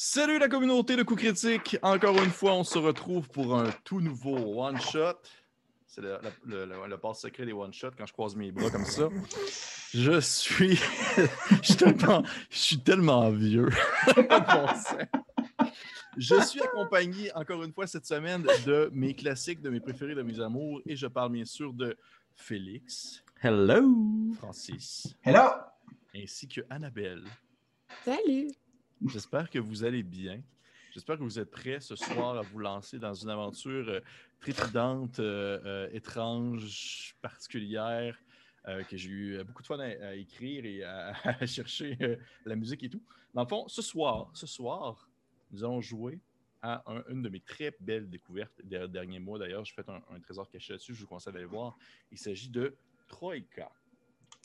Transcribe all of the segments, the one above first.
Salut la communauté de coups critiques. Encore une fois, on se retrouve pour un tout nouveau one-shot. C'est le, le, le, le passe secret des one-shots quand je croise mes bras comme ça. Je suis. je, suis tellement... je suis tellement vieux. je suis accompagné encore une fois cette semaine de mes classiques, de mes préférés, de mes amours. Et je parle bien sûr de Félix. Hello. Francis. Hello. Ainsi que Annabelle. Salut. J'espère que vous allez bien. J'espère que vous êtes prêts ce soir à vous lancer dans une aventure euh, trépidante, euh, euh, étrange, particulière, euh, que j'ai eu beaucoup de fun à, à écrire et à, à chercher la musique et tout. Dans le fond, ce soir, ce soir, nous allons jouer à un- une de mes très belles découvertes des derniers mois. D'ailleurs, je fais un, un trésor caché là-dessus, je vous conseille d'aller voir. Il s'agit de Troika.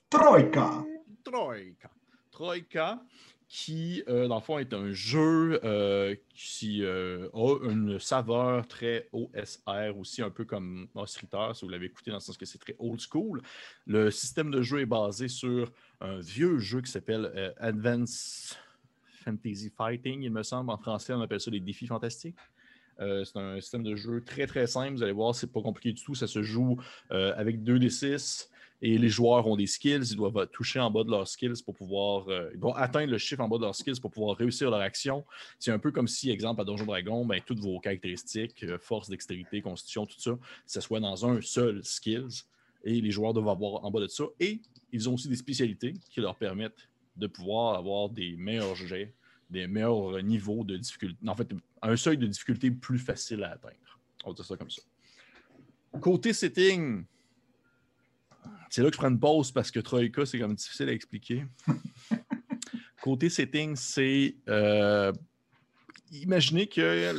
Troika. Troika. Troika, qui, euh, dans le fond, est un jeu euh, qui euh, a une saveur très OSR, aussi un peu comme Moss si vous l'avez écouté, dans le sens que c'est très old school. Le système de jeu est basé sur un vieux jeu qui s'appelle Advanced Fantasy Fighting, il me semble. En français, on appelle ça les défis fantastiques. C'est un système de jeu très très simple. Vous allez voir, c'est pas compliqué du tout. Ça se joue avec 2d6 et les joueurs ont des skills. Ils doivent toucher en bas de leurs skills pour pouvoir. euh, ils doivent atteindre le chiffre en bas de leurs skills pour pouvoir réussir leur action. C'est un peu comme si, exemple, à Donjon Dragon, ben, toutes vos caractéristiques, euh, force, dextérité, constitution, tout ça, ça soit dans un seul skills. Et les joueurs doivent avoir en bas de ça. Et ils ont aussi des spécialités qui leur permettent de pouvoir avoir des meilleurs jets, des meilleurs niveaux de difficulté. En fait, un seuil de difficulté plus facile à atteindre. On va dire ça comme ça. Côté setting, c'est là que je prends une pause parce que Troika, c'est comme difficile à expliquer. Côté setting, c'est. euh, imaginez que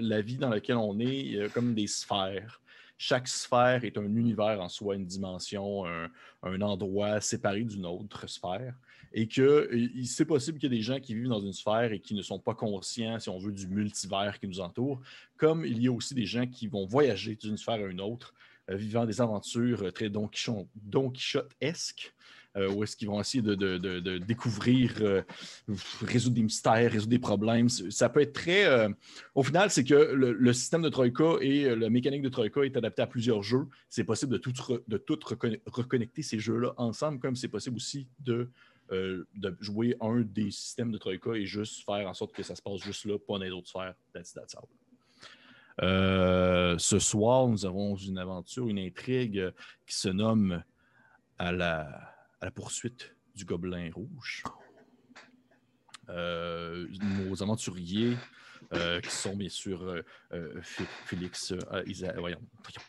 la vie dans laquelle on est, il y a comme des sphères. Chaque sphère est un univers en soi, une dimension, un, un endroit séparé d'une autre sphère. Et que il- c'est possible qu'il y ait des gens qui vivent dans une sphère et qui ne sont pas conscients, si on veut, du multivers qui nous entoure. Comme il y a aussi des gens qui vont voyager d'une sphère à une autre, euh, vivant des aventures euh, très Don, Quichon- Don Quichotte-esques, euh, où est-ce qu'ils vont essayer de, de- de- découvrir, euh, résoudre des mystères, résoudre des problèmes. Ça peut être très... euh, Au final, c'est que le, système de Troika et euh, la mécanique de Troika est adapté à plusieurs jeux. C'est possible de tout, de tout reconnecter ces jeux-là ensemble, comme c'est possible aussi de, euh, de jouer un des systèmes de Troika et juste faire en sorte que ça se passe juste là, pas dans les autres sphères. That's, that's all. Euh, ce soir, nous avons une aventure, une intrigue euh, qui se nomme à la, poursuite du gobelin rouge. Euh, nos aventuriers, qui sont bien sûr Fé- Félix, Isa- voyons,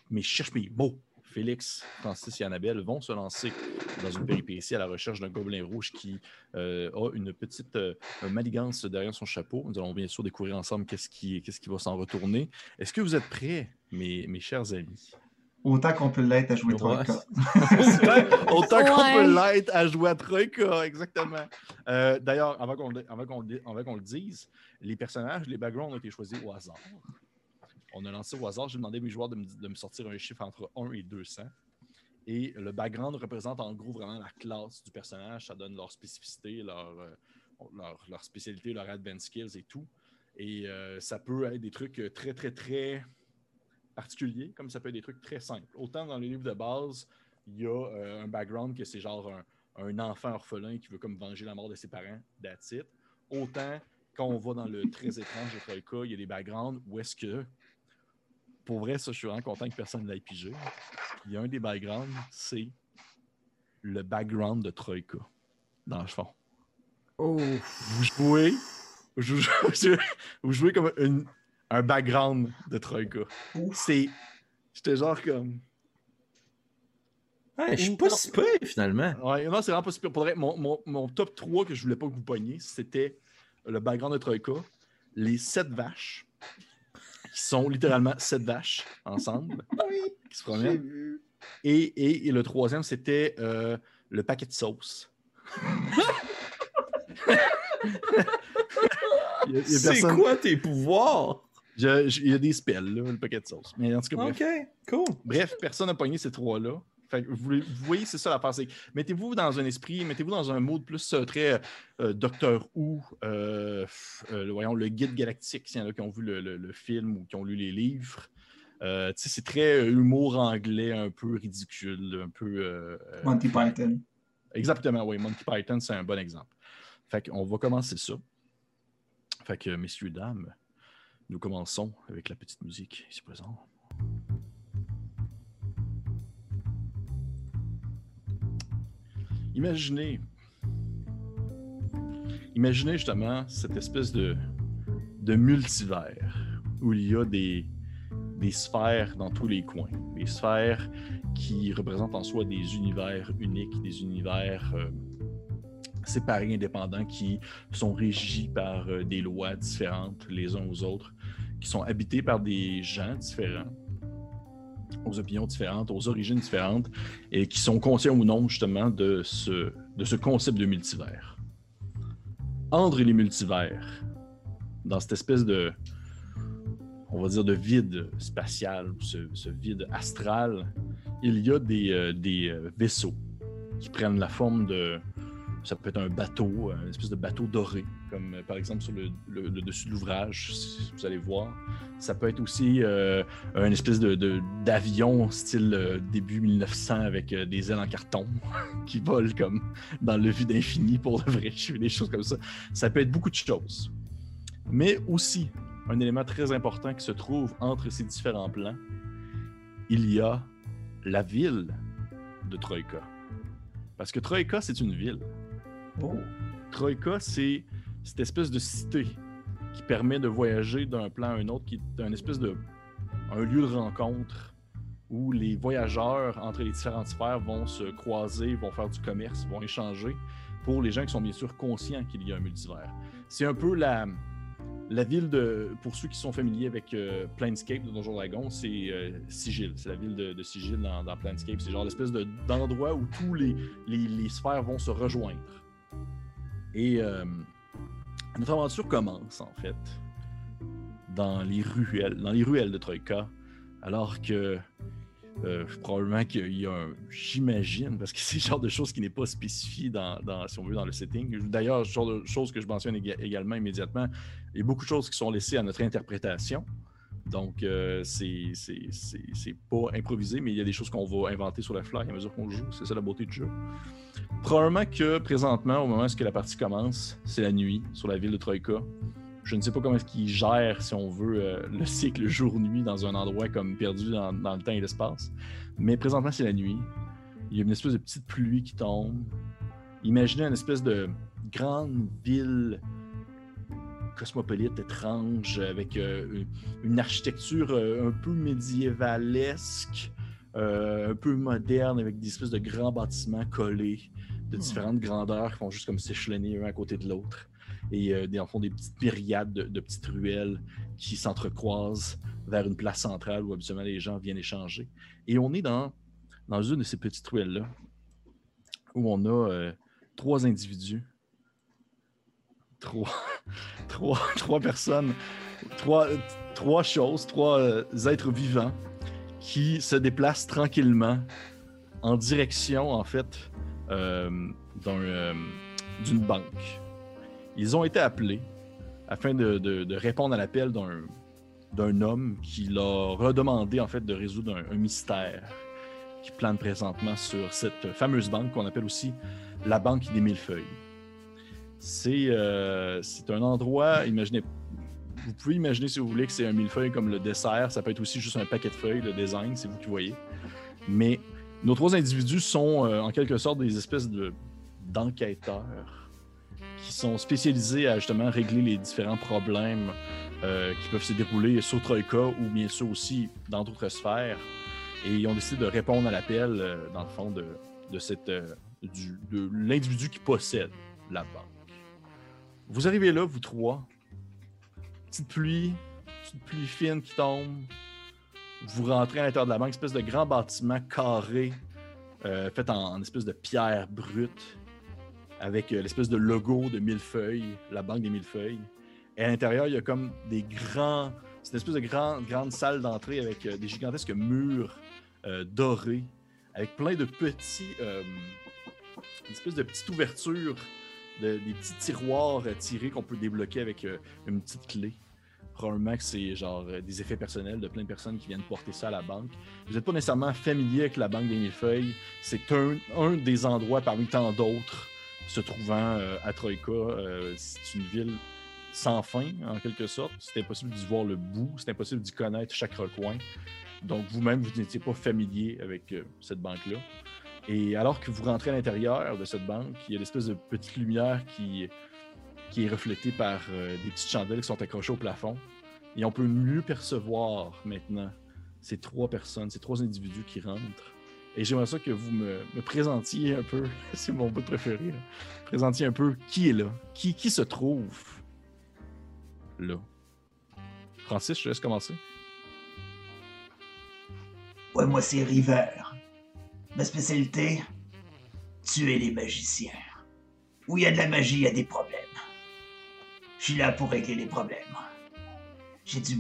mais cherche mes mots. Félix, Francis et Annabelle vont se lancer dans une péripétie à la recherche d'un gobelin rouge qui euh, a une petite euh, manigance derrière son chapeau. Nous allons bien sûr découvrir ensemble qu'est-ce qui, qu'est-ce qui va s'en retourner. Est-ce que vous êtes prêts, mes, mes chers amis? Autant qu'on peut l'être à jouer Ouais. Troika. Autant qu'on Ouais. peut l'être à jouer à Troika, exactement. Euh, D'ailleurs, avant qu'on avant qu'on le- avant qu'on le dise, les personnages, les backgrounds ont été choisis au hasard. On a lancé au hasard, j'ai demandé à mes joueurs de me, sortir un chiffre entre 1 et 200. Et le background représente en gros vraiment la classe du personnage. Ça donne leur spécificité, leur, euh, leur, spécialité, leur advanced skills et tout. Et euh, ça peut être des trucs euh, très, très, très particuliers, comme ça peut être des trucs très simples. Autant dans les livres de base, il y a un background que c'est genre un, un enfant orphelin qui veut comme venger la mort de ses parents, that's. Autant quand on va dans le très étrange de Troika, il y a des backgrounds où est-ce que, pour vrai, ça, je suis vraiment content que personne ne l'ait pigé. Il y a un des backgrounds, c'est le background de Troika, dans le fond. Oh. Vous jouez, vous jouez, vous jouez comme une- un background de Troika. C'est, j'étais genre comme, Ouais, je suis pas si pire finalement. Ouais, non, c'est vraiment pas super. Pour vrai, mon, mon- mon top 3 que je voulais pas que vous pogniez, c'était le background de Troika, les 7 vaches, qui sont littéralement 7 vaches ensemble, qui se promènent. Et, et- et le troisième, c'était euh, le paquet de sauce. C'est personne- quoi tes pouvoirs? Je- je- il y a des spells, là, le paquet de sauce. Mais en tout cas, bref. Ok, cool. Bref, personne n'a pogné ces trois-là. Fait que vous, voyez, c'est ça la pensée. Mettez-vous dans un esprit, mettez-vous dans un mode plus euh, très euh, Docteur Who, euh, euh, le- voyons, le guide galactique, s'il y en a qui ont vu le, le- le film ou qui ont lu les livres. C'est très humour anglais, un peu ridicule, un peu. Monty Python. Exactement, oui. Monty Python, c'est un bon exemple. Fait qu'on va commencer ça. Fait que, messieurs, dames, nous commençons avec la petite musique ici présent. Imaginez, imaginez justement cette espèce de, multivers où il y a des, des sphères dans tous les coins, des sphères qui représentent en soi des univers uniques, des univers euh, séparés, indépendants, qui sont régis par euh, des lois différentes les uns aux autres, qui sont habités par des gens différents, aux opinions différentes, aux origines différentes, et qui sont conscients ou non justement de ce, de ce concept de multivers. Entre les multivers, dans cette espèce de, on va dire, de vide spatial, ce, ce vide astral, il y a des, euh, des euh, vaisseaux qui prennent la forme de. Ça peut être un bateau, une espèce de bateau doré, comme euh, par exemple sur le, le- le dessus de l'ouvrage, si vous allez voir. Ça peut être aussi euh, une espèce d'avion style euh, début 1900 avec euh, des ailes en carton qui volent comme dans le vide infini pour de vrai, je des choses comme ça. Ça peut être beaucoup de choses. Mais aussi, un élément très important qui se trouve entre ces différents plans, il y a la ville de Troïka. Parce que Troïka, c'est une ville. Oh. Troïka, c'est cette espèce de cité qui permet de voyager d'un plan à un autre, qui est un espèce de un lieu de rencontre où les voyageurs entre les différentes sphères vont se croiser, vont faire du commerce, vont échanger pour les gens qui sont bien sûr conscients qu'il y a un multivers. C'est un peu la, la ville de. Pour ceux qui sont familiers avec euh, Planescape de Donjon Dragon, c'est euh, Sigil. C'est la ville de, Sigil dans, dans Planescape. C'est genre l'espèce de- d'endroit où tous les, les sphères vont se rejoindre. Et euh, notre aventure commence en fait dans les ruelles, dans les ruelles de Troïka, alors que euh, probablement qu'il y a un, j'imagine, parce que c'est le genre de choses qui n'est pas spécifié dans, si on veut, dans le setting. D'ailleurs, genre de choses que je mentionne éga- également immédiatement, il y a beaucoup de choses qui sont laissées à notre interprétation. Donc, euh, c'est pas improvisé, mais il y a des choses qu'on va inventer sur la fly à mesure qu'on joue. C'est ça la beauté du jeu. Probablement que présentement, au moment où la partie commence, c'est la nuit sur la ville de Troïka. Je ne sais pas comment est-ce qu'ils gèrent, si on veut, euh, le cycle jour-nuit dans un endroit comme perdu dans, dans le temps et l'espace. Mais présentement, c'est la nuit. Il y a une espèce de petite pluie qui tombe. Imaginez une espèce de grande ville cosmopolite étrange avec euh, une- architecture euh, un peu médiévalesque, euh, un peu moderne avec des espèces de grands bâtiments collés de différentes grandeurs qui font juste comme s'échelonner un à côté de l'autre. Et euh, des, en fond des petites myriades de, de petites ruelles qui s'entrecroisent vers une place centrale où habituellement les gens viennent échanger. Et on est dans, dans une de ces petites ruelles-là où on a euh, trois individus, trois, trois, trois personnes, trois, trois choses, trois euh, êtres vivants qui se déplacent tranquillement en direction, en fait, euh, euh, d'une banque. Ils ont été appelés afin de, répondre à l'appel d'un, homme qui leur a demandé, en fait, de résoudre un, un mystère qui plane présentement sur cette fameuse banque qu'on appelle aussi la Banque des Millefeuilles. C'est, euh, c'est un endroit, imaginez, vous pouvez imaginer si vous voulez que c'est un millefeuille comme le dessert, ça peut être aussi juste un paquet de feuilles, le design, c'est vous qui voyez. Mais nos trois individus sont euh, en quelque sorte des espèces de, d'enquêteurs qui sont spécialisés à justement régler les différents problèmes euh, qui peuvent se dérouler sur Troïka ou bien sûr aussi dans d'autres sphères. Et ils ont décidé de répondre à l'appel, dans le fond, de, de, cette, de l'individu qui possède la banque. Vous arrivez là, vous trois. Petite pluie, petite pluie fine qui tombe. Vous rentrez à l'intérieur de la banque, espèce de grand bâtiment carré, euh, fait en, espèce de pierre brute, avec euh, l'espèce de logo de millefeuilles, la banque des millefeuilles. Et à l'intérieur, il y a comme des grands. C'est une espèce de grand- grande salle d'entrée avec euh, des gigantesques murs dorés, avec plein de petits. une espèce de petite ouverture, de- des petits tiroirs euh, tirés qu'on peut débloquer avec euh, une petite clé. Probablement que c'est genre euh, des effets personnels de plein de personnes qui viennent porter ça à la banque. Vous n'êtes pas nécessairement familier avec la banque des millefeuilles. C'est un, des endroits parmi tant d'autres se trouvant à Troïka. Euh, c'est une ville sans fin, en quelque sorte. C'est impossible d'y voir le bout, c'est impossible d'y connaître chaque recoin. Donc vous-même, vous n'étiez pas familier avec cette banque-là. Et alors que vous rentrez à l'intérieur de cette banque, il y a l'espèce de petite lumière qui, qui est reflétée par euh, des petites chandelles qui sont accrochées au plafond. Et on peut mieux percevoir maintenant ces trois personnes, ces trois individus qui rentrent. Et j'aimerais ça que vous me, présentiez un peu, c'est mon bout préféré, présentiez un peu qui est là, qui, qui se trouve là. Francis, je te laisse commencer. Ouais, moi, c'est River. Ma spécialité, tuer les magiciens. Où il y a de la magie, il y a des problèmes. Je suis là pour régler les problèmes. J'ai dû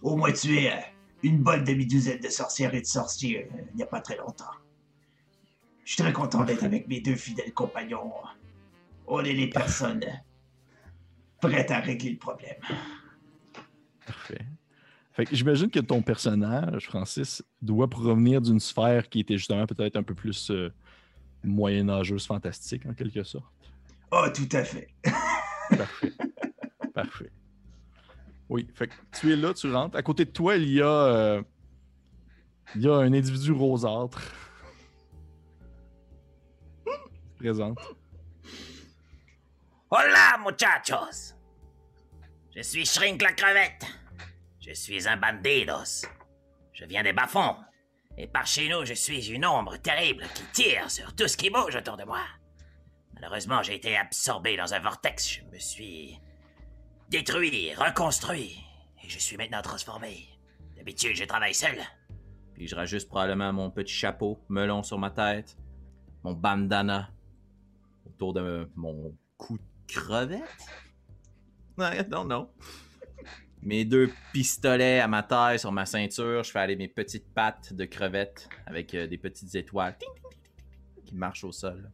au moins tuer euh, une bonne demi-douzaine de sorcières et de sorciers euh, il n'y a pas très longtemps. Je suis très content d'être avec mes deux fidèles compagnons. On est les personnes prêtes à régler le problème. Parfait. Fait que j'imagine que ton personnage, Francis, doit provenir d'une sphère qui était justement peut-être un peu plus euh, moyenâgeuse, fantastique en quelque sorte. Oh, tout à fait. Parfait. Parfait. Oui, fait que tu es là, tu rentres. À côté de toi, il y a, euh, il y a un individu rosâtre. Présente. Hola, muchachos! Je suis Shrink la crevette. Je suis un bandidos. Je viens des bas-fonds. Et par chez nous, je suis une ombre terrible qui tire sur tout ce qui bouge autour de moi. Malheureusement, j'ai été absorbé dans un vortex. Je me suis détruit, reconstruit. Et je suis maintenant transformé. D'habitude, je travaille seul. Puis je rajuste probablement mon petit chapeau melon sur ma tête, mon bandana autour de mon cou de crevette? Ouais, non, non. Mes deux pistolets à ma taille sur ma ceinture, je fais aller mes petites pattes de crevette avec euh, des petites étoiles qui marchent au sol.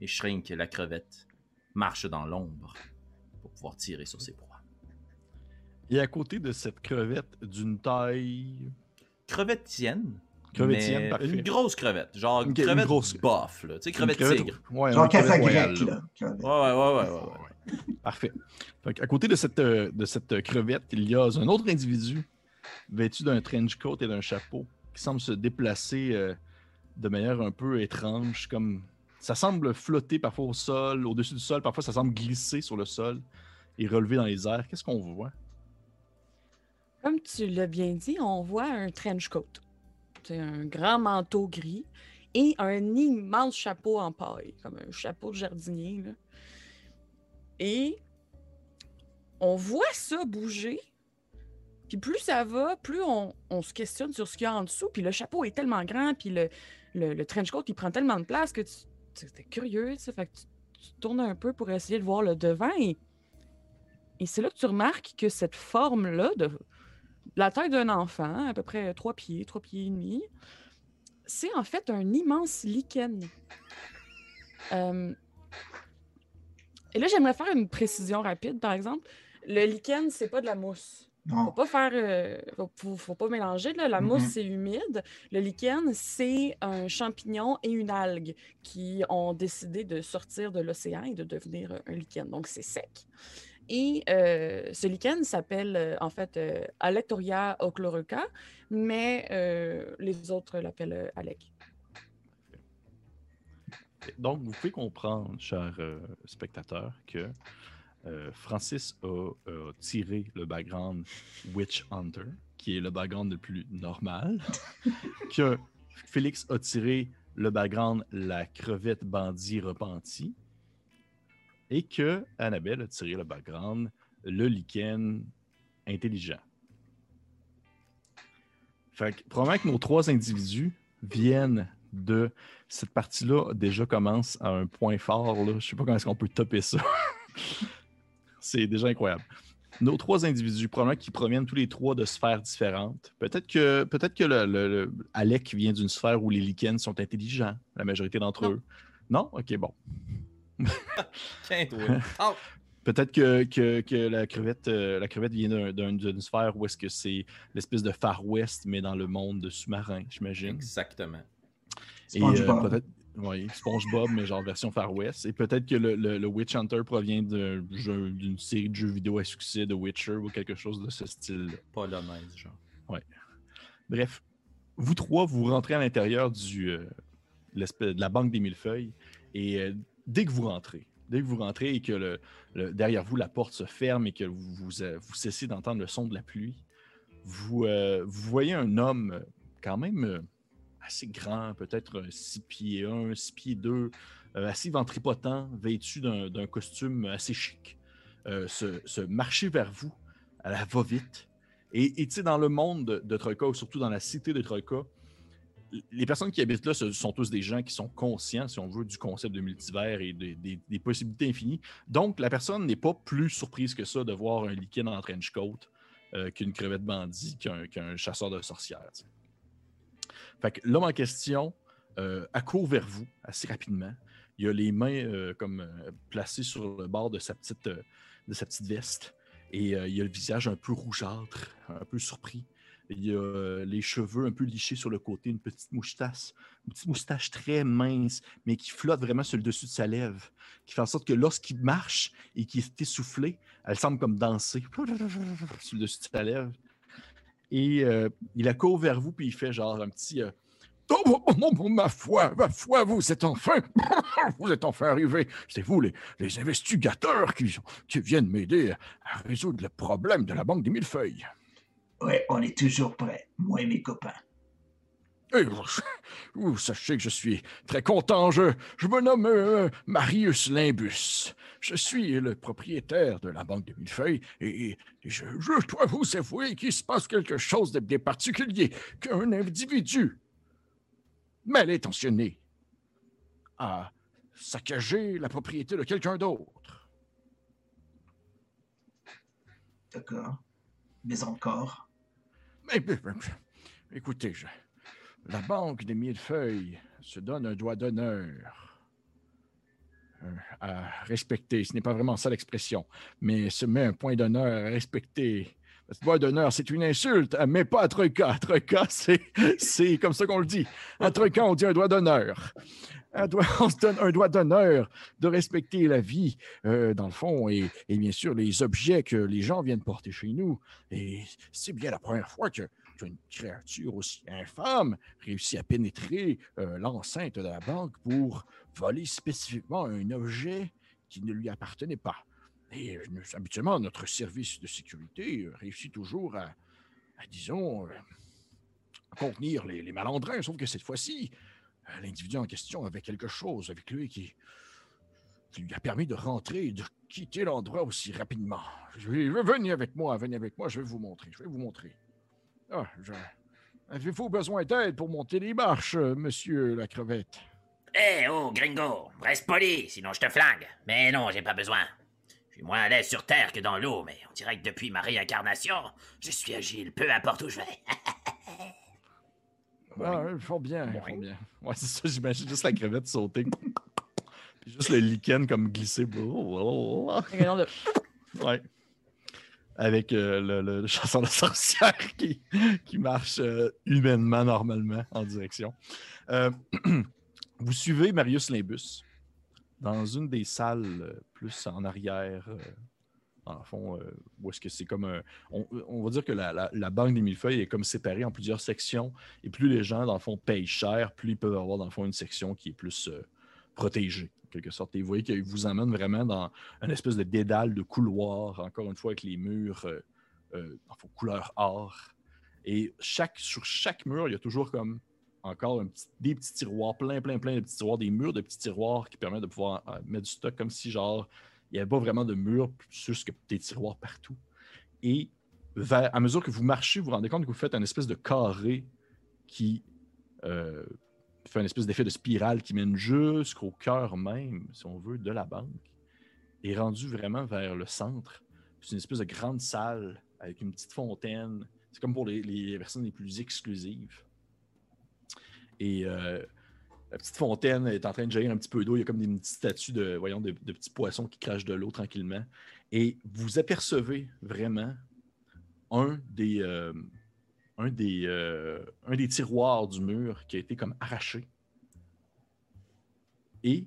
Et Shrink, la crevette, marche dans l'ombre pour pouvoir tirer sur ses proies. Et à côté de cette crevette d'une taille? Crevettienne. Crevettienne, parfait. Une grosse crevette. Genre une Ok, une crevette grosse- bof, là. Tu sais, une crevette crevette- tigre. Ouais, Genre crevette royale, grec, là. là. Crevette. Ouais, ouais, ouais, ouais, ouais, ouais. Parfait. Fait à côté de cette, euh, de cette crevette, il y a un autre individu vêtu d'un trench coat et d'un chapeau qui semble se déplacer euh, de manière un peu étrange, comme ça semble flotter parfois au sol, au-dessus du sol, parfois ça semble glisser sur le sol et relever dans les airs. Qu'est-ce qu'on voit? Comme tu l'as bien dit, on voit un trench coat. C'est un grand manteau gris et un immense chapeau en paille, comme un chapeau de jardinier. là. Et on voit ça bouger. Puis plus ça va, plus on, se questionne sur ce qu'il y a en dessous. Puis le chapeau est tellement grand, puis le, le, trench coat, il prend tellement de place que tu t'es curieux, tu sais, fait que tu, tournes un peu pour essayer de voir le devant. Et, c'est là que tu remarques que cette forme-là, de la taille d'un enfant, à peu près 3 pieds, 3 pieds et demi, c'est en fait un immense lichen. Euh, Et là, j'aimerais faire une précision rapide, par exemple. Le lichen, c'est pas de la mousse. Faut Non. pas faire. euh, faut, faut- faut pas mélanger. Là. La mousse, c'est humide. Le lichen, c'est un champignon et une algue qui ont décidé de sortir de l'océan et de devenir un lichen. Donc, c'est sec. Et euh, ce lichen s'appelle euh, en fait euh, Alectoria ochloroca, mais les autres l'appellent Alec. Donc, vous pouvez comprendre, chers euh, spectateurs, que euh, Francis a, a tiré le background Witch Hunter, qui est le background le plus normal, que Félix a tiré le background La crevette bandit repenti, et que Annabelle a tiré le background Le lichen intelligent. Fait que, probablement que nos trois individus viennent de cette partie-là déjà commence à un point fort. Là. Je sais pas comment est-ce qu'on peut topper ça. C'est déjà incroyable. nos trois individus, probablement qui proviennent tous les trois de sphères différentes. Peut-être que, peut que le, le- le- Alec vient d'une sphère où les lichens sont intelligents, la majorité d'entre eux. Non? Ok, bon. Oh! Peut-être que, que, que la, crevette, euh, la crevette vient d'un- d'un- d'une sphère où est-ce que c'est l'espèce de Far West, mais dans le monde sous-marin, j'imagine. Exactement. Et euh, SpongeBob. peut-être. Oui, SpongeBob, mais genre version Far West. Et peut-être que le, le- le Witch Hunter provient d'une série de jeux vidéo à succès de Witcher ou quelque chose de ce style. Polonaise, genre. Bref, vous trois, vous rentrez à l'intérieur du euh, de la banque des millefeuilles. Et euh, dès que vous rentrez, dès que vous rentrez et que le, le- derrière vous la porte se ferme et que vous, vous, euh, vous cessez d'entendre le son de la pluie, vous, euh, vous voyez un homme quand même euh, assez grand, peut-être 6 pieds 1, 6 pieds 2, assez ventripotent, vêtu d'un costume assez chic, euh, se, marcher vers vous à la va-vite. Et tu sais, dans le monde de, Troika, ou surtout dans la cité de Troika, les personnes qui habitent là sont tous des gens qui sont conscients, si on veut, du concept de multivers et des, possibilités infinies. Donc, la personne n'est pas plus surprise que ça de voir un lichen en trench coat euh, qu'une crevette bandit, qu'un chasseur de sorcières. Fait que l'homme en question euh, accourt vers vous assez rapidement. Il a les mains euh, comme euh, placées sur le bord de sa petite, de sa petite veste. Et il a le visage un peu rougeâtre, un peu surpris. Il a les cheveux un peu lichés sur le côté, une petite moustache, une petite moustache très mince, mais qui flotte vraiment sur le dessus de sa lèvre, qui fait en sorte que lorsqu'il marche et qu'il est essoufflé, elle semble comme danser sur le dessus de sa lèvre. Et euh, il accourt vers vous, puis il fait genre un petit euh, ma foi, ma foi, vous êtes enfin, vous êtes enfin arrivés. C'est vous, les, les investigateurs, qui, qui viennent m'aider à résoudre le problème de la banque des millefeuilles. Ouais, on est toujours prêts, moi et mes copains. Et vous, sachez que je suis très content. Je, je me nomme euh, Marius Limbus. Je suis le propriétaire de la banque des millefeuilles et, et je, je dois vous avouer qu'il se passe quelque chose de bien particulier qu'un individu mal intentionné a saccagé la propriété de quelqu'un d'autre. D'accord. Mais encore. Mais, mais, mais, écoutez, je- la banque des millefeuilles se donne un doigt d'honneur euh, à respecter. Ce n'est pas vraiment ça l'expression, mais se met un point d'honneur à respecter. Ce doigt d'honneur, c'est une insulte, mais pas à Troïka. Troïka, c'est comme ça qu'on le dit. À Troïka, on dit un doigt d'honneur. On se donne un doigt d'honneur de respecter la vie, euh, dans le fond, et, et bien sûr les objets que les gens viennent porter chez nous. Et c'est bien la première fois que qu'une créature aussi infâme réussit à pénétrer euh, l'enceinte de la banque pour voler spécifiquement un objet qui ne lui appartenait pas. Et euh, habituellement, notre service de sécurité euh, réussit toujours à, disons, contenir les, malandrins, sauf que cette fois-ci, l'individu en question avait quelque chose avec lui qui, qui lui a permis de rentrer et de quitter l'endroit aussi rapidement. Je vais, venez avec moi, venez avec moi, je vais vous montrer, je vais vous montrer. Ah, je... Avez-vous besoin d'aide pour monter les marches, euh, monsieur la crevette? Eh oh, gringo, reste poli, sinon je te flingue. Mais non, j'ai pas besoin. Je suis moins à l'aise sur Terre que dans l'eau, mais on dirait que depuis ma réincarnation, je suis agile, peu importe où je vais. Ah, ils font bien, ils font bien. Ouais, c'est ça, j'imagine juste la crevette sauter. Puis juste le lichen comme glisser. Ouais. Avec euh, le, le- chasseur de sorcières qui, qui marche euh, humainement, normalement, en direction. Euh, vous suivez Marius Limbus dans une des salles plus en arrière, dans le fond, où est-ce que c'est comme un. On, va dire que la, la- la banque des millefeuilles est comme séparée en plusieurs sections, et plus les gens, dans le fond, payent cher, plus ils peuvent avoir, dans le fond, une section qui est plus protégée, en quelque sorte. Et vous voyez qu'il vous emmène vraiment dans une espèce de dédale de couloir, encore une fois, avec les murs, euh, euh, en couleur or. Et chaque, sur chaque mur, il y a toujours comme encore des petits tiroirs, plein, plein, plein de petits tiroirs, des murs de petits tiroirs qui permettent de pouvoir euh, mettre du stock comme si, genre, il n'y avait pas vraiment de murs, juste que des tiroirs partout. Et vers- à mesure que vous marchez, vous vous rendez compte que vous faites un espèce de carré qui euh, fait un espèce d'effet de spirale qui mène jusqu'au cœur même, si on veut, de la banque, et rendu vraiment vers le centre. C'est une espèce de grande salle avec une petite fontaine. C'est comme pour les, personnes les plus exclusives. Et euh, la petite fontaine est en train de jaillir un petit peu d'eau. Il y a comme des petites statues de, voyons, de, de petits poissons qui crachent de l'eau tranquillement. Et vous apercevez vraiment un des, euh, un des, euh, un des tiroirs du mur qui a été comme arraché. Et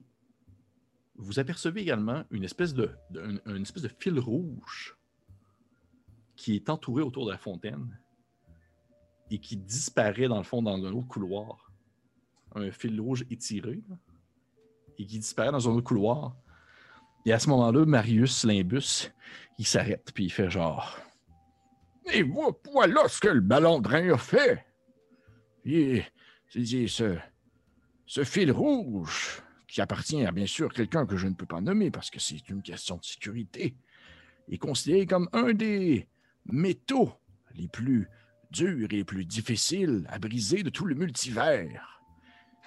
vous apercevez également une espèce de, de- un- une espèce de fil rouge qui est entouré autour de la fontaine et qui disparaît dans le fond dans un autre couloir. Un fil rouge étiré et qui disparaît dans un autre couloir. Et à ce moment-là, Marius Limbus, il s'arrête puis il fait genre Et vo- voilà ce que le balandrin a fait. Et c'est ce, ce fil rouge qui appartient à bien sûr quelqu'un que je ne peux pas nommer parce que c'est une question de sécurité, est considéré comme un des métaux les plus durs et les plus difficiles à briser de tout le multivers.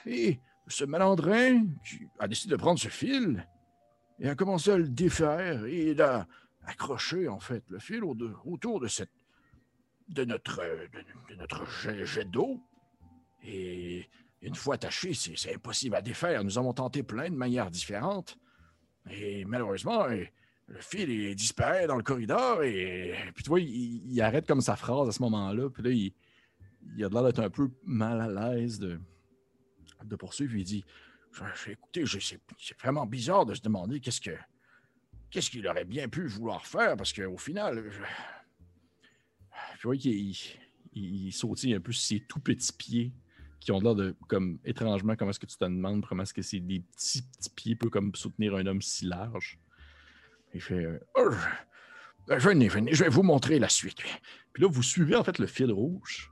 Et ce malandrin a décidé de prendre ce fil et a commencé à le défaire et il a accroché en fait le fil au- autour de cette de notre euh, de, notre jet, d'eau et une fois attaché, c'est impossible à défaire. Nous avons tenté plein de manières différentes. Et malheureusement, euh, le fil il disparaît dans le corridor et puis tu vois, il, arrête comme sa phrase à ce moment-là. Puis là, il, il a l'air d'être un peu mal à l'aise de, de poursuivre. Il dit Écoutez, c'est vraiment bizarre de se demander qu'est-ce que qu'est-ce qu'il aurait bien pu vouloir faire parce qu'au final. Tu vois qu'il il, il sautille un peu ses tout petits pieds qui ont l'air de, comme, étrangement, comment est-ce que tu te demandes comment est-ce que c'est des petits, petits pieds, peu comme soutenir un homme si large? Il fait, euh, Oh, je- venez, venez, je vais vous montrer la suite. Puis là, vous suivez en fait le fil rouge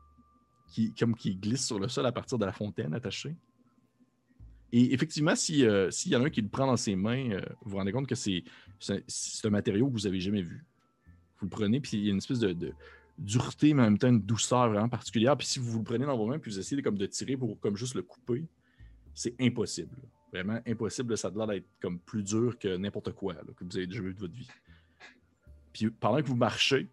qui, comme qui glisse sur le sol à partir de la fontaine attachée. Et effectivement, si, euh, s'il y en a un qui le prend dans ses mains, euh, vous vous rendez compte que c'est, c'est un matériau que vous n'avez jamais vu. Vous le prenez, puis il y a une espèce de dureté, mais en même temps une douceur vraiment particulière. Puis si vous le prenez dans vos mains, puis vous essayez comme de tirer pour comme juste le couper, c'est impossible. Vraiment impossible. Ça a l'air d'être comme plus dur que n'importe quoi que vous avez déjà vu de votre vie. Puis pendant que vous marchez,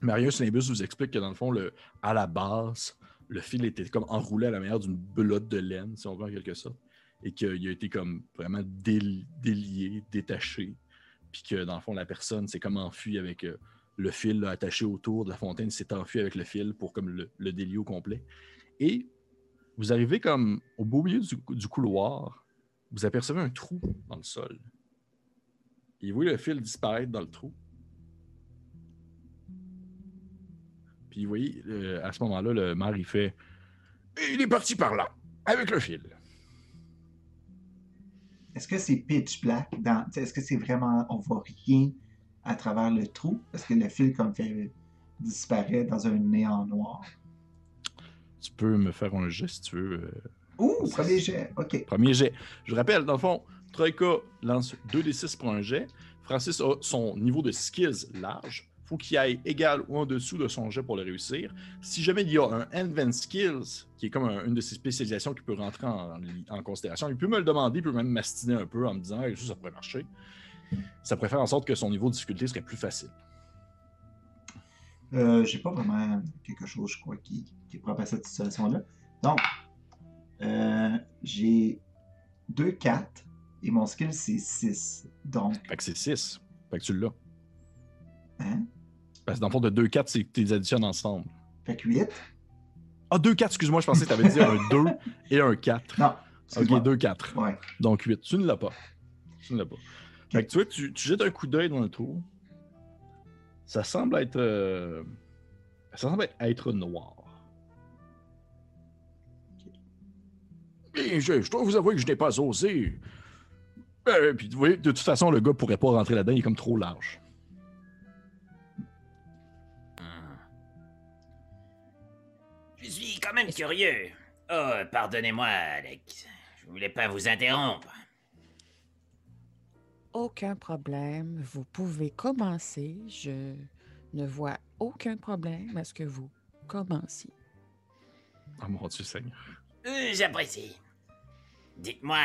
Marius Limbus vous explique que dans le fond, à la base, le fil était comme enroulé à la manière d'une belote de laine, si on veut en quelque sorte, et qu'il a été comme vraiment déli- délié, détaché, puis que dans le fond, la personne s'est comme enfuie avec euh, le fil attaché autour de la fontaine, s'est enfui avec le fil pour comme le, le délier au complet. Et vous arrivez comme au beau milieu du, couloir, vous apercevez un trou dans le sol. Et vous voyez le fil disparaître dans le trou. Puis vous voyez, euh, à ce moment-là, le maire, fait Il est parti par là, avec le fil. Est-ce que c'est pitch black dans. Est-ce que c'est vraiment. On voit rien? À travers le trou? Parce que le fil, comme fait disparaît dans un néant noir. Tu peux me faire un geste si tu veux. euh, Ouh, premier jet. OK. Premier jet. Je rappelle, dans le fond, Troika lance 2d6 pour un jet. Francis a son niveau de skills large. faut qu'il aille égal ou en dessous de son jet pour le réussir. Si jamais il y a un Advanced Skills, qui est comme un- une de ses spécialisations qui peut rentrer en, en considération, il peut me le demander, il peut même m'astiner un peu en me disant hey, ça, ça pourrait marcher. Ça pourrait faire en sorte que son niveau de difficulté serait plus facile. Euh, J'ai pas vraiment quelque chose, je crois, qui, qui est propre à cette situation-là. Donc, euh, j'ai 2 4 et mon skill, c'est 6. Donc, Fait que c'est 6. Fait que tu l'as. hein? Parce que dans le fond, de 2-4, c'est que tu les additionnes ensemble. Fait que 8. Ah, 2-4, excuse-moi, je pensais que tu avais dit un 2 et un 4. Non, Ok, excuse-moi. 2-4. Ouais. Donc 8. Tu ne l'as pas. Tu ne l'as pas. Fait que tu vois, tu, tu jettes un coup d'œil dans le trou. Ça semble être. euh, Ça semble être, être noir. Et je, je dois vous avouer que je n'ai pas osé. Euh, puis vous voyez, de toute façon, le gars pourrait pas rentrer là-dedans, il est comme trop large. Hmm. Je suis quand même curieux. Oh, pardonnez-moi, Alex. Je voulais pas vous interrompre. Aucun problème. Vous pouvez commencer. Je ne vois aucun problème à ce que vous commenciez. Oh mon Dieu Seigneur. Euh, J'apprécie. Dites-moi,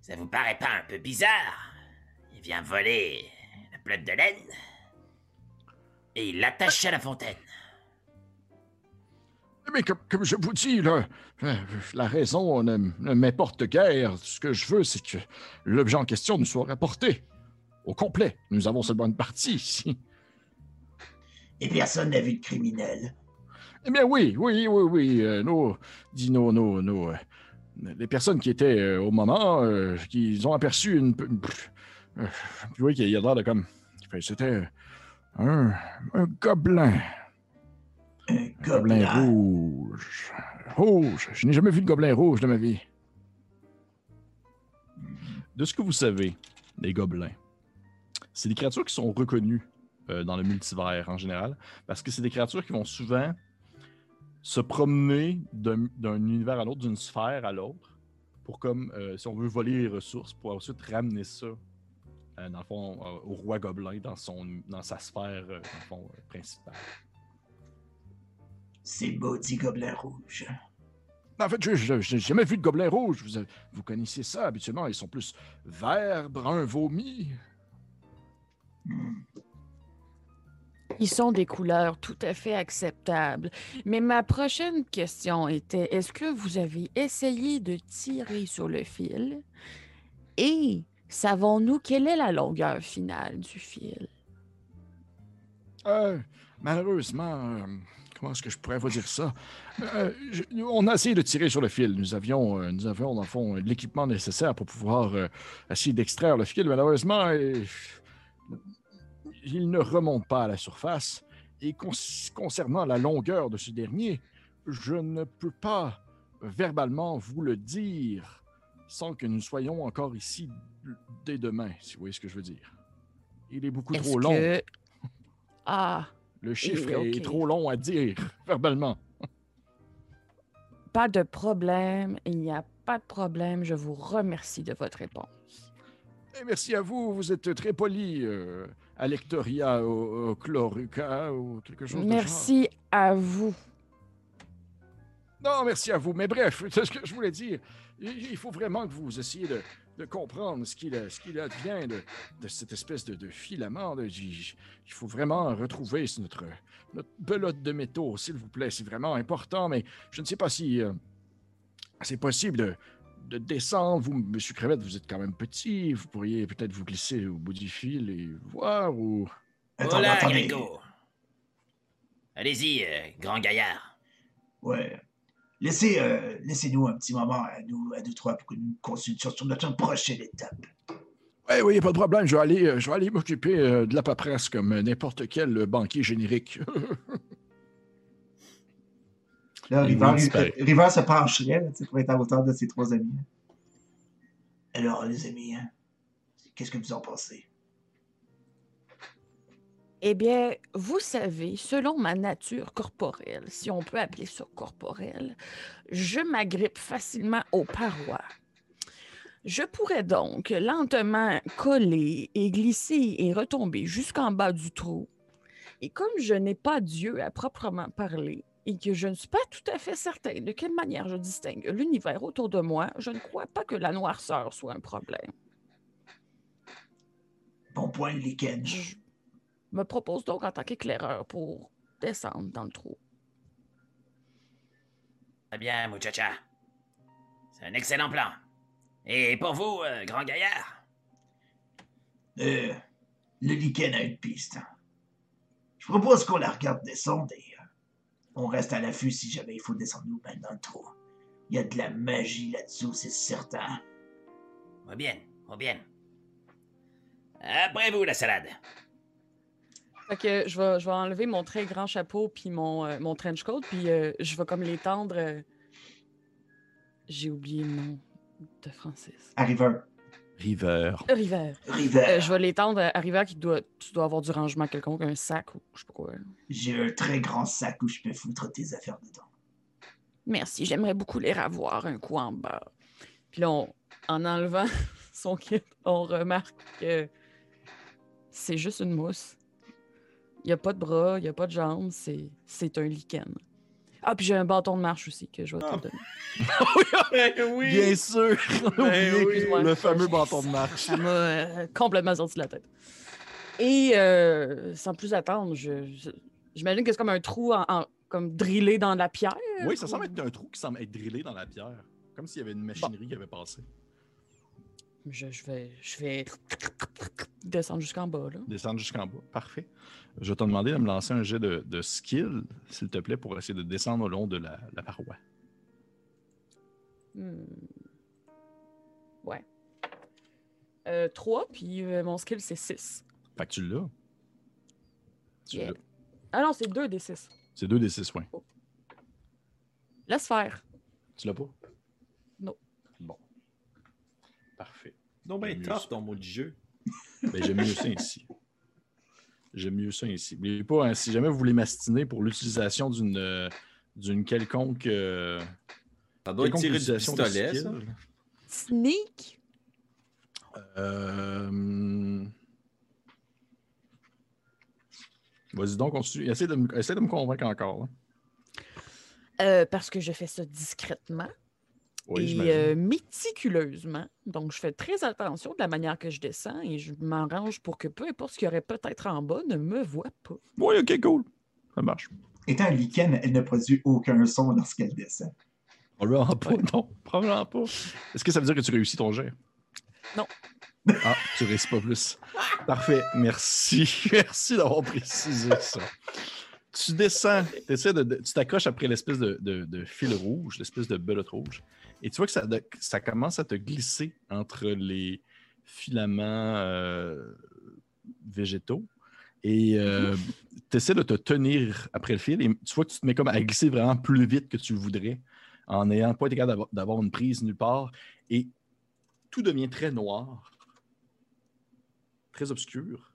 ça vous paraît pas un peu bizarre? Il vient voler la pelote de laine et il l'attache à la fontaine. Mais comme, comme je vous dis, là, la raison ne, ne m'importe guère. Ce que je veux, c'est que l'objet en question nous soit rapporté au complet. Nous avons seulement une partie ici. Et personne n'a vu de criminel. Eh bien oui, oui, oui, oui. euh, nos, dis nos, nos, nos, euh, les personnes qui étaient euh, au moment, euh, qui ont aperçu une, euh, oui, qu'il y a l'air de comme, c'était un, un gobelin, Un un gobelin. rouge, rouge. Je n'ai jamais vu de gobelin rouge de ma vie. De ce que vous savez, les gobelins, c'est des créatures qui sont reconnues euh, dans le multivers en général, parce que c'est des créatures qui vont souvent se promener d'un univers à l'autre, d'une sphère à l'autre, pour comme, euh, si on veut voler les ressources, pour ensuite ramener ça, euh, au roi gobelin, dans, son, dans sa sphère, principale. Ces maudits gobelins rouges. En fait, je n'ai jamais vu de gobelin rouge. Vous, connaissez ça habituellement. Ils sont plus vert, brun, vomi. Hmm. Ils sont des couleurs tout à fait acceptables. Mais ma prochaine question était, est-ce que vous avez essayé de tirer sur le fil? Et savons-nous quelle est la longueur finale du fil? Euh, malheureusement, euh, comment est-ce que je pourrais vous dire ça? Euh, je- on a essayé de tirer sur le fil. Nous avions, euh, nous avions dans le fond, l'équipement nécessaire pour pouvoir euh, essayer d'extraire le fil. Malheureusement, il ne remonte pas à la surface. Et con- concernant la longueur de ce dernier, je ne peux pas verbalement vous le dire sans que nous soyons encore ici dès demain, si vous voyez ce que je veux dire. Il est beaucoup trop long. que... Ah, Le chiffre est trop long à dire verbalement. pas de problème. Il n'y a pas de problème. Je vous remercie de votre réponse. Et merci à vous, vous êtes très poli, euh, Alectoria au, au Chloruca ou quelque chose de genre. Merci à vous. Non, merci à vous. Mais bref, c'est ce que je voulais dire. Il il faut vraiment que vous essayiez de, de comprendre ce qu'il qu'il advient de, de cette espèce de, de filament. de- il il faut vraiment retrouver notre, notre belote de métaux, s'il vous plaît. C'est vraiment important, mais je ne sais pas si euh, c'est possible de, de descendre. Vous, Monsieur Crevette, vous êtes quand même petit. Vous pourriez peut-être vous glisser au bout du fil et voir ou... Attends. Grégo. Allez-y, euh, grand gaillard. Ouais. Laissez, euh, laissez-nous un petit moment à nous, à nous trois pour que nous consultions sur notre prochaine étape. Oui, oui, pas de problème. Je vais aller, euh, je vais aller m'occuper euh, de la paperasse comme n'importe quel banquier générique. Là, River, se pencherait là, pour être à hauteur de ses trois amis. Alors, les amis, hein, qu'est-ce que vous en pensez? Eh bien, vous savez, selon ma nature corporelle, si on peut appeler ça corporelle, je m'agrippe facilement aux parois. Je pourrais donc lentement coller et glisser et retomber jusqu'en bas du trou. Et comme je n'ai pas Dieu à proprement parler et que je ne suis pas tout à fait certain de quelle manière je distingue l'univers autour de moi, je ne crois pas que la noirceur soit un problème. Bon point, lichen. Je me propose donc en tant qu'éclaireur pour descendre dans le trou. Très bien, muchacha. C'est un excellent plan. Et pour vous, euh, grand gaillard? Euh, le lichen a une piste. Je propose qu'on la regarde descendre et euh, on reste à l'affût si jamais il faut descendre nous-mêmes dans le trou. Il y a de la magie là-dessous, c'est certain. Muy bien, muy bien. Après vous, la salade. Fait que je vais, je vais enlever mon très grand chapeau puis mon, euh, mon trench coat, puis euh, je vais comme l'étendre. euh, J'ai oublié le nom de Francis. À River. River. River. River, Euh, je vais l'étendre à River qui doit, tu dois avoir du rangement quelconque, un sac ou je sais pas quoi. j'ai un très grand sac où je peux foutre tes affaires dedans. Merci, j'aimerais beaucoup les revoir un coup en bas. Puis là, on- en enlevant son kit, on remarque que c'est juste une mousse. Il n'y a pas de bras, il n'y a pas de jambes, c'est, c'est un lichen. Ah, puis j'ai un bâton de marche aussi que je vais Ah. te donner. Bien sûr. Ben oui. Excuse-moi. Le fameux bâton de marche. Ça m'a euh, complètement sorti de la tête. Et euh, sans plus attendre, je, je- j'imagine que c'est comme un trou en, en- comme drillé dans la pierre. Oui, ça semble être un trou qui semble être drillé dans la pierre. Comme s'il y avait une machinerie qui avait passé. Je, je vais, je vais descendre jusqu'en bas. Là. Descendre jusqu'en bas. Parfait. Je vais te demander de me lancer un jet de, de skill, s'il te plaît, pour essayer de descendre au long de la, la paroi. Hmm. Ouais. Euh, 3, puis euh, mon skill, c'est 6. Fait que tu l'as. Tu Yeah. l'as. Ah non, c'est 2 des 6. C'est deux des six points. Laisse faire. Tu l'as pas? Non. Bon. Parfait. Donc, ben, tough ton mot de jeu. Ben, j'aime mieux ça ici. J'aime mieux ça ici. N'oubliez pas, hein, si jamais vous voulez mastiner pour l'utilisation d'une euh, d'une quelconque, euh, Ça doit être quelconque tiré du utilisation de pistolet, ça. Sneak? euh, Vas-y donc, continue. Essaye de, me, essaie de me convaincre encore. Euh, parce que je fais ça discrètement Oui, et euh, méticuleusement. Donc, je fais très attention de la manière que je descends et je m'arrange pour que peu importe ce qu'il y aurait peut-être en bas ne me voit pas. Oui, ok, cool. Ça marche. Étant lichen, elle ne produit aucun son lorsqu'elle descend. Probablement pas, non. Probablement pas. Est-ce que ça veut dire que tu réussis ton jet? Non. Ah, tu réussis pas plus. Parfait. Merci. Merci d'avoir précisé ça. Tu descends, t'essaies de- de- tu t'accroches après l'espèce de, de- de fil rouge, l'espèce de belote rouge, et tu vois que ça, commence à te glisser entre les filaments euh, végétaux. Et tu essaies de te tenir après le fil, et tu vois que tu te mets comme à glisser vraiment plus vite que tu le voudrais, en n'ayant pas été capable d'avoir- d'avoir une prise nulle part. Et tout devient très noir, très obscur.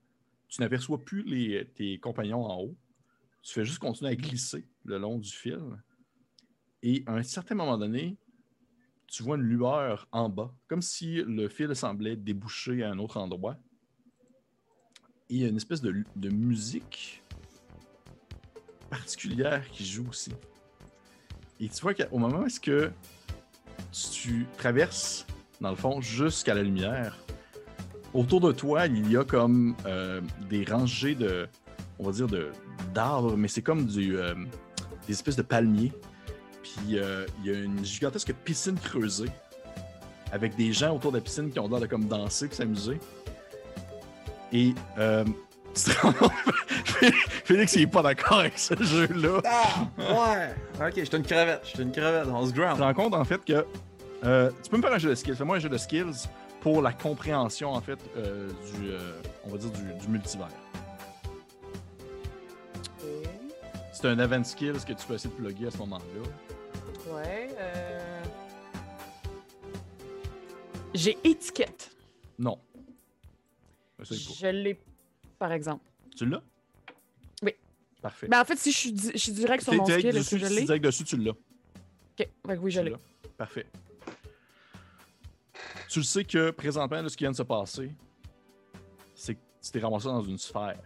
Tu n'aperçois plus les, tes compagnons en haut. Tu fais juste continuer à glisser le long du fil. Et à un certain moment donné, tu vois une lueur en bas, comme si le fil semblait déboucher à un autre endroit. Et il y a une espèce de, musique particulière qui joue aussi. Et tu vois qu'au moment où est-ce que tu traverses, dans le fond, jusqu'à la lumière, autour de toi, il y a comme euh, des rangées de, on va dire, d'arbres, mais c'est comme euh, des espèces de palmiers. Puis euh, il y a une gigantesque piscine creusée avec des gens autour de la piscine qui ont l'air de comme danser s'amuser. Et euh, tu te rends compte- Félix, il est pas d'accord avec ce jeu-là. Ah! Ouais! Ok, j'étais une crevette. J'étais une crevette. On se Tu te ground. rends compte en fait que euh, tu peux me faire un jeu de skills. Fais-moi un jeu de skills pour la compréhension en fait euh, du, on va dire du, du multivers. C'est un event skills que tu peux essayer de plugger à ce moment-là. Ouais. euh, J'ai étiquette. Non. Je l'ai, par exemple. Tu l'as? Oui. Parfait. Ben, en fait, si je suis, di- je suis direct sur mon skill, est-ce que dessus, je si tu l'ai? direct dessus, tu l'as. Ok, oui, je l'ai. Parfait. Tu le sais que présentement, là, ce qui vient de se passer, c'est que tu t'es ramassé dans une sphère.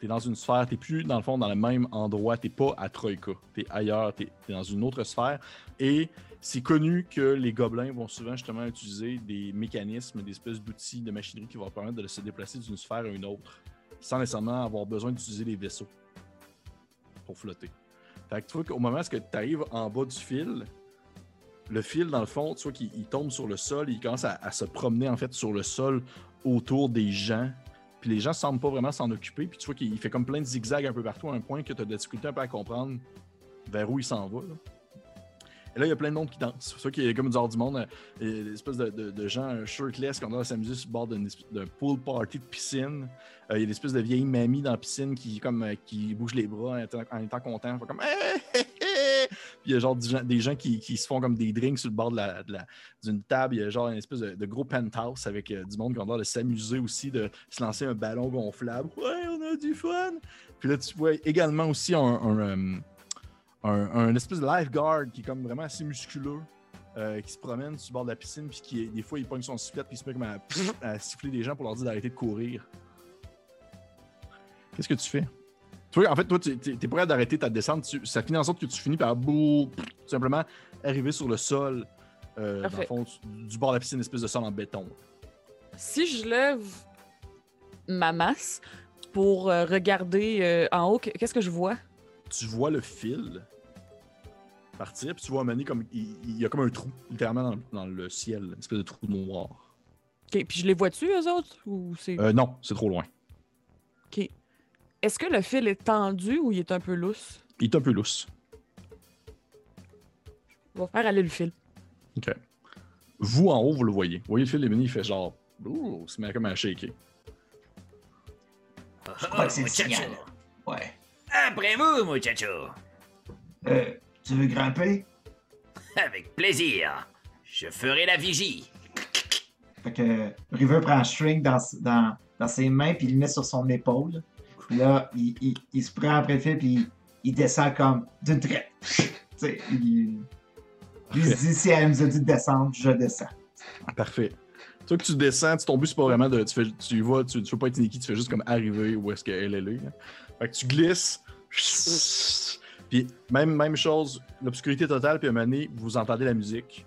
T'es dans une sphère, t'es plus dans le fond dans le même endroit, t'es pas à Troïka, t'es ailleurs, t'es es dans une autre sphère. Et c'est connu que les gobelins vont souvent justement utiliser des mécanismes, des espèces d'outils de machinerie qui vont permettre de se déplacer d'une sphère à une autre, sans nécessairement avoir besoin d'utiliser les vaisseaux pour flotter. Fait que tu vois qu'au moment où tu arrives en bas du fil, le fil, dans le fond, tu vois qu'il il tombe sur le sol, il commence à se promener en fait sur le sol autour des gens. Puis les gens semblent pas vraiment s'en occuper. Puis tu vois qu'il fait comme plein de zigzags un peu partout à un point que tu as de difficulté un peu à comprendre vers où il s'en va. Et là, il y a plein de monde qui danse. C'est pour ça qu'il y a comme du hors du monde, euh, des espèces de, de- gens shirtless qui ont l'air s'amuser sur le bord espèce de pool party de piscine. Euh, il y a des espèces de vieilles mamies dans la piscine qui, comme, euh, qui bougent les bras en étant, en. Fait comme Puis il y a genre des gens, qui, qui se font comme des drinks sur le bord de la, d'une table. Il y a genre une espèce de, gros penthouse avec euh, du monde qui ont l'air de s'amuser aussi, de se lancer un ballon gonflable. Ouais, on a du fun! Puis là, tu vois également aussi un, un, euh, espèce de lifeguard qui est comme vraiment assez musculeux. euh, qui se promène sur le bord de la piscine, puis qui, des fois, il pogne son sifflet, puis il se met comme à, à siffler des gens pour leur dire d'arrêter de courir. Qu'est-ce que tu fais? Toi, en fait, toi, tu es, prêt d'arrêter ta descente. tu- ça finit en sorte que tu finis par bouh, tout simplement arriver sur le sol, euh, dans le Parfait. fond, du, du bord de la piscine, une espèce de sol en béton. Si je lève ma masse pour euh, regarder euh, en haut. Qu- Qu'est-ce que je vois? Tu vois le fil partir, puis tu vois Mané comme. Il, il y a comme un trou, littéralement, dans, dans le ciel, une espèce de trou noir. OK, puis je les vois-tu, eux autres? Ou c'est... Non, c'est trop loin. Est-ce que le fil est tendu ou il est un peu lousse? Il est un peu lousse. On va faire aller le fil. OK. Vous, en haut, vous le voyez. Vous voyez le fil Mané, il fait genre. Ouh, il se met comme à shaker. Je crois que c'est le signal. Ouais. Après vous, muchacho. Euh, tu veux grimper? Avec plaisir. Je ferai la vigie. Fait que River prend un string dans, dans, dans ses mains, puis il le met sur son épaule. Là, il, il, se prend après le fil, puis il, descend comme d'une traite. il, il se dit, si elle nous a dit de descendre, je descends. Parfait. Toi que tu descends, tu, ton but c'est pas vraiment de. Tu, fais, tu vois, tu, tu veux pas être sneaky, tu fais juste comme arriver où est-ce qu'elle est là. hein. Fait que tu glisses. Puis même, même chose, l'obscurité totale, puis à un moment donné, vous entendez la musique.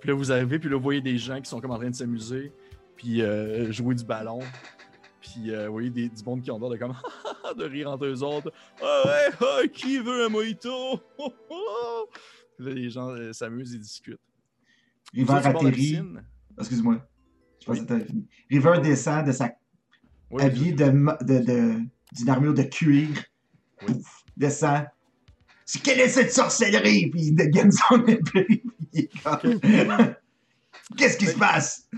Puis là, vous arrivez, puis là, vous voyez des gens qui sont comme en train de s'amuser, puis euh, jouer du ballon. Puis euh, vous voyez des, du monde qui ont l'air de comme de rire entre eux autres. Ah ouais, ah, qui veut un mojito? Là, les gens euh, s'amusent et discutent. River atterrit. Excuse-moi. Je pensais Oui. que fini. River descend de sa Oui, habillé de, de, de- d'une armure de cuir. Oui. Pouf, descend. C'est quelle est cette sorcellerie? Puis il dégaine son épée. puis il est comme- Qu'est-ce qui se passe?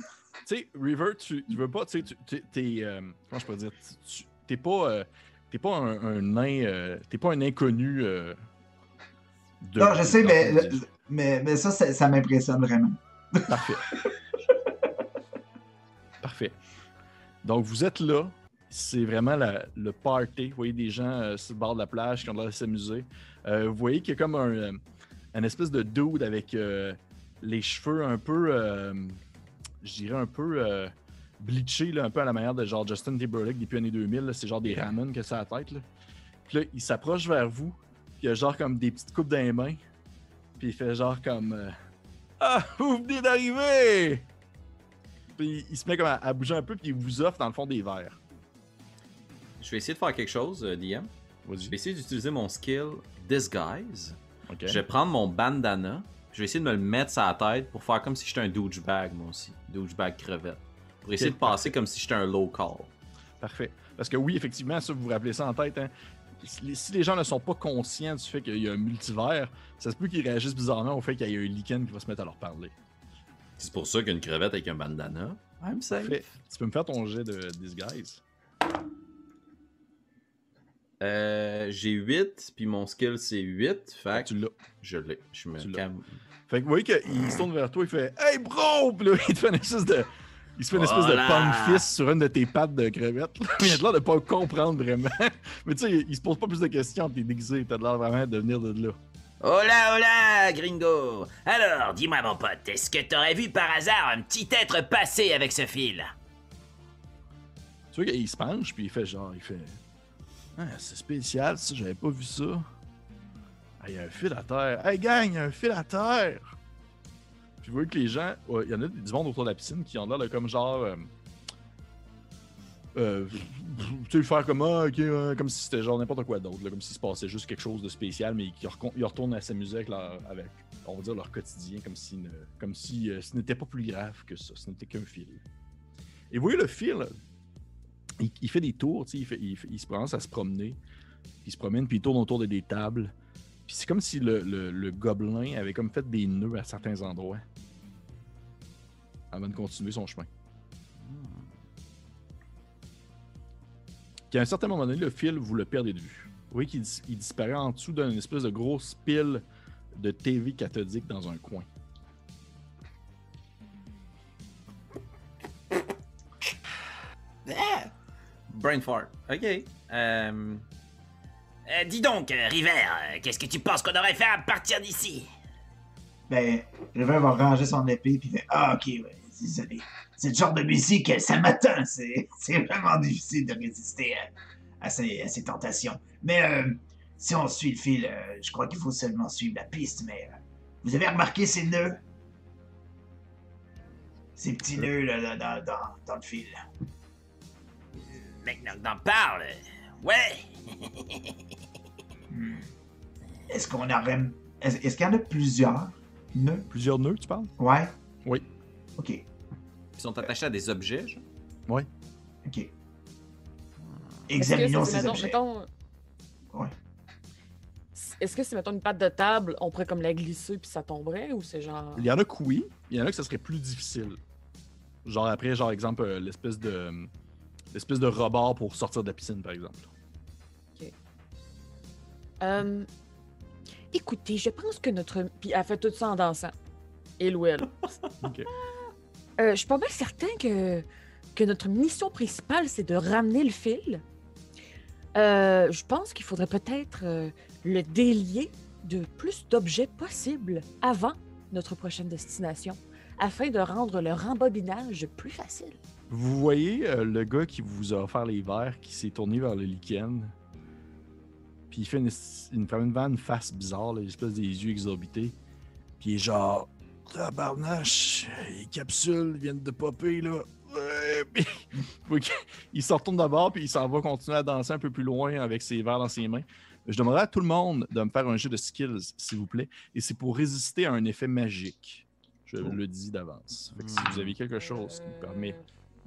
Tu sais, River, tu, tu veux pas, tu sais, tu- t'es, euh, comment je peux dire, t'es pas, euh, t'es pas un, un nain, euh, t'es pas un inconnu. euh, de- non, je sais, mais, mais, mais ça, ça, ça m'impressionne vraiment. Parfait. Parfait. Donc, vous êtes là. C'est vraiment la- le party. Vous voyez des gens sur le bord de la plage qui ont l'air de s'amuser. Vous voyez qu'il y a comme un, un espèce de dude avec les cheveux un peu, je dirais un peu euh, bleachés, là, un peu à la manière de genre Justin Timberlake depuis l'année 2000. là. C'est genre des ramen que ça a la tête. Là. Puis là, il s'approche vers vous. Puis il a genre comme des petites coupes dans les mains. Puis il fait genre comme... euh, ah, vous venez d'arriver! Puis il se met comme à, à bouger un peu, puis il vous offre dans le fond des verres. Je vais essayer de faire quelque chose, euh, DM. Je vais essayer d'utiliser mon skill Disguise. Je vais prendre mon bandana. Je vais essayer de me le mettre sur la tête pour faire comme si j'étais un douchebag, moi aussi. Douchebag crevette. Pour essayer de passer comme si j'étais un local. Parfait. Parce que oui, effectivement, ça, vous vous rappelez ça en tête. Hein? Si les- gens ne sont pas conscients du fait qu'il y a un multivers, ça se peut qu'ils réagissent bizarrement au fait qu'il y ait un lichen qui va se mettre à leur parler. C'est pour ça qu'une crevette avec un bandana, I'm safe. Tu peux me faire ton jet de disguise. Euh, j'ai 8, puis mon skill c'est 8. Fait Tu l'as. je l'ai. Je me calme. Fait que vous voyez qu'il se tourne vers toi, il fait Hey bro! Puis là, il te fait une espèce de. Il se fait une espèce Voilà. de palm fist sur une de tes pattes de crevette. là. il a l'air de pas comprendre vraiment. Mais tu sais, il se pose pas plus de questions, t'es déguisé, t'as l'air vraiment de venir de là. Hola, hola, gringo. Alors, dis-moi, mon pote, est-ce que t'aurais vu par hasard un petit être passer avec ce fil? Tu vois qu'il se penche, puis il fait genre, il fait Ah, c'est spécial, ça, j'avais pas vu ça. Il y a un fil à terre. Hey gang, il y a un fil à terre! Puis vous voyez que les gens, il y en a du monde autour de la piscine qui ont l'air de comme genre. Euh, euh, tu sais, faire comme, ah, comme si c'était genre n'importe quoi d'autre, là, comme s'il se passait juste quelque chose de spécial, mais qui retournent à s'amuser avec, leur, avec, on va dire, leur quotidien, comme si, comme si euh, ce n'était pas plus grave que ça, ce n'était qu'un fil. Et vous voyez le fil, il, fait des tours, il, il se commence à se promener, il se promène, puis il tourne autour de des tables. Puis c'est comme si le, le- gobelin avait comme fait des nœuds à certains endroits avant de continuer son chemin. Puis à un certain moment donné, le fil, vous le perdez de vue. Vous voyez qu'il dis- il disparaît en dessous d'une espèce de grosse pile de TV cathodique dans un coin. Brain fart. Ok. Euh, Euh, Dis donc, euh, River, euh, qu'est-ce que tu penses qu'on aurait fait à partir d'ici? Ben, River va ranger son épée, puis fait Ah, ok, ouais, désolé. C'est le genre de musique, ça m'atteint. C'est c'est vraiment difficile de résister à, à ces, à ces tentations. Mais euh, si on suit le fil, euh, je crois qu'il faut seulement suivre la piste. Mais euh, vous avez remarqué ces nœuds? Ces petits nœuds là, là, dans, dans, dans le fil. maintenant que t'en parles, ouais. Est-ce qu'on aurait. Est-ce est-ce qu'il y en a plusieurs? Nœuds? Plusieurs nœuds, tu parles? Ouais. Oui. Ok. Ils sont attachés à des objets, genre? Ok. Est-ce que Examinons c'est, ces mettons- objets. mettons- Ouais. Est-ce que c'est, mettons, une patte de table, on pourrait comme la glisser puis ça tomberait ou c'est genre. Il y en a que oui, il y en a que ça serait plus difficile. Genre après, genre exemple, euh, l'espèce de l'espèce de rebord pour sortir de la piscine, par exemple. Euh, écoutez, je pense que notre. Puis elle fait tout ça en dansant. Et ou elle. Euh, je suis pas mal certain que, que notre mission principale, c'est de ramener le fil. Euh, je pense qu'il faudrait peut-être euh, le délier de plus d'objets possibles avant notre prochaine destination, afin de rendre le rembobinage plus facile. Vous voyez euh, le gars qui vous a offert les verres qui s'est tourné vers le lichen. Puis il fait une, une face bizarre, là, une espèce des yeux exorbités. Puis il est genre Tabarnache, les capsules viennent de popper là. Il se retourne d'abord, puis il s'en va continuer à danser un peu plus loin avec ses verres dans ses mains. Je demanderais à tout le monde de me faire un jeu de skills, s'il vous plaît. Et c'est pour résister à un effet magique. Je Oh. le dis d'avance. Si vous avez quelque chose qui me permet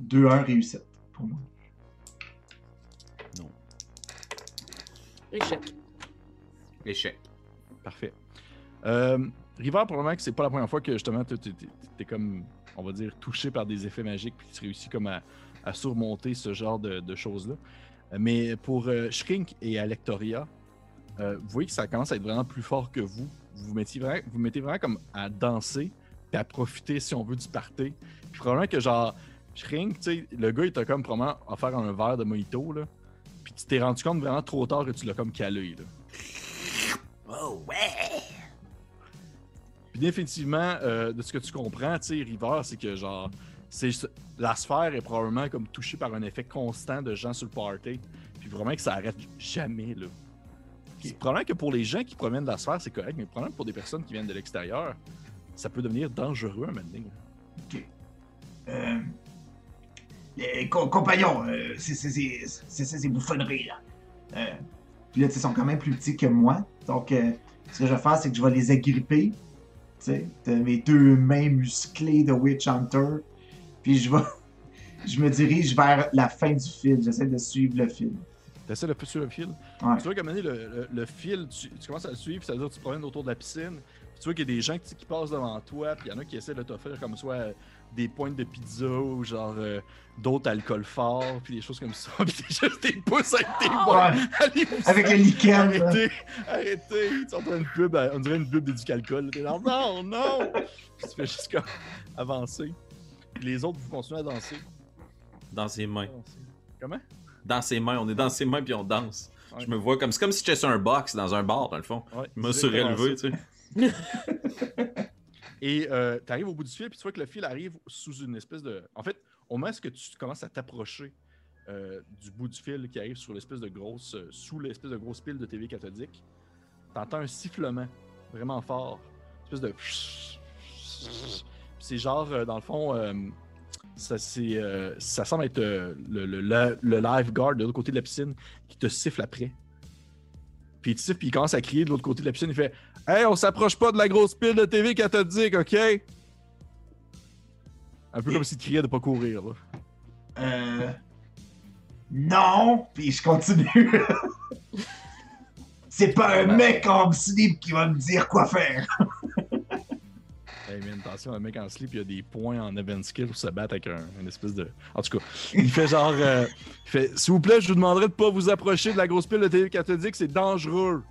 2-1 réussite pour moi. Échec. Échec. Parfait. Euh, River, probablement que c'est pas la première fois que justement t'es- t'es t'es comme, on va dire, touché par des effets magiques puis tu réussis comme à, à surmonter ce genre de, de choses-là. Mais pour euh, Shrink et Alectoria, euh, vous voyez que ça commence à être vraiment plus fort que vous. Vous vous mettez vraiment, vous mettez vraiment comme à danser puis à profiter, si on veut, du party. Puis probablement que genre, Shrink, tu sais, le gars, il t'a comme probablement offert un verre de mojito, là. Puis tu t'es rendu compte vraiment trop tard que tu l'as comme calé, là. Oh, ouais. Puis définitivement, euh, de ce que tu comprends, tu sais, River, c'est que genre, c'est la sphère est probablement comme touchée par un effet constant de gens sur le party. Puis vraiment que ça arrête jamais, là. C'est probablement que pour les gens qui proviennent de la sphère, c'est correct, mais probablement pour des personnes qui viennent de l'extérieur, ça peut devenir dangereux un moment donné. Ok. Euh, les co- compagnons, euh, c'est ces bouffonneries là. Euh, puis là, ils sont quand même plus petits que moi. Donc, euh, ce que je vais faire, c'est que je vais les agripper. Tu sais, mes deux mains musclées de Witch Hunter. Puis je vais. Je me dirige vers la fin du fil. J'essaie de suivre le fil. T'essaies de suivre le fil? Ouais. Tu vois qu'à un moment donné, le, le- le fil, tu, tu commences à le suivre, ça veut dire que tu promènes autour de la piscine. Puis tu vois qu'il y a des gens qui, qui passent devant toi, puis il y en a qui essaient de t'offrir comme soit euh, des pointes de pizza ou genre euh, d'autres alcools forts, puis des choses comme ça. Puis t'es juste des pouces avec tes mains. Ouais, Allez, vous avec le lichen. là. Arrêtez, arrêtez. Tu entends une pub, euh, on dirait une pub d'éducalcool. T'es là, non, non. Puis tu fais juste comme avancer. Puis les autres, vous continuez à danser. Dans ses mains. Comment? Dans ses mains. On est dans ses mains puis on danse. Ouais. Je me vois comme. C'est comme si j'étais sur un box dans un bar, dans le fond. Ouais, Je me suis relevé, tu sais. Et euh, tu arrives au bout du fil, puis tu vois que le fil arrive sous une espèce de. En fait, au moment où tu commences à t'approcher euh, du bout du fil qui arrive sur l'espèce de grosse. euh, sous l'espèce de grosse pile de TV cathodique, t'entends un sifflement vraiment fort. Une espèce de. C'est genre, dans le fond, ça, ça semble être le, le, le- le lifeguard de l'autre côté de la piscine qui te siffle après. Puis il te siffle, puis il commence à crier de l'autre côté de la piscine. Il fait Hey, on s'approche pas de la grosse pile de TV cathodique, ok? Un peu comme s'il criait de pas courir, là. Euh. Non! Puis je continue. C'est pas un mec en slip qui va me dire quoi faire. Hey man, attention, un mec en slip, il y a des points en event skill pour se battre avec un, une espèce de. En tout cas, il fait genre. euh, il fait S'il vous plaît, je vous demanderai de pas vous approcher de la grosse pile de TV cathodique, c'est dangereux.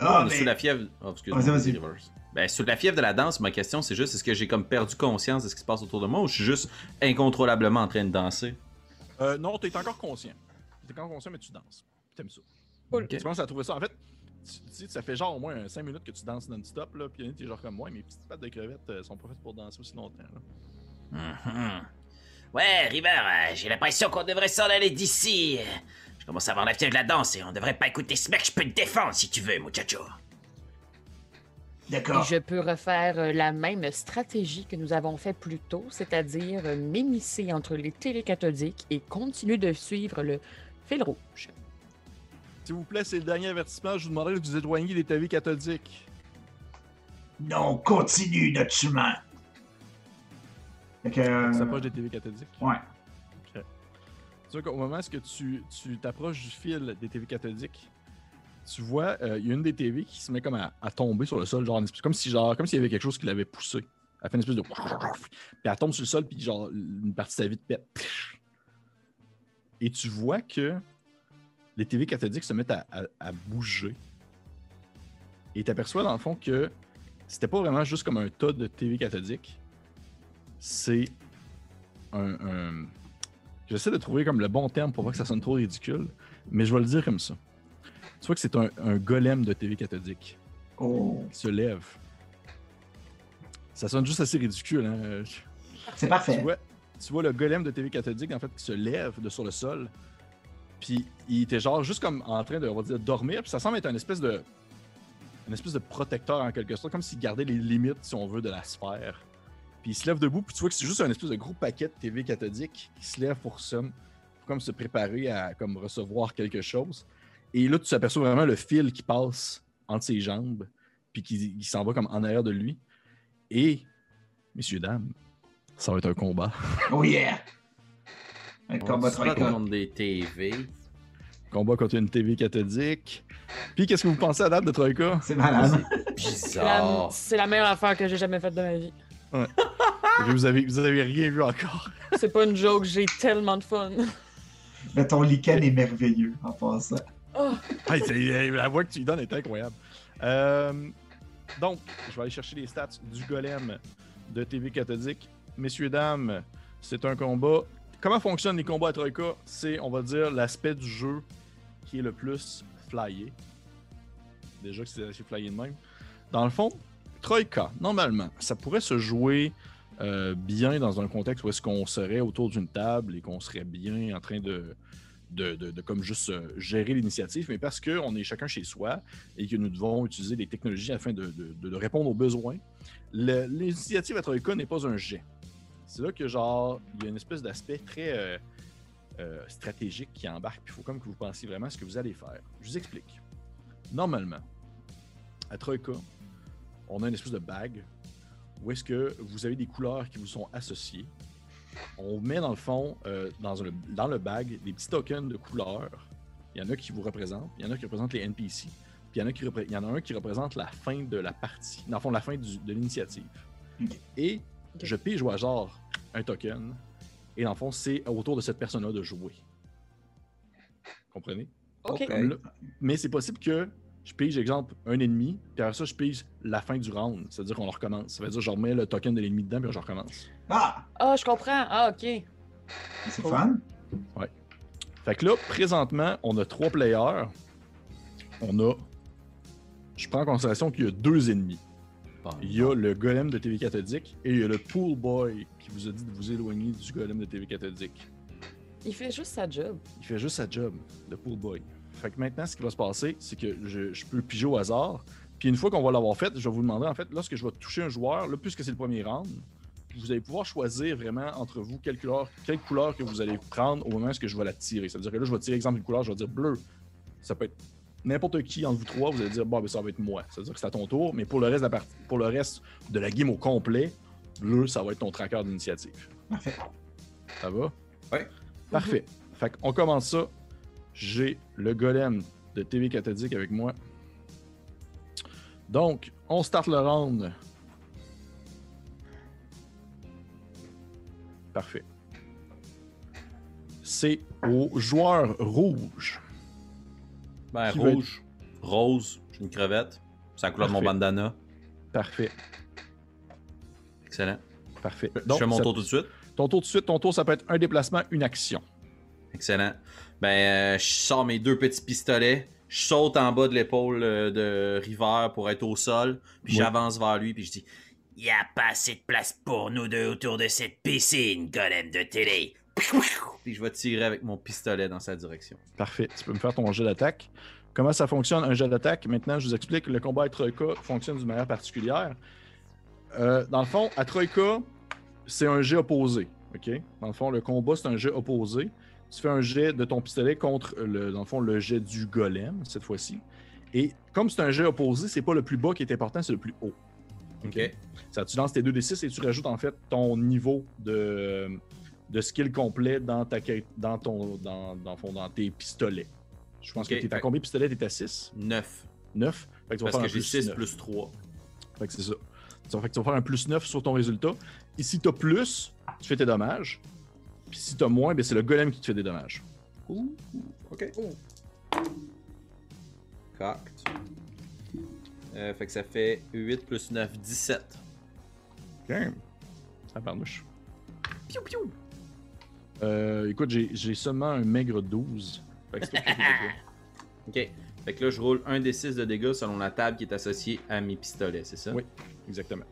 Ah, mais- sous la fièvre. Oh, excuse-moi, Vas-y, vas-y. c'est reverse. Ben, sous la fièvre de la danse, ma question, c'est juste est-ce que j'ai comme perdu conscience de ce qui se passe autour de moi ou je suis juste incontrôlablement en train de danser? Euh, non, t'es encore conscient. T'es encore conscient, mais tu danses. T'aimes ça. Cool. Ok. Tu commences à trouver ça. En fait, tu, tu sais, ça fait genre au moins 5 minutes que tu danses non-stop, là. Puis t'es genre comme moi, mes petites pattes de crevettes euh, sont pas faites pour danser aussi longtemps, là. Mhm. Ouais, River, euh, j'ai l'impression qu'on devrait s'en aller d'ici. Je commence à avoir la fièvre de la danse et on devrait pas écouter ce mec, je peux te défendre si tu veux, muchacho. D'accord. je peux refaire euh, la même stratégie que nous avons fait plus tôt, c'est-à-dire euh, m'immiscer entre les télécathodiques et continuer de suivre le fil rouge. S'il vous plaît, c'est le dernier avertissement. Je vous demanderai de vous éloigner des TV cathodiques. Non, continue, notre chemin. Fait que. On euh, s'approche des TV cathodiques. Ouais. Vois qu'au moment où tu t'approches du fil des TV cathodiques, tu vois, euh, il y a une des TV qui se met comme à, tomber sur le sol, genre, espèce- comme si genre, comme s'il y avait quelque chose qui l'avait poussé. Elle fait une espèce de. Puis elle tombe sur le sol, puis genre, une partie de sa vie de pète. Et tu vois que les TV cathodiques se mettent à, bouger. Et tu aperçois dans le fond que c'était pas vraiment juste comme un tas de TV cathodiques. C'est un- J'essaie de trouver comme le bon terme pour pas que ça sonne trop ridicule, mais je vais le dire comme ça. Tu vois que c'est un, un golem de TV cathodique Oh. qui se lève. Ça sonne juste assez ridicule, hein? C'est Tu parfait. vois, tu vois le golem de TV cathodique en fait qui se lève de sur le sol. Puis il était genre juste comme en train de on va dire, dormir. Puis ça semble être une espèce de une espèce de protecteur en quelque sorte, comme s'il gardait les limites, si on veut, de la sphère. Puis il se lève debout, puis tu vois que c'est juste un espèce de gros paquet de TV cathodique qui se lève pour, se, pour comme se préparer à comme recevoir quelque chose. Et là, tu t'aperçois vraiment le fil qui passe entre ses jambes, puis qui, qui s'en va comme en arrière de lui. Et, messieurs, dames, ça va être un combat. Oh yeah. Un On combat contre des TV. Combat contre une TV cathodique. Puis, qu'est-ce que vous pensez à date de Troika? C'est malade. C'est la, Bizarre. c'est la meilleure affaire que j'ai jamais faite de ma vie. Vous avez, vous avez rien vu encore. C'est pas une joke, j'ai tellement de fun. Mais ton lichen est merveilleux en passant. Oh, Hey, c'est- la voix que tu lui donnes est incroyable. Euh, donc, je vais aller chercher les stats du golem de TV cathodique. Messieurs, dames, c'est un combat. Comment fonctionnent les combats à Troika? C'est, on va dire, l'aspect du jeu qui est le plus flyé. Déjà que c'est assez flyé de même. Dans le fond, Troika, normalement, ça pourrait se jouer euh, bien dans un contexte où est-ce qu'on serait autour d'une table et qu'on serait bien en train de, comme juste euh, gérer l'initiative, mais parce qu'on est chacun chez soi et que nous devons utiliser des technologies afin de, répondre aux besoins, l'initiative à Troika n'est pas un jet. C'est là que, genre, il y a une espèce d'aspect très euh, stratégique qui embarque, il faut comme que vous pensiez vraiment ce que vous allez faire. Je vous explique. Normalement, à Troika, on a une espèce de bague où est-ce que vous avez des couleurs qui vous sont associées. On met dans le fond, euh, dans, un- dans le bag, des petits tokens de couleurs. Il y en a qui vous représentent, il y en a qui représentent les NPC, puis il y en a, qui repré- il y en a un qui représente la fin de la partie, dans le fond, la fin du- de l'initiative. Et je pige au hasard un token, et dans le fond, c'est autour de cette personne-là de jouer. Comprenez? ok. Là- Mais c'est possible que je pige, exemple, un ennemi, puis après ça, je pige la fin du round. C'est-à-dire qu'on le recommence. Ça veut dire que je remets le token de l'ennemi dedans, puis je recommence. Ah, Ah, je comprends. Ah, ok. c'est fun. Fait que là, présentement, on a trois players. On a. Je prends en considération qu'il y a deux ennemis. Il y a le golem de TV cathodique et il y a le pool boy qui vous a dit de vous éloigner du golem de TV cathodique. Il fait juste sa job. Il fait juste sa job, le pool boy. Fait que maintenant, ce qui va se passer, c'est que je, je peux piger au hasard. Puis une fois qu'on va l'avoir fait, je vais vous demander, en fait, lorsque je vais toucher un joueur, là, puisque c'est le premier round, vous allez pouvoir choisir vraiment entre vous quelle couleur, quelle couleur que vous allez prendre au moment où je vais la tirer. C'est-à-dire que là, je vais tirer exemple une couleur, je vais dire bleu. Ça peut être n'importe qui entre vous trois, vous allez dire bon, ben, ça va être moi. C'est-à-dire que c'est à ton tour, mais pour le reste de la partie, pour le reste de la game au complet, bleu, ça va être ton tracker d'initiative. Parfait. Ça va? Ouais. Parfait. Fait qu'on commence ça. J'ai le golem de TV cathodique avec moi. Donc, on start le round. Parfait. C'est au joueur rouge. Ben, Qui veut rouge, rose, j'ai une crevette. C'est la couleur de mon bandana. Parfait. Excellent. Parfait. je fais mon ça- tour tout de suite. Ton tour tout de suite, ton tour, ça peut être un déplacement, une action. Excellent. Ben, euh, je sors mes deux petits pistolets. Je saute en bas de l'épaule euh, de River pour être au sol. Puis j'avance vers lui. Puis je dis Y a pas assez de place pour nous deux autour de cette piscine, golem de télé. Puis je vais tirer avec mon pistolet dans sa direction. Parfait. Tu peux me faire ton jet d'attaque. Comment ça fonctionne un jet d'attaque? Maintenant, je vous explique. Le combat à Troika fonctionne d'une manière particulière. Euh, dans le fond, à Troika, c'est un jet opposé. OK? Dans le fond, le combat, c'est un jet opposé. Tu fais un jet de ton pistolet contre le, dans le fond, le jet du golem, cette fois-ci. Et comme c'est un jet opposé, c'est pas le plus bas qui est important, c'est le plus haut. Ok? Ça, tu lances tes 2d6 et tu rajoutes en fait ton niveau de, de skill complet dans, ta, dans, ton, dans, dans, fond, dans tes pistolets. Je pense Ok, que tu à combien de pistolets? Tu à 6 9. 9 Fait que tu vas Parce faire que un j'ai plus 6 neuf. plus 3. Fait que c'est ça. Fait que tu vas faire un plus 9 sur ton résultat. Et si tu as plus, tu fais tes dommages. Puis si tu as moins, ben c'est le golem qui te fait des dommages. Ok. Cocked. Euh, fait que ça fait 8 plus 9, 17. Ok. Ça barnouche. Piou piou. Euh, écoute, j'ai j'ai seulement un maigre 12. Fait que c'est pas plus que Ok. Fait que là, je roule un des 6 de dégâts selon la table qui est associée à mes pistolets, c'est ça? Oui. Exactement.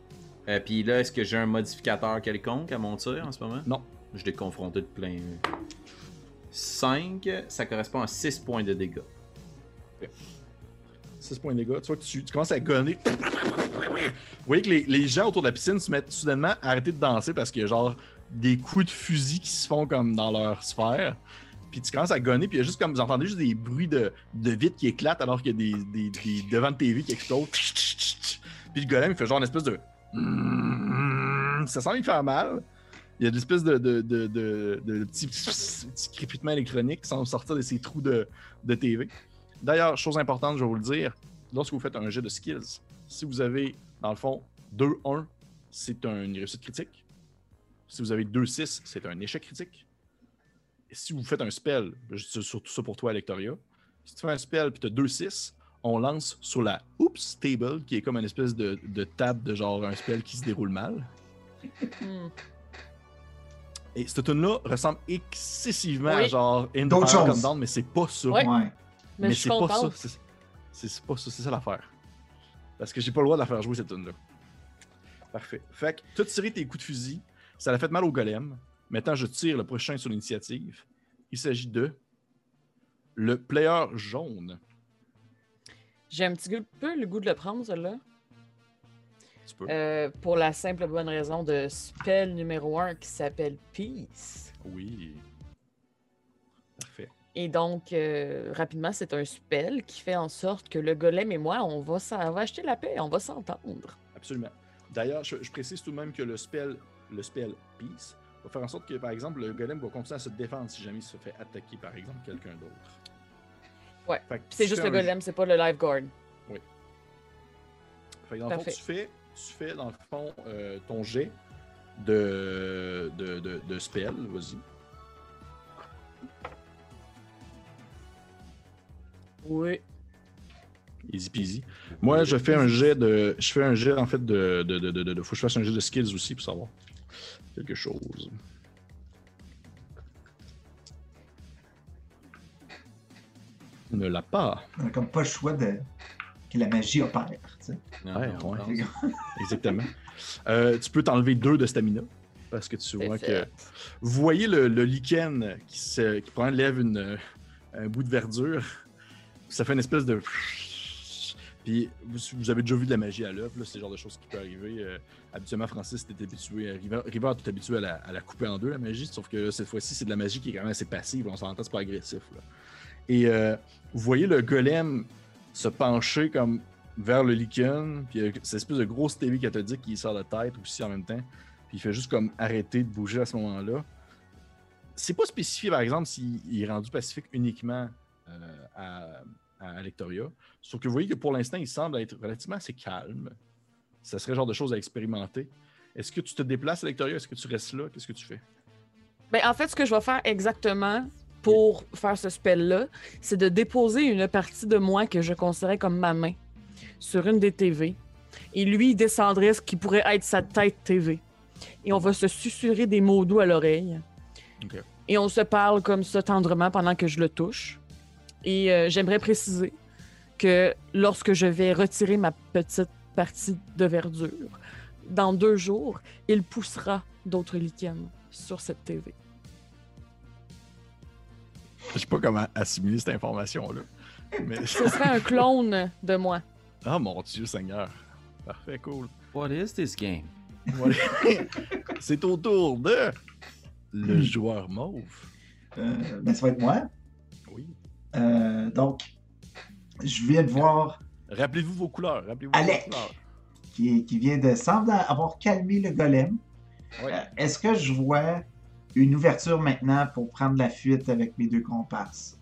Euh, Puis là, est-ce que j'ai un modificateur quelconque à mon tir en ce moment? Non. Je l'ai confronté de plein. 5, ça correspond à 6 points de dégâts. 6 points de dégâts. Tu vois que tu, commences à gonner. Vous voyez que les, les gens autour de la piscine se mettent soudainement à arrêter de danser parce qu'il y a genre des coups de fusil qui se font comme dans leur sphère. Puis tu commences à gonner, puis il y a juste comme vous entendez juste des bruits de, de vitres qui éclatent alors qu'il y a des, des, des devants de TV qui explosent. Puis le golem il fait genre une espèce de. Ça semble lui faire mal. Il y a des espèces de, de, de, de, de petits, petits crépitements électroniques qui semblent sortir de ces trous de, de TV. D'ailleurs, chose importante, je vais vous le dire, lorsque vous faites un jet de skills, si vous avez, dans le fond, 2-1, c'est une réussite critique. Si vous avez 2-6, c'est un échec critique. Et si vous faites un spell, dis surtout ça pour toi, Alectoria, si tu fais un spell et tu as 2-6, on lance sur la Oops Table, qui est comme une espèce de, de table de genre un spell qui se déroule mal. Et cette tune-là ressemble excessivement à genre In the Fire. Come Down, mais c'est pas ça. Ouais. Ouais. Mais, suis c'est pas ça. C'est pas ça, c'est ça l'affaire. Parce que j'ai pas le droit de la faire jouer cette tune là Parfait. Fait que tu as tiré tes coups de fusil, ça l'a fait mal au golem. Maintenant, je tire le prochain sur l'initiative. Il s'agit de le player jaune. J'ai un petit peu- peu le goût de le prendre, celui-là. Tu peux. Euh, pour la simple bonne raison de spell numéro 1 qui s'appelle Peace. Oui. Parfait. Et donc, euh, rapidement, c'est un spell qui fait en sorte que le golem et moi, on va, on va acheter la paix, on va s'entendre. Absolument. D'ailleurs, je, je précise tout de même que le spell, le spell Peace va faire en sorte que, par exemple, le golem va continuer à se défendre si jamais il se fait attaquer, par exemple, quelqu'un d'autre. Ouais. C'est juste le golem, c'est pas le lifeguard. Fait que dans le fond, tu fais, tu fais, dans le fond, euh, ton jet de, de, de, de spell. Vas-y. Oui. Easy peasy. Moi, je fais un jet de. Je fais un jet, en fait, de. de, de, de, de- de- faut que je fasse un jet de skills aussi pour savoir quelque chose. Ne l'a pas. On a comme pas le choix de que la magie opère. tu sais. Non, Ouais, non, ouais. non. Exactement. Euh, tu peux t'enlever deux de stamina. Parce que tu vois que. Vous voyez le, le lichen qui, se, qui prend, lève une, un bout de verdure. Ça fait une espèce de. Puis vous, vous avez déjà vu de la magie à l'œuvre, là, c'est le genre de choses qui peut arriver. Euh, habituellement, Francis était habitué, euh, River, River est habitué à la, à la couper en deux, la magie, sauf que là, cette fois-ci, c'est de la magie qui est quand même assez passive, on s'entend, c'est pas agressif. là. Et euh, vous voyez le golem se pencher comme vers le lichen, puis il y cette espèce de grosse TV cathodique qui sort de tête aussi en même temps, puis il fait juste comme arrêter de bouger à ce moment-là c'est pas spécifié, par exemple, s'il est rendu pacifique uniquement euh, à, à Alectoria. Sauf que vous voyez que pour l'instant, il semble être relativement assez calme. Ça serait le genre de choses à expérimenter. Est-ce que tu te déplaces à Alectoria? Est-ce que tu restes là? Qu'est-ce que tu fais? Ben, en fait, ce que je vais faire exactement pour faire ce spell-là, c'est de déposer une partie de moi que je considérais comme ma main sur une des TV. Et lui, il descendrait ce qui pourrait être sa tête TV. Et on va se susurrer des mots doux à l'oreille. Et on se parle comme ça tendrement pendant que je le touche. Et euh, j'aimerais préciser que lorsque je vais retirer ma petite partie de verdure, dans deux jours, il poussera d'autres lichens sur cette TV. Je sais pas comment assimiler cette information-là. Mais... Ce serait un clone de moi. Ah mon Dieu Seigneur. Parfait, cool. What is this game? C'est au tour de le Hmm. joueur mauve. Euh, ben, ça va être moi. Oui. Euh, donc, je viens de voir Rappelez-vous vos couleurs. Rappelez-vous Alec. vos couleurs. qui, qui vient de semble avoir calmé le golem. Ouais. Euh, Est-ce que je vois une ouverture maintenant pour prendre la fuite avec mes deux comparses?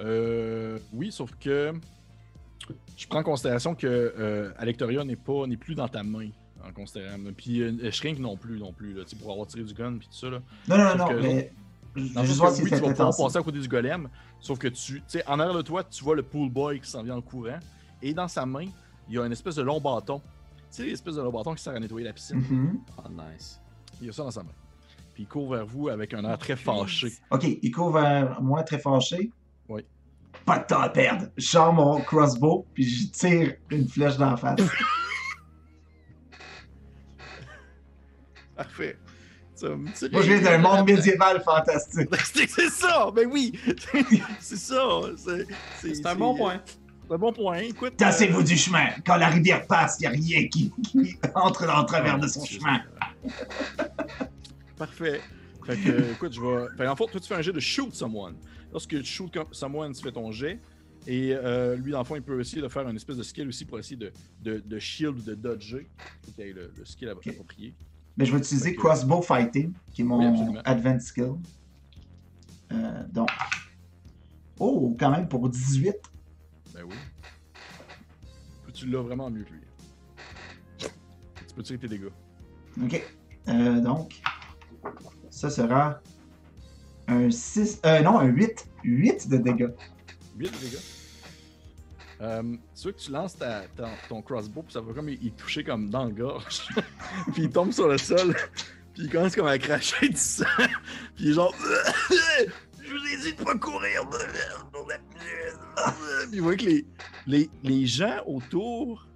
Euh, oui, sauf que je prends en considération que euh, Alectoria n'est pas n'est plus dans ta main en considérant. Puis euh, Shrink non plus non plus là, pour avoir tiré du gun puis tout ça là. Non, non, Sauf non, que mais Dans que si oui, tu vas pouvoir passer à côté du golem, sauf que tu, tu sais, en arrière de toi, tu vois le pool boy qui s'en vient en courant, et dans sa main, il y a une espèce de long bâton. Tu sais, l'espèce de long bâton qui sert à nettoyer la piscine? Mhm. Oh, nice. Il y a ça dans sa main. Puis il court vers vous avec un air très fâché. Ok, il court vers moi très fâché. Oui. Pas de temps à perdre. Je sors mon crossbow, puis je tire une flèche dans la face. Parfait. Tire- Moi, je viens d'un monde médiéval fantastique. C'est ça, ben oui! c'est ça! C'est un bon point. C'est un bon point. Écoute. Tassez-vous euh, du chemin. Quand la rivière passe, il n'y a rien qui, qui entre dans le travers de son chemin. Parfait. Fait que, euh, écoute, je vais. Fait en fait, toi, tu fais un jet de shoot someone. Lorsque tu shoot someone, tu fais ton jet. Et euh, lui, dans le fond, il peut essayer de faire une espèce de skill aussi pour essayer de, de, de shield ou de dodger. Qu'il ait le, le skill approprié. Mais je vais utiliser crossbow fighting, qui est Oui, mon absolument. advanced skill. Euh, donc. Oh, quand même pour 18. Ben oui. Tu l'as vraiment mieux que lui. Tu peux tirer tes dégâts. Ok. Euh, donc, ça sera un 6. Euh, non, un 8. 8 de dégâts. 8 dégâts. Euh, c'est sûr que tu lances ta, ta- ton crossbow, puis ça va comme il, il toucher comme dans le gorge. puis il tombe sur le sol, puis il commence comme à cracher du sang. puis il est genre. Je vous ai dit de pas courir. puis vous voyez que les, les, les gens autour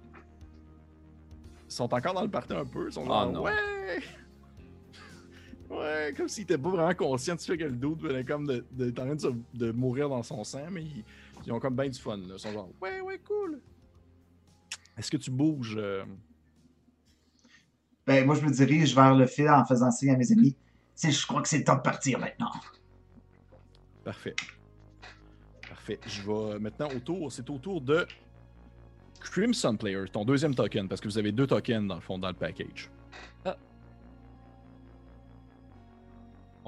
sont encore dans le party un peu. Ils sont non. ouais. Ouais, comme s'ils étaient pas vraiment conscients du fait que le doute venait comme de, de, de, en train de, mourir dans son sang, mais ils, ils ont comme bien du fun. Là. Ils sont genre, ouais, ouais, cool. Est-ce que tu bouges? euh, Ben, moi, je me dirige vers le fil en faisant signe à mes amis. C'est- Je crois que c'est le temps de partir maintenant. Parfait. Parfait. Je vais maintenant au tour. C'est au tour de Crimson Player, ton deuxième token, parce que vous avez deux tokens dans le fond dans le package.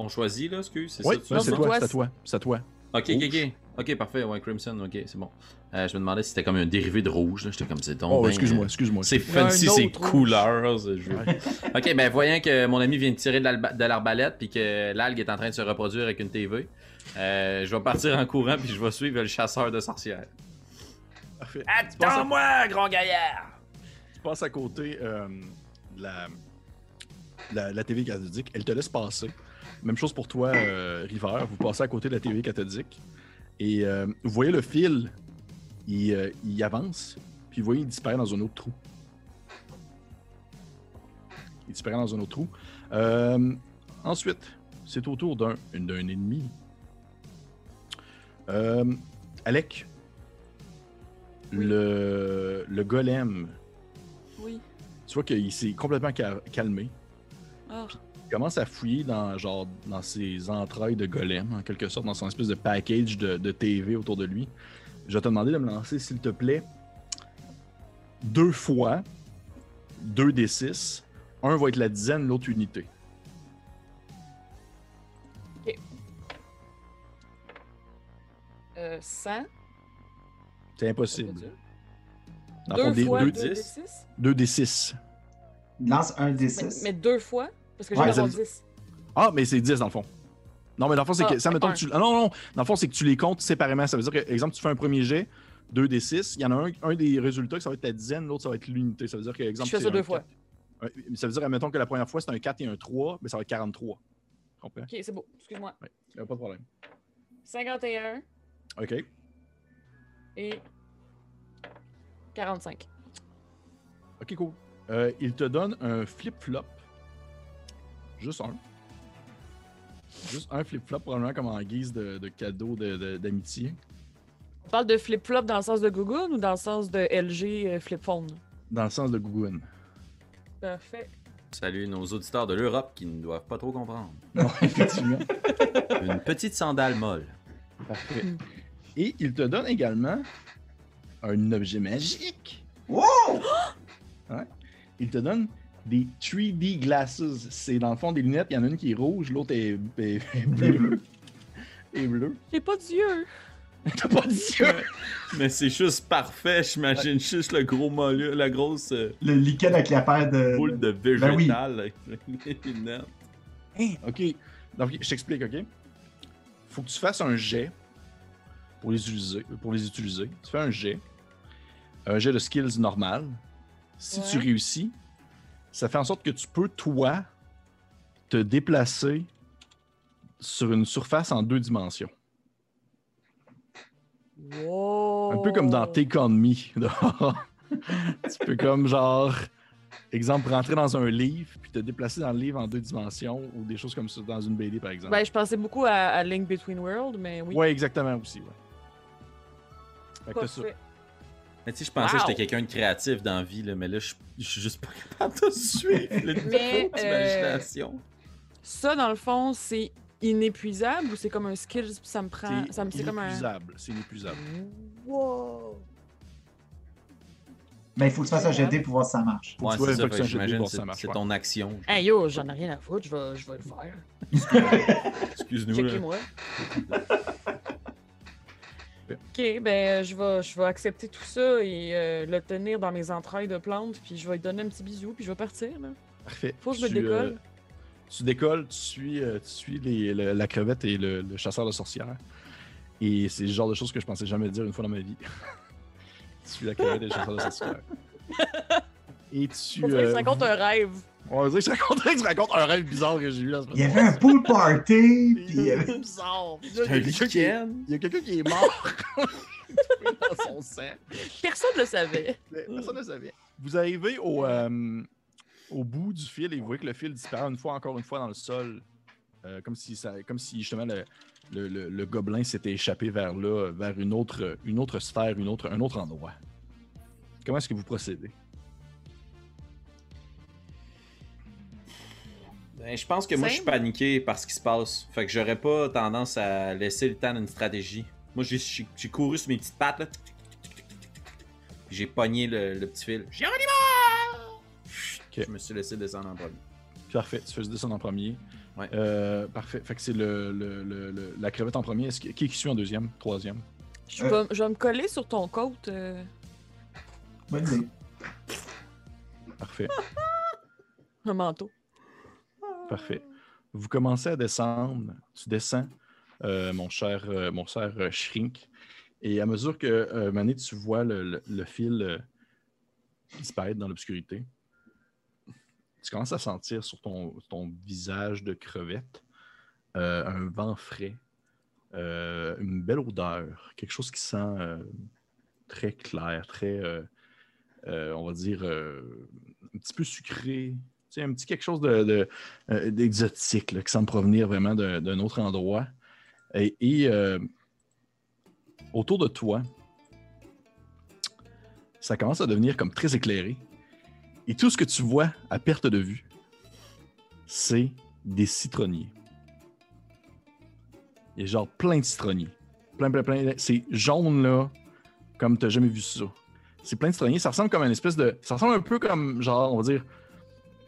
On choisit, là, excuse, c'est Oui, ça? c'est c'est toi, c'est à toi. C'est toi. Ok, ok, Rouge. ok. Ok, parfait, ouais, Crimson, ok, c'est bon. Euh, je me demandais si c'était comme un dérivé de rouge, là. J'étais comme, c'est donc. Oh, ben, excuse-moi, euh, excuse-moi. C'est fancy, ces autre rouge. couleurs. ce jeu. Ouais. ok, ben voyant que mon ami vient de tirer de l'arbalète puis que l'algue est en train de se reproduire avec une TV, euh, je vais partir en courant puis je vais suivre le chasseur de sorcières. À- Attends-moi, grand gaillard! tu passes à côté euh, de la, la, la TV cathodique. Elle te laisse passer. Même chose pour toi, euh, River. Vous passez à côté de la TV cathodique. Et euh, vous voyez le fil, il, euh, il avance, puis vous voyez, il disparaît dans un autre trou. Il disparaît dans un autre trou. Ensuite, c'est au tour d'un d'un ennemi. Alec, le, le golem Oui. tu vois qu'il s'est complètement ca- calmé. Il commence à fouiller dans, genre, dans ses entrailles de golem, en quelque sorte, dans son espèce de package de, de TV autour de lui. Je vais te demander de me lancer, s'il te plaît, deux fois, deux des six. Un va être la dizaine, l'autre unité. euh, 100. C'est impossible. Dans le fond, Deux des- fois deux, 2 dix. des 6. deux des six. Lance un des Mais, 6. mais deux fois, parce que j'ai Ouais, ouais, ça- 10. Ah, mais c'est 10 dans le fond. Non, mais dans le fond, c'est Ah, que. Ça, mettons que tu. Ah, non, non, dans le fond, c'est que tu les comptes séparément. Ça veut dire que, exemple, tu fais un premier jet, 2 des 6. Il y en a un, un des résultats que ça va être la dizaine, l'autre, ça va être l'unité. Ça veut dire que, exemple. Je fais ça deux fois. Ouais, Ça veut dire, admettons que la première fois, c'est un 4 et un 3, mais ça va être 43. Tu comprends? Ok, c'est beau. Excuse-moi. A pas de problème. 51 OK. et 45. OK, cool. Euh, il te donne un flip-flop. Juste un. Juste un flip-flop, probablement comme en guise de, de cadeau de- de- d'amitié. On parle de flip-flop dans le sens de Google ou dans le sens de LG euh, flip phone? Dans le sens de Gougoun. Parfait. Salut nos auditeurs de l'Europe qui ne doivent pas trop comprendre. Non, effectivement. Une petite sandale molle. Parfait. Et il te donne également un objet magique. Wow! Il te donne des 3D glasses. C'est dans le fond des lunettes. Il y en a une qui est rouge, l'autre est, est- est bleue. Et bleu. J'ai pas d'yeux. T'as pas ça? Mais c'est juste parfait, j'imagine juste le gros mollet, la grosse euh, Le liquide avec la paire de. boule de Ben oui. végétal avec les lunettes. Hein, ok. Donc, je t'explique, ok? Faut que tu fasses un jet pour les utiliser. Pour les utiliser. Tu fais un jet. Un jet de skills normal. Si tu réussis, ça fait en sorte que tu peux, toi, te déplacer sur une surface en deux dimensions. Wow. Un peu comme dans Take On Me. tu peux comme genre, exemple, rentrer dans un livre puis te déplacer dans le livre en deux dimensions ou des choses comme ça dans une BD par exemple. Ben, je pensais beaucoup à, à Link Between Worlds, mais oui. Ouais, exactement aussi. Ouais. Fait que ça. Mais tu sais, je pensais Wow. que j'étais quelqu'un de créatif dans la vie, là, mais là, je je suis juste pas capable de suivre le niveau euh, d'imagination. Ça, dans le fond, c'est inépuisable ou c'est comme un skill ça me prend. C'est un. inépuisable. C'est inépuisable. Wow. Mais il faut que tu fasses un GD pour voir si ça marche. Ouais, c'est ça, c'est j'imagine ton action. Hey yo, j'en ai rien à foutre, je vais, je vais le faire. Excuse-nous. là. Ok, ben je vais, je vais accepter tout ça et euh, le tenir dans mes entrailles de plante, puis je vais lui donner un petit bisou, puis je vais partir. Là. Parfait. Faut que je me Tu, décolle. euh, tu décolles, tu suis, euh, tu suis les- le- la crevette et le, le chasseur de sorcières. Et c'est le genre de choses que je pensais jamais dire une fois dans ma vie. tu suis la crevette et le chasseur de sorcières. Et tu. Euh, ça raconte un rêve. On dirait que je raconte, que je raconte un rêve bizarre que j'ai eu la semaine Il y avait un pool party, puis il y avait. Bizarre. Puis là, C'est un Il y a quelqu'un qui est- lichen. il y a quelqu'un qui est mort dans son sang. Personne ne le savait. Personne ne savait. Vous arrivez au, euh, au bout du fil et vous voyez que le fil disparaît une fois, encore une fois, dans le sol. Euh, comme, si ça, comme si justement le, le, le- le gobelin s'était échappé vers là, vers une autre, une autre sphère, une autre, un autre endroit. Comment est-ce que vous procédez? Ben, je pense que moi, je suis paniqué par ce qui se passe. Fait que j'aurais pas tendance à laisser le temps d'une stratégie. Moi, j'ai- couru sur mes petites pattes, là. Puis J'ai pogné le, le petit fil. J'ai Ok. Je me suis laissé descendre en premier. Parfait, tu fais descendre en premier. Ouais. Euh, parfait. Fait que c'est le, le- le- le- la crevette en premier. Est-ce que- qui qui suit en deuxième, troisième? Je vais, je vais me coller sur ton côte. euh, Bonne idée. Parfait. un manteau. Parfait. Vous commencez à descendre. Tu descends, euh, mon cher, euh, mon cher euh, Shrink. Et à mesure que, Mané, tu vois le, fil disparaître dans l'obscurité, tu commences à sentir sur ton, visage de crevette un vent frais, une belle odeur, quelque chose qui sent très clair, très, on va dire, un petit peu sucré. Sais, un petit quelque chose euh, d'exotique qui semble provenir vraiment d'un, autre endroit. Et, et, euh, autour de toi, ça commence à devenir comme très éclairé. Et tout ce que tu vois à perte de vue, c'est des citronniers. Il y a genre plein de citronniers. Plein, plein, plein. C'est jaune là, comme tu n'as jamais vu ça. C'est plein de citronniers. Ça ressemble comme une espèce de. Ça ressemble un peu comme, genre, on va dire,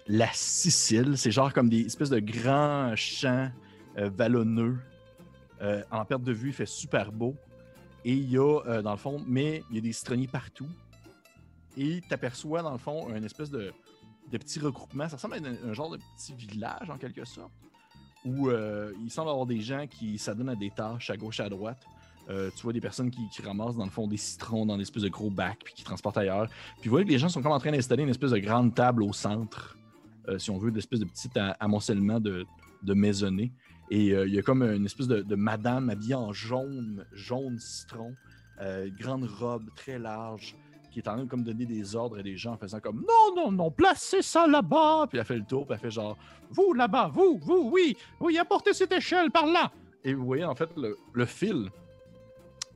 la Sicile. C'est genre comme des espèces de grands champs euh, vallonneux. Euh, en perte de vue, il fait super beau. Et il y a, euh, dans le fond, mais il y a des citronniers partout. Et tu aperçois, dans le fond, un espèce de, petit regroupement. Ça ressemble à un, genre de petit village, en quelque sorte, où il semble avoir des gens qui s'adonnent à des tâches à gauche à droite. Tu vois des personnes qui, qui ramassent, dans le fond, des citrons dans des espèces de gros bacs, puis qui transportent ailleurs. Puis vous voyez que les gens sont comme en train d'installer une espèce de grande table au centre, euh, si on veut, d'espèce de petit a- amoncellement de, de maisonnées. Et euh, il y a comme une espèce de, madame habillée en jaune, jaune citron, euh, grande robe très large, qui est en train de comme donner des ordres à des gens en faisant comme non, non, non, placez ça là-bas. Puis elle fait le tour, puis elle fait genre vous là-bas, vous, vous, oui, oui, apportez cette échelle par là. Et vous voyez en fait le, fil,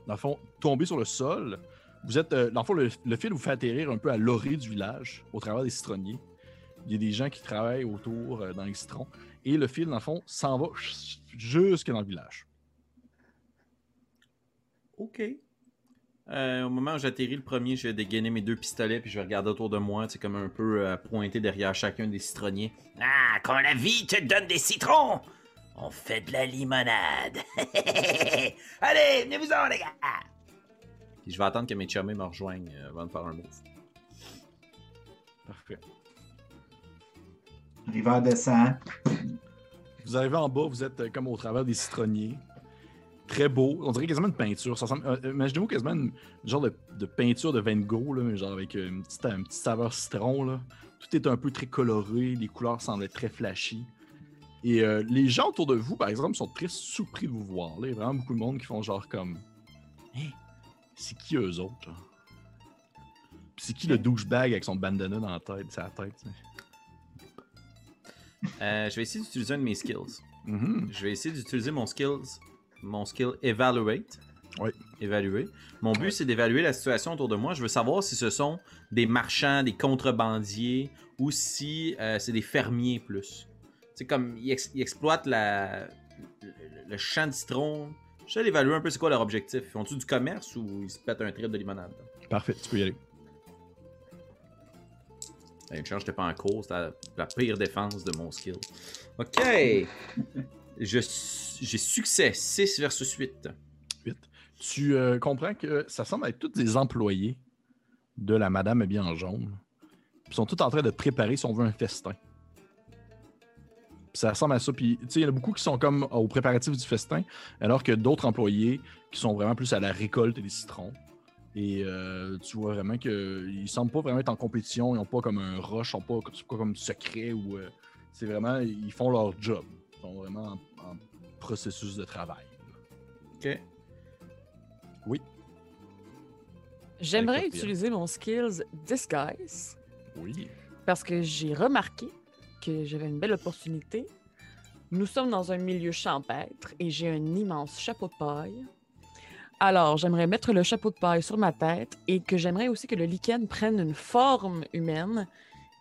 dans le fond, tomber sur le sol. Vous êtes, euh, dans le fond, le fil vous fait atterrir un peu à l'orée du village, au travers des citronniers. Il y a des gens qui travaillent autour euh, dans les citrons. Et le fil, dans le fond, s'en va jusque dans le village. OK. Euh, au moment où j'atterris le premier, je vais dégainer mes deux pistolets puis je vais regarder autour de moi, c'est comme un peu euh, pointé derrière chacun des citronniers. Ah, quand la vie te donne des citrons, on fait de la limonade. Allez, venez-vous-en, les gars. Puis je vais attendre que mes chummies me rejoignent avant de faire un move. Parfait. River descend. Vous arrivez en bas, vous êtes euh, comme au travers des citronniers. Très beau. On dirait quasiment une peinture. Euh, Imaginez-vous quasiment une genre de, peinture de Van Gogh, là, genre avec euh, une petite, saveur citron. Là. Tout est un peu très coloré, les couleurs semblent être très flashy. Et les gens autour de vous, par exemple, sont très surpris de vous voir. Il y a vraiment beaucoup de monde qui font genre comme Hey, c'est qui eux autres? C'est qui le douchebag avec son bandana dans la tête, sa tête? Euh, je vais essayer d'utiliser un de mes skills. Mhm. Je vais essayer d'utiliser mon skills, mon skill evaluate. Oui. Évaluer. Mon but, c'est d'évaluer la situation autour de moi. Je veux savoir si ce sont des marchands, des contrebandiers ou si euh, c'est des fermiers plus. C'est comme ils, ex- ils exploitent la, le, le champ de citron. Je sais d'évaluer un peu c'est quoi leur objectif. Ils font-tu du commerce ou ils se pètent un trip de limonade? Parfait, tu peux y aller. Une chance, j'étais pas en cours. C'était la, la pire défense de mon skill. OK. J'ai succès. 6 versus 8. Tu euh, comprends que ça semble être tous des employés de la madame habillée en jaune. Ils sont tous en train de préparer, si on veut, un festin. Puis ça ressemble à ça. Puis, tu sais, il y en a beaucoup qui sont comme aux préparatifs du festin, alors que d'autres employés qui sont vraiment plus à la récolte des citrons. Et euh, tu vois vraiment qu'ils semblent pas vraiment être en compétition. Ils n'ont pas comme un rush, ils n'ont pas, pas comme secret ou. euh, c'est vraiment. Ils font leur job. Ils sont vraiment en, en processus de travail. OK. J'aimerais Avec le utiliser mon skills Disguise Oui. parce que j'ai remarqué que j'avais une belle opportunité. Nous sommes dans un milieu champêtre et j'ai un immense chapeau de paille. Alors, j'aimerais mettre le chapeau de paille sur ma tête et que j'aimerais aussi que le lichen prenne une forme humaine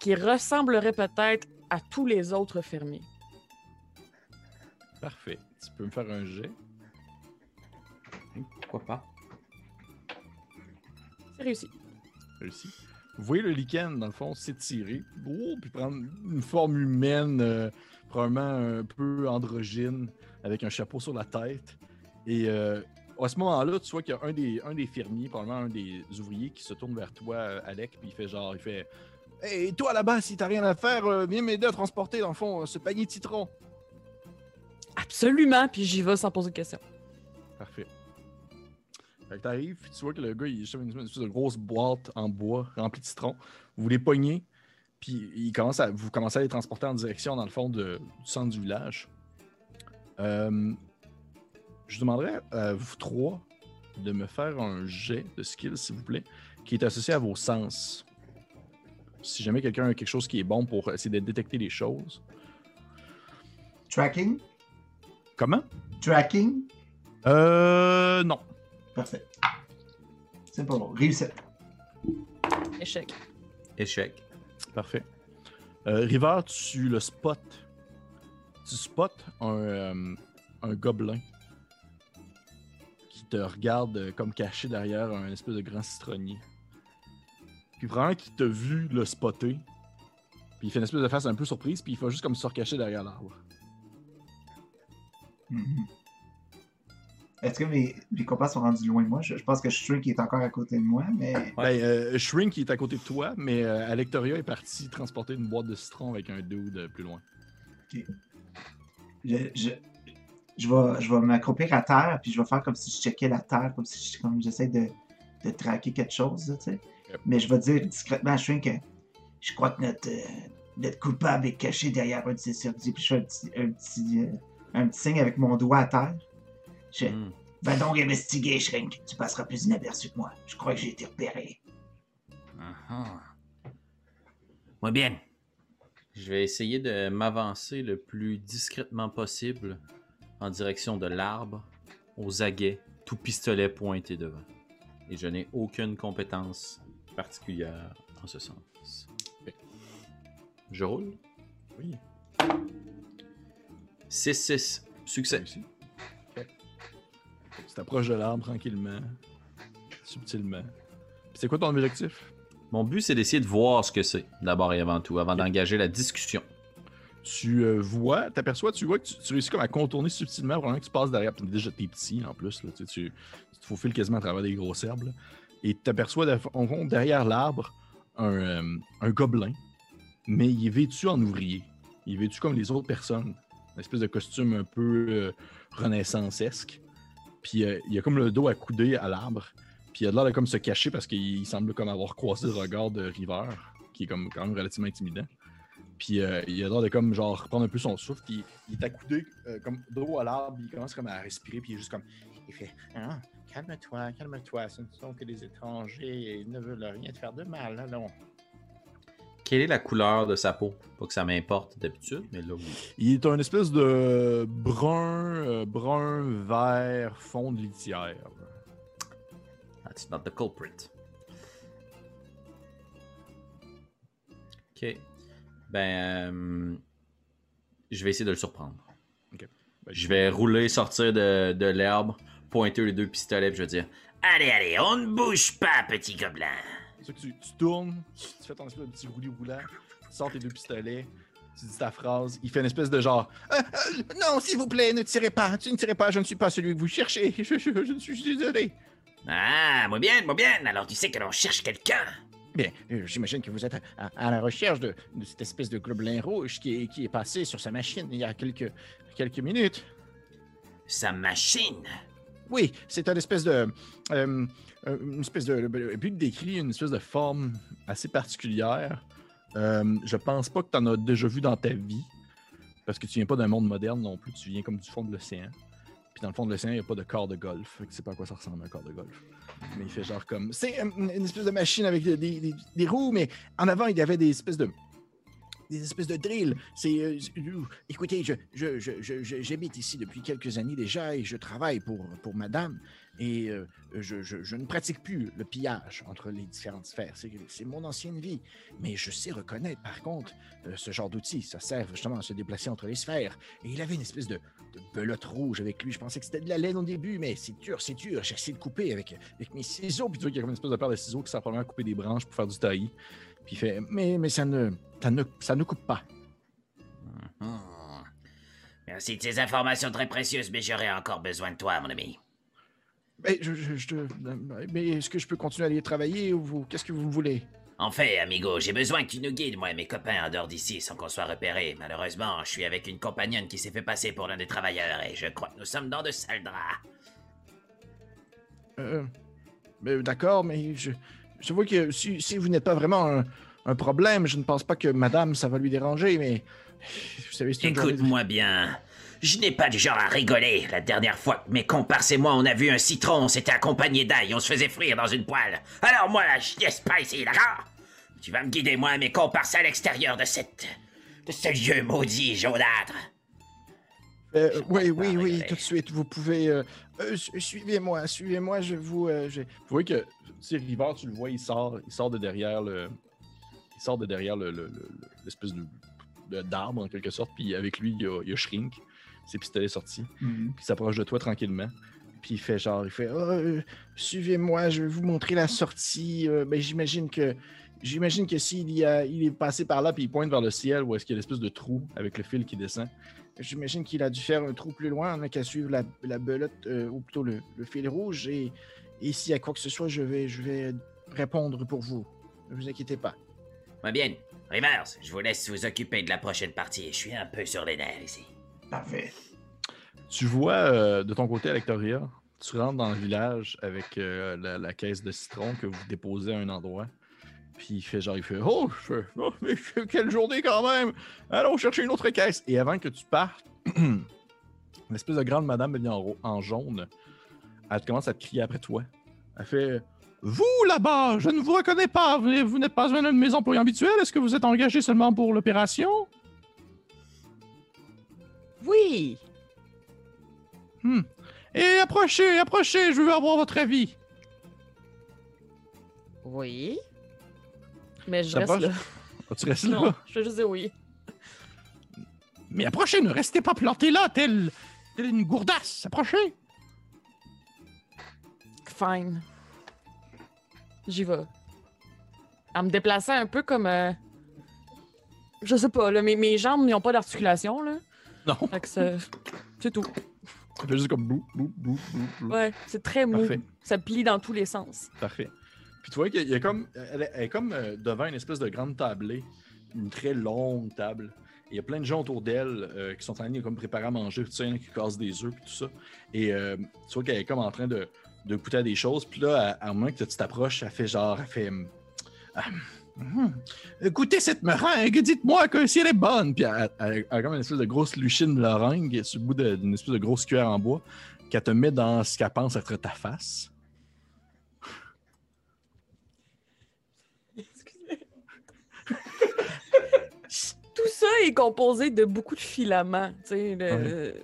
qui ressemblerait peut-être à tous les autres fermiers. Parfait. Tu peux me faire un jet. Pourquoi pas? C'est réussi. Réussi. Vous voyez le lichen, dans le fond, s'étirer, oh, puis prendre une forme humaine, euh, probablement un peu androgyne, avec un chapeau sur la tête. Et euh, à ce moment-là, tu vois qu'il y a un des, un des fermiers, probablement un des ouvriers, qui se tourne vers toi, euh, Alec, puis il fait genre, il fait Hey, toi là-bas, si t'as rien à faire, euh, viens m'aider à transporter, dans le fond, euh, ce panier de citron. Absolument, puis j'y vais sans poser de questions. Parfait. Fait que t'arrives, puis tu vois que le gars, il est une espèce de grosse boîte en bois remplie de citrons. Vous les pognez, puis il commence à, vous commencez à les transporter en direction, dans le fond, de- du centre du village. Euh, je demanderais à vous trois de me faire un jet de skill, s'il vous plaît, qui est associé à vos sens. Si jamais quelqu'un a quelque chose qui est bon pour essayer de détecter les choses. Tracking? Comment? Tracking? Euh. Non. Parfait. C'est pas bon. Réussite. Échec. Échec. Parfait. Euh, River, tu le spot. Tu spots un, euh, un gobelin qui te regarde euh, comme caché derrière un espèce de grand citronnier. Puis vraiment qu'il t'a vu le spotter. Puis il fait une espèce de face un peu surprise, puis il fait juste comme se recacher derrière l'arbre. Mhm. Est-ce que mes, mes compas sont rendus loin de moi? Je, je pense que Shrink est encore à côté de moi, mais. Ben, euh, Shrink est à côté de toi, mais euh, Alectoria est parti transporter une boîte de citron avec un dude euh, plus loin. Je, je, je vais, je vais m'accroupir à terre, puis je vais faire comme si je checkais la terre, comme si j'essaie de, de traquer quelque chose, là, tu sais. Yep. Mais je vais dire discrètement à Shrink que je crois que notre, euh, notre coupable est caché derrière un de ces ordi. Puis je fais un petit, un, petit, euh, un petit signe avec mon doigt à terre. Je, Hmm. Va donc investiguer, Shrink. Tu passeras plus inaperçu que moi. Je crois que j'ai été repéré. Mhm. Muy bien. Je vais essayer de m'avancer le plus discrètement possible en direction de l'arbre, aux aguets, tout pistolet pointé devant. Et je n'ai aucune compétence particulière en ce sens. Je roule. Oui. 6-6. Succès. Réussi. Ok. Tu t'approches de l'arbre tranquillement, subtilement. C'est quoi ton objectif? Mon but, c'est d'essayer de voir ce que c'est, d'abord et avant tout, avant d'engager la discussion. Tu euh, vois, t'aperçois, tu vois que tu, réussis comme à contourner subtilement, vraiment que tu passes derrière. Puis déjà, t'es petit en plus, tu, te faufiles quasiment à travers des grosses herbes. là. Et t'aperçois de- derrière l'arbre un, euh, un gobelin, mais il est vêtu en ouvrier. Il est vêtu comme les autres personnes, une espèce de costume un peu euh, renaissancesque. Puis il a comme le dos accoudé à l'arbre. Puis il a l'air de comme se cacher parce qu'il semble comme avoir croisé le regard de River, qui est comme quand même relativement intimidant. Puis euh, il a l'air de comme genre reprendre un peu son souffle. Puis il est accoudé euh, comme dos à l'arbre. Il commence comme à respirer. Puis il est juste comme. Il fait Ah, calme-toi, calme-toi. Ce ne sont que des étrangers. Ils ne veulent rien te faire de mal. Allons. Quelle est la couleur de sa peau? Pas que ça m'importe d'habitude, mais là, oui. Il est un espèce de brun, euh, brun, vert, fond de litière. That's not the culprit. Ok. Ben, euh, je vais essayer de le surprendre. Ben, Je vais rouler, sortir de, de l'herbe, pointer les deux pistolets, puis je vais dire Allez, allez, on ne bouge pas, petit gobelin. C'est ça que tu, tu tournes, tu fais ton espèce de petit roulis roulant, tu sors tes deux pistolets, tu dis ta phrase, il fait une espèce de genre Euh, euh, Non, s'il vous plaît, ne tirez pas, tu ne tirez pas, je ne suis pas celui que vous cherchez, je, je- je ne suis désolé. Ah, muy bien, muy bien. Alors tu sais que l'on cherche quelqu'un. Bien, euh, j'imagine que vous êtes à, à la recherche de, de cette espèce de gobelin rouge qui est, qui est passé sur sa machine il y a quelques, quelques minutes. Sa machine? Oui, C'est une espèce de. euh, euh, une espèce de. Décrit une espèce de forme assez particulière. Euh, je pense pas que tu en as déjà vu dans ta vie. Parce que tu viens pas d'un monde moderne non plus, tu viens comme du fond de l'océan. Puis dans le fond de l'océan, il n'y a pas de corps de golf. Tu sais pas à quoi ça ressemble un corps de golf. Mais il fait genre comme. C'est euh, une espèce de machine avec des, des- roues, mais en avant, il y avait des espèces de. Des espèces de drills. C'est. euh, euh, écoutez, je, je, je, j'habite ici depuis quelques années déjà et je travaille pour, pour madame. Et je, je- ne pratique plus le pillage entre les différentes sphères. C'est, c'est mon ancienne vie. Mais je sais reconnaître, par contre, ce genre d'outil. Ça sert justement à se déplacer entre les sphères. Et il avait une espèce de, de belote rouge avec lui. Je pensais que c'était de la laine au début, mais c'est dur, c'est dur. J'ai essayé de couper avec, avec mes ciseaux. Puis tu vois qu'il y a comme une espèce de paire de ciseaux qui sert probablement à couper des branches pour faire du taillis. Puis il fait Mais, mais ça, ne, ça, ne, ça ne coupe pas. Merci de ces informations très précieuses, mais j'aurai encore besoin de toi, mon ami. Mais, je, je- mais est-ce que je peux continuer à aller travailler ou vous, qu'est-ce que vous voulez? En fait, amigo, j'ai besoin que tu nous guides, moi et mes copains, en dehors d'ici, sans qu'on soit repérés. Malheureusement, je suis avec une compagnonne qui s'est fait passer pour l'un des travailleurs, et je crois que nous sommes dans de sales draps. Euh, mais d'accord, mais je, je vois que si, si vous n'êtes pas vraiment un, un problème, je ne pense pas que madame, ça va lui déranger, mais de- Écoute-moi bien. Je n'ai pas du genre à rigoler. La dernière fois que mes comparses et moi on a vu un citron, on s'était accompagné d'ail, on se faisait frire dans une poêle. Alors moi, là, je niaise pas ici, d'accord Tu vas me guider, moi mes comparses, à l'extérieur de cette... de ce lieu maudit jaunâtre. Euh, oui, oui, oui, tout de suite, vous pouvez... euh, euh, su- suivez-moi, suivez-moi, je vous... euh, je- Vous voyez que, tu sais, River, tu le vois, il sort, il sort de derrière le. Il sort de derrière le- le- le- l'espèce de, de- d'arbre, en quelque sorte. Puis avec lui, il y a, il y a Shrink, ses pistolets sortis. Puis il s'approche de toi tranquillement. Puis il fait genre, il fait, Ah, euh, suivez-moi, je vais vous montrer la sortie. euh, ben, j'imagine que... J'imagine que s'il y a, il est passé par là, puis il pointe vers le ciel, où est-ce qu'il y a l'espèce de trou avec le fil qui descend. J'imagine qu'il a dû faire un trou plus loin, on n'a qu'à suivre la, la belote, euh, ou plutôt le, le fil rouge, et, et s'il y a quoi que ce soit, je vais, je vais répondre pour vous. Ne vous inquiétez pas. Moi bien. Rivers, je vous laisse vous occuper de la prochaine partie. Je suis un peu sur les nerfs ici. Tu vois euh, de ton côté à Lectoria, tu rentres dans le village avec euh, la, caisse de citron que vous déposez à un endroit. Puis il fait genre, il fait Oh, oh, mais quelle journée quand même! Allons chercher une autre caisse. Et avant que tu partes, une espèce de grande madame en, en jaune, elle commence à te crier après toi. Elle fait Vous, là-bas, je ne vous reconnais pas. Vous, vous n'êtes pas un de mes employés habituels. Est-ce que vous êtes engagé seulement pour l'opération? Oui! Hmm. Et approchez, approchez, je veux avoir votre avis. Oui. Mais je reste là. Tu restes là? Non, je vais juste dire oui. Mais approchez, ne restez pas planté là, tel, tel une gourdasse. Approchez. Fine. J'y vais. En me déplaçant un peu comme. euh, Je sais pas, là, mes, mes jambes n'ont pas d'articulation, là. Non. Fait que c'est. C'est tout. Ça fait juste comme bou, bou, bou, bou, bou. Ouais, c'est très mou. Parfait. Ça plie dans tous les sens. Parfait. Puis tu vois qu'il y a comme. Elle est, elle est comme euh, devant une espèce de grande tablée, une très longue table. Et Il y a plein de gens autour d'elle euh, qui sont en train de comme préparer à manger, tout ça, il y en a qui cassent des œufs, puis tout ça. Et euh, tu vois qu'elle est comme en train de, de goûter à des choses. Puis là, à, à un moment que tu t'approches, elle fait genre, elle fait. hum, Ah, Goûtez cette meringue, dites-moi que si elle est bonne. Puis elle, elle- elle a comme une espèce de grosse luchine de meringue sur le bout d'une espèce de grosse cuillère en bois qu'elle te met dans ce qu'elle pense être ta face. Tout ça est composé de beaucoup de filaments. Le-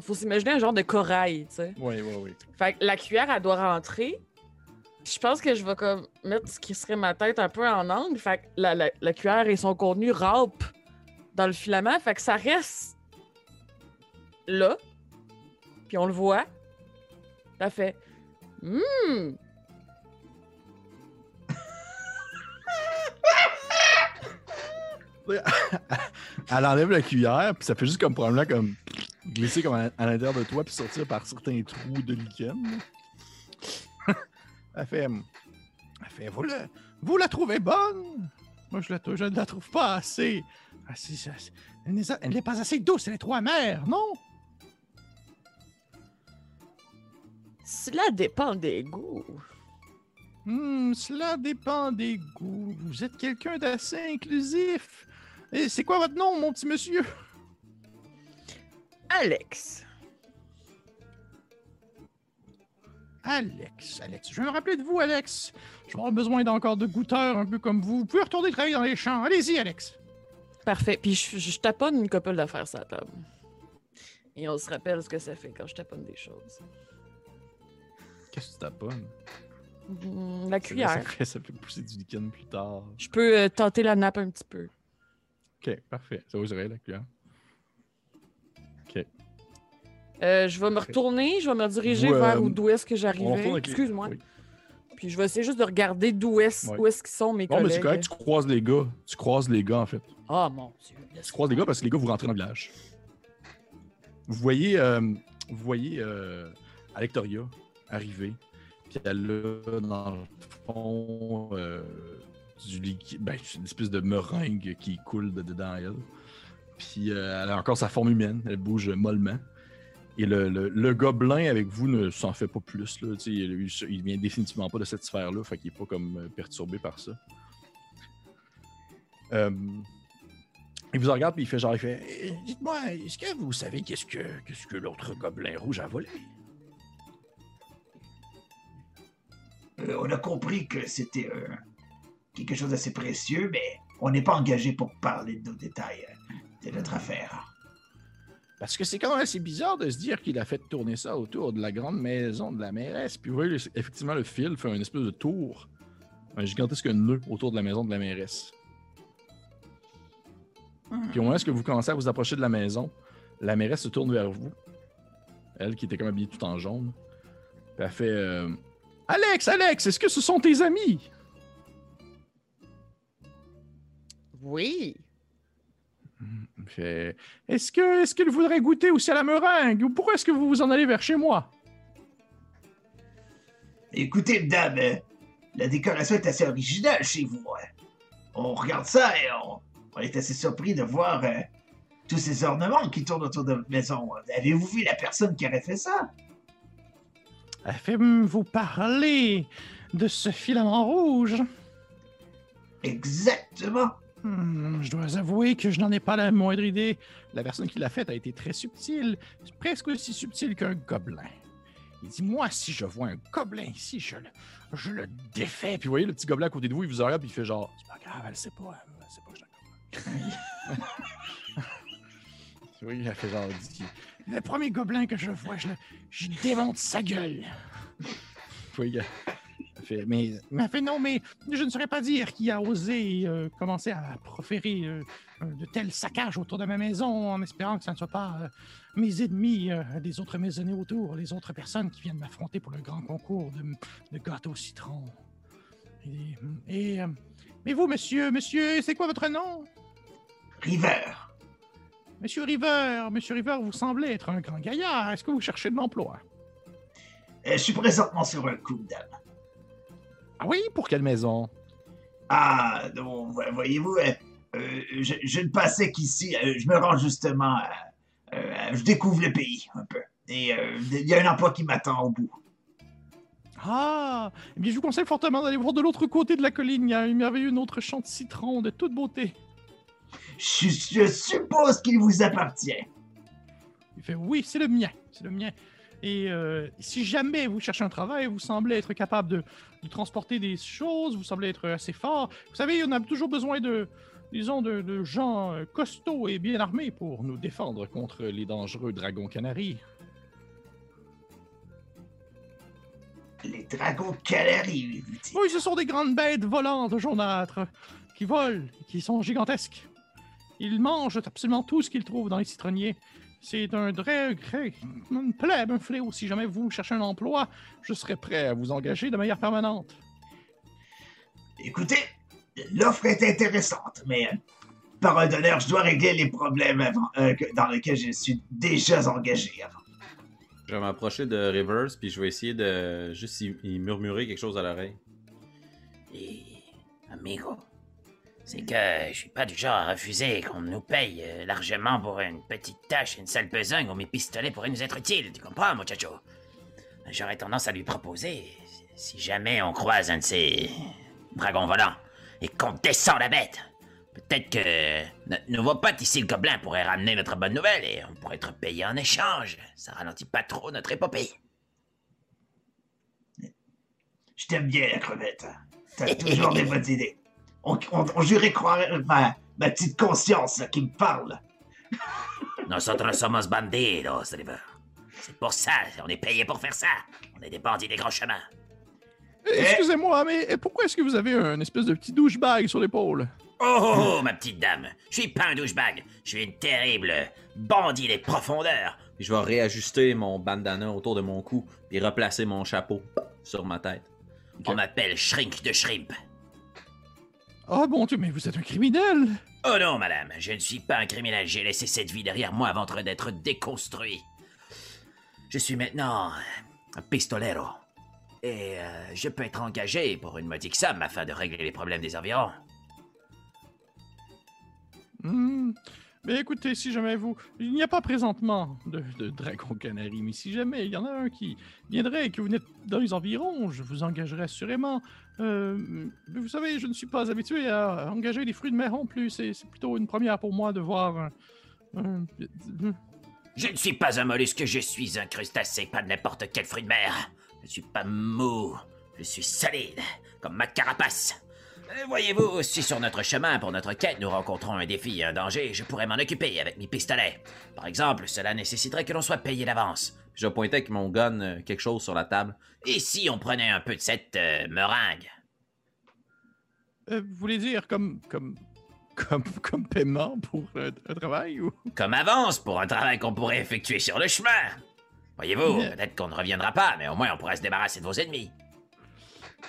faut s'imaginer un genre de corail. Oui, oui, oui. Fait que la cuillère, elle doit rentrer. Je pense que je vais comme mettre ce qui serait ma tête un peu en angle. Fait que la, la- la cuillère et son contenu rampent dans le filament. Fait que ça reste là. Puis on le voit. Ça fait Hum! Elle enlève la cuillère, puis ça fait juste comme probablement comme glisser comme à, à l'intérieur de toi, puis sortir par certains trous de lichen. Elle fait. Elle fait. Vous, la- vous la trouvez bonne? Moi, je, la, je ne la trouve pas assez. assez- assez- elle n'est elle n'est pas assez douce, elle est trop amère, non? Cela dépend des goûts. Hmm, cela dépend des goûts. Vous êtes quelqu'un d'assez inclusif. Et c'est quoi votre nom, mon petit monsieur? Alex. Alex, Alex. Je vais me rappeler de vous, Alex. Je vais avoir besoin d'encore de goûteurs un peu comme vous. Vous pouvez retourner travailler dans les champs. Allez-y, Alex. Parfait. Puis je, je taponne une couple d'affaires sur la table. Et on se rappelle ce que ça fait quand je taponne des choses. Qu'est-ce que tu taponnes? Hmm, la Ça cuillère. fait, ça fait pousser du lichen plus tard. Je peux euh, tenter la nappe un petit peu. Ok, parfait. Ça vous la cuillère. Euh, je vais me retourner, je vais me diriger Vous, vers où- d'où est-ce que j'arrivais. les- Excuse-moi. Oui. Puis je vais essayer juste de regarder d'où est-ce Ouais. où est-ce qu'ils sont mes Non, mais collègues. c'est correct, tu croises les gars. Tu croises les gars, en fait. Ah mon dieu. Tu croises les gars parce que les gars, vous rentrez dans le village. Vous voyez, euh, vous voyez euh, Alectoria arriver. Puis elle a, dans le fond, euh, du liquide. Ben, c'est une espèce de meringue qui coule de dedans elle. Puis euh, elle a encore sa forme humaine. Elle bouge mollement. Et le, le- gobelin avec vous ne s'en fait pas plus. Là. Il, il- vient définitivement pas de cette sphère-là. Fait qu'il est pas comme euh, perturbé par ça. Euh, il vous regarde puis il fait genre, il fait Eh, Dites-moi, est-ce que vous savez qu'est-ce que, qu'est-ce que l'autre gobelin rouge a volé? Euh, on a compris que c'était euh, quelque chose d'assez précieux, mais on n'est pas engagé pour parler de nos détails. euh, C'est notre affaire. Parce que c'est quand même assez bizarre de se dire qu'il a fait tourner ça autour de la grande maison de la mairesse. Puis vous voyez, effectivement, le fil fait une espèce de tour, un gigantesque nœud autour de la maison de la mairesse. Puis au moment où vous commencez à vous approcher de la maison, la mairesse se tourne vers vous. Elle qui était comme habillée tout en jaune. Puis elle fait euh, Alex, Alex, est-ce que ce sont tes amis? Oui. Fait Est-ce que est-ce qu'il voudrait goûter aussi à la meringue? Ou pourquoi est-ce que vous vous en allez vers chez moi? Écoutez, madame, euh, la décoration est assez originale chez vous. hein. On regarde ça et on, on est assez surpris de voir euh, tous ces ornements qui tournent autour de votre maison. Avez-vous vu la personne qui aurait fait ça? Elle fait Hum, Vous parler de ce filament rouge? Exactement. Hmm, je dois avouer que je n'en ai pas la moindre idée. La personne qui l'a faite a été très subtile, presque aussi subtile qu'un gobelin. Il dit Moi, si je vois un gobelin ici, je le, je le défais. Puis vous voyez le petit gobelin à côté de vous, il vous regarde, puis il fait genre C'est pas grave, elle sait pas, elle sait pas que je gobelin. Oui, il a fait genre Le premier gobelin que je vois, je, le, je démonte sa gueule. Oui, fait, mais, mais elle fait non, mais je ne saurais pas dire qui a osé euh, commencer à proférer euh, de tels saccages autour de ma maison en espérant que ce ne soit pas euh, mes ennemis, euh, les autres maisonnées autour, les autres personnes qui viennent m'affronter pour le grand concours de, de gâteau au citron. Et, et, euh, mais vous, monsieur, monsieur, c'est quoi votre nom? River. Monsieur River, Monsieur River, vous semblez être un grand gaillard. Est-ce que vous cherchez de l'emploi? Je suis présentement sur un coup d'âme. Ah oui? Pour quelle maison? Ah, vo- voyez-vous, euh, euh, je, je ne passais qu'ici, euh, je me rends justement, euh, je découvre le pays un peu. Et il y a un emploi qui m'attend au bout. Ah! Eh bien, je vous conseille fortement d'aller voir de l'autre côté de la colline. Il y a un merveilleux autre champ de citron de toute beauté. Je, je suppose qu'il vous appartient. Il fait oui, c'est le mien, c'est le mien. Et euh, si jamais vous cherchez un travail, vous semblez être capable de, de transporter des choses, vous semblez être assez fort. Vous savez, on a toujours besoin de, disons, de, de gens euh, costauds et bien armés pour nous défendre contre les dangereux dragons canaries. Les dragons canaries, vous dites. Oui, ce sont des grandes bêtes volantes jaunâtres qui volent, qui sont gigantesques. Ils mangent absolument tout ce qu'ils trouvent dans les citronniers. C'est un vrai, vrai, une plèbe, un fléau. Si jamais vous cherchez un emploi, je serai prêt à vous engager de manière permanente. Écoutez, l'offre est intéressante, mais euh, parole d'honneur, je dois régler les problèmes avant, euh, que- dans lesquels je suis déjà engagé avant. Je vais m'approcher de Rivers, puis je vais essayer de juste y, y murmurer quelque chose à l'oreille. Et, amigo, c'est que je suis pas du genre à refuser qu'on nous paye euh, largement pour une petite tâche, une sale besogne où mes pistolets pourraient nous être utiles, tu comprends, muchacho? J'aurais tendance à lui proposer, si jamais on croise un de ces dragons volants et qu'on descend la bête, peut-être que notre nouveau pote ici, le gobelin, pourrait ramener notre bonne nouvelle et on pourrait être payé en échange. Ça ralentit pas trop notre épopée. Je t'aime bien, la crevette. T'as toujours des bonnes idées. On, on, on jurait croire ma, ma petite conscience là, qui me parle. Nosotros somos bandidos, River. C'est pour ça, on est payé pour faire ça. On est des bandits des grands chemins. Eh, Excusez-moi, mais pourquoi est-ce que vous avez un espèce de petit douchebag sur l'épaule? Oh, oh, oh, ma petite dame, je suis pas un douchebag, je suis une terrible bandit des profondeurs. Puis je vais réajuster mon bandana autour de mon cou, puis replacer mon chapeau sur ma tête. On m'appelle Shrink de Shrimp. Ah bon Dieu, mais vous êtes un criminel! Oh non, madame, je ne suis pas un criminel, j'ai laissé cette vie derrière moi avant d'être déconstruit. Je suis maintenant un pistolero. Et euh, je peux être engagé pour une modique somme afin de régler les problèmes des environs. Hmm. Mais écoutez, si jamais vous... Il n'y a pas présentement de, de dragon canari, mais si jamais il y en a un qui viendrait et que vous n'êtes dans les environs, je vous engagerai assurément. Euh, vous savez, je ne suis pas habitué à engager des fruits de mer non plus. C'est plutôt une première pour moi de voir un... Je ne suis pas un mollusque, je suis un crustacé, pas n'importe quel fruit de mer. Je ne suis pas mou, je suis solide, comme ma carapace. Euh, Voyez-vous, si sur notre chemin pour notre quête nous rencontrons un défi et un danger, je pourrais m'en occuper avec mes pistolets. Par exemple, cela nécessiterait que l'on soit payé d'avance. Je pointer avec mon gun euh, quelque chose sur la table. Et si on prenait un peu de cette euh, meringue? Euh, vous voulez dire comme... comme... Comme, comme paiement pour un, un travail ou... Comme avance pour un travail qu'on pourrait effectuer sur le chemin Voyez-vous, Mais- peut-être qu'on ne reviendra pas, mais au moins on pourrait se débarrasser de vos ennemis.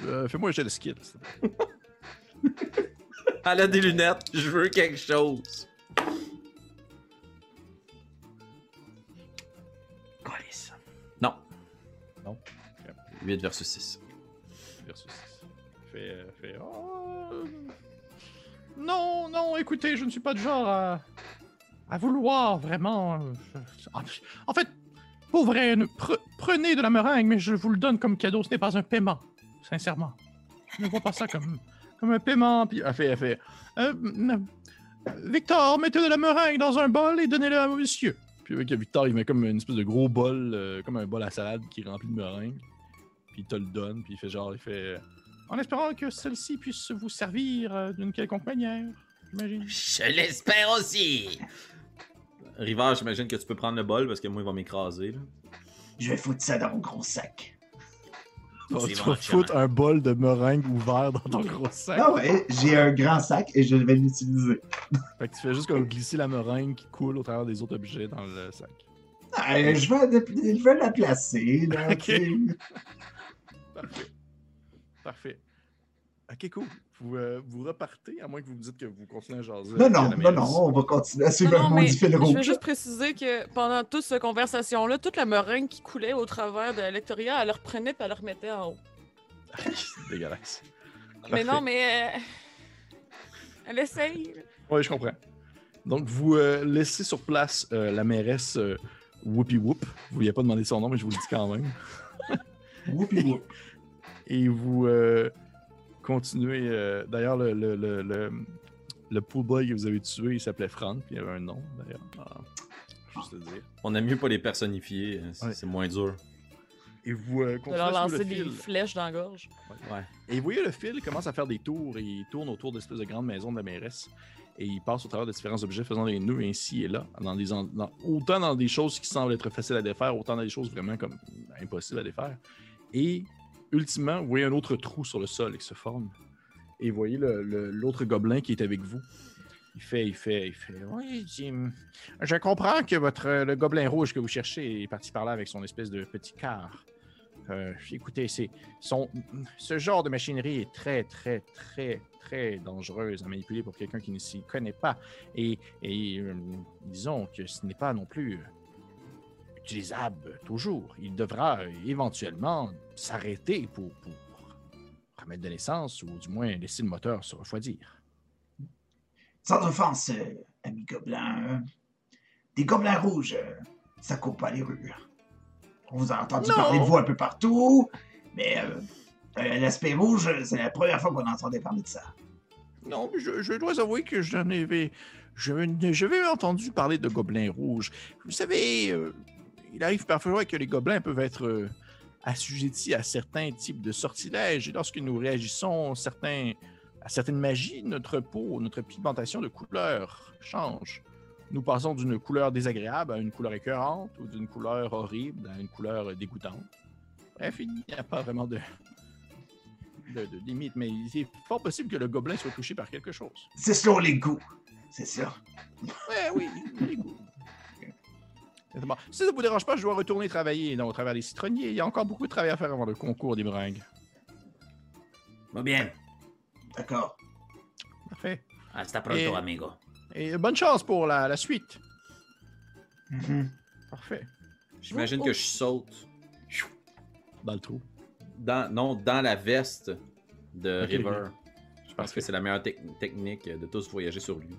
Euh, Fais-moi un jet de skill. Elle a des lunettes, je veux quelque chose. 8 versus 6. versus fait, euh, fait Oh, non non écoutez je ne suis pas du genre à, à vouloir vraiment euh, en- fait pour vrai ne- pre- prenez de la meringue mais je vous le donne comme cadeau ce n'est pas un paiement sincèrement je ne vois pas ça comme comme un paiement puis elle fait elle fait euh, Victor mettez de la meringue dans un bol et donnez-le à monsieur Puis avec Victor, il met comme une espèce de gros bol, comme un bol à salade qui est rempli de meringue. Puis il te le donne, puis il fait genre, il fait. En espérant que celle-ci puisse vous servir euh, d'une quelconque manière, j'imagine. Je l'espère aussi. Rivard, j'imagine que tu peux prendre le bol parce que moi, il va m'écraser. là. Je vais foutre ça dans mon gros sac. Tu vas- tu foutre un bol de meringue ouvert dans ton gros sac. Ah ouais, j'ai un grand sac et je vais l'utiliser. Fait que tu fais juste comme glisser la meringue qui coule au travers des autres objets dans le sac. Ah, je, vais, je vais la placer. Là, Ok. Parfait. Parfait. Ok, cool. Vous, euh, vous repartez, à moins que vous me dites que vous continuez à jaser. Non, non, non, non, on va continuer à suivre un fil je rouge. veux juste préciser que pendant toute cette conversation-là, toute la meringue qui coulait au travers de Lectoria, elle le reprenait et elle le remettait en haut. C'est dégueulasse. Mais non, mais. euh, Elle essaye. Oui, je comprends. Donc, vous euh, laissez sur place euh, la mairesse euh, Whoopi Whoop. Vous vouliez pas demander son nom, mais je vous le dis quand même. Whoopi whoop. Et vous euh, continuez. euh, d'ailleurs, le, le, le, le, le pool boy que vous avez tué, il s'appelait Franck, puis il avait un nom, d'ailleurs. Ah, juste le dire. On aime mieux pas les personnifier, hein, c'est Ouais. c'est moins dur. Et vous euh, De continuez leur à suivre lancer le des fil. flèches dans la gorge. Ouais. Et vous voyez le fil il commence à faire des tours et il tourne autour d'espèces de grandes maisons de la mairesse. Et il passe au travers de différents objets faisant des nœuds ainsi et là. Dans des en- dans- autant dans des choses qui semblent être faciles à défaire, autant dans des choses vraiment comme impossibles à défaire. Et ultimement, vous voyez un autre trou sur le sol qui se forme. Et vous voyez l'autre gobelin qui est avec vous. Il fait, il fait, il fait. Oui, Jim. Je comprends que votre le gobelin rouge que vous cherchez est parti par là avec son espèce de petit car. Euh, écoutez, c'est son, ce genre de machinerie est très, très, très, très dangereuse à manipuler pour quelqu'un qui ne s'y connaît pas. Et, et, euh, disons que ce n'est pas non plus euh, utilisable toujours. Il devra euh, éventuellement s'arrêter pour, pour remettre de l'essence ou du moins laisser le moteur se refroidir. Sans offense, euh, ami gobelin. euh, des gobelins rouges, euh, ça court pas les rues. On vous a entendu Non. parler de vous un peu partout, mais euh, euh, l'aspect rouge, c'est la première fois qu'on entendait parler de ça. Non, mais je, je dois avouer que je n'en avais. Je, j'avais entendu parler de gobelins rouges. Vous savez, euh, il arrive parfois que les gobelins peuvent être euh, assujettis à certains types de sortilèges. Et lorsque nous réagissons certains, à certaines magies, notre peau, notre pigmentation de couleur change. Nous passons d'une couleur désagréable à une couleur écœurante ou d'une couleur horrible à une couleur dégoûtante. Bref, il n'y a pas vraiment de, de, de limite, mais il est fort possible que le gobelin soit touché par quelque chose. C'est selon les goûts, c'est ça. Ouais, oui, les goûts. Bon, si ça ne vous dérange pas, je dois retourner travailler au travers des citronniers. Il y a encore beaucoup de travail à faire avant le concours des meringues. Muy bien. D'accord. Parfait. Hasta pronto, Et- amigo. Et bonne chance pour la, la suite. Mhm. Parfait. J'imagine Oh, que je saute Dans le trou. dans, non, dans la veste de River. Je pense que c'est la meilleure tec- technique de tous voyager sur lui.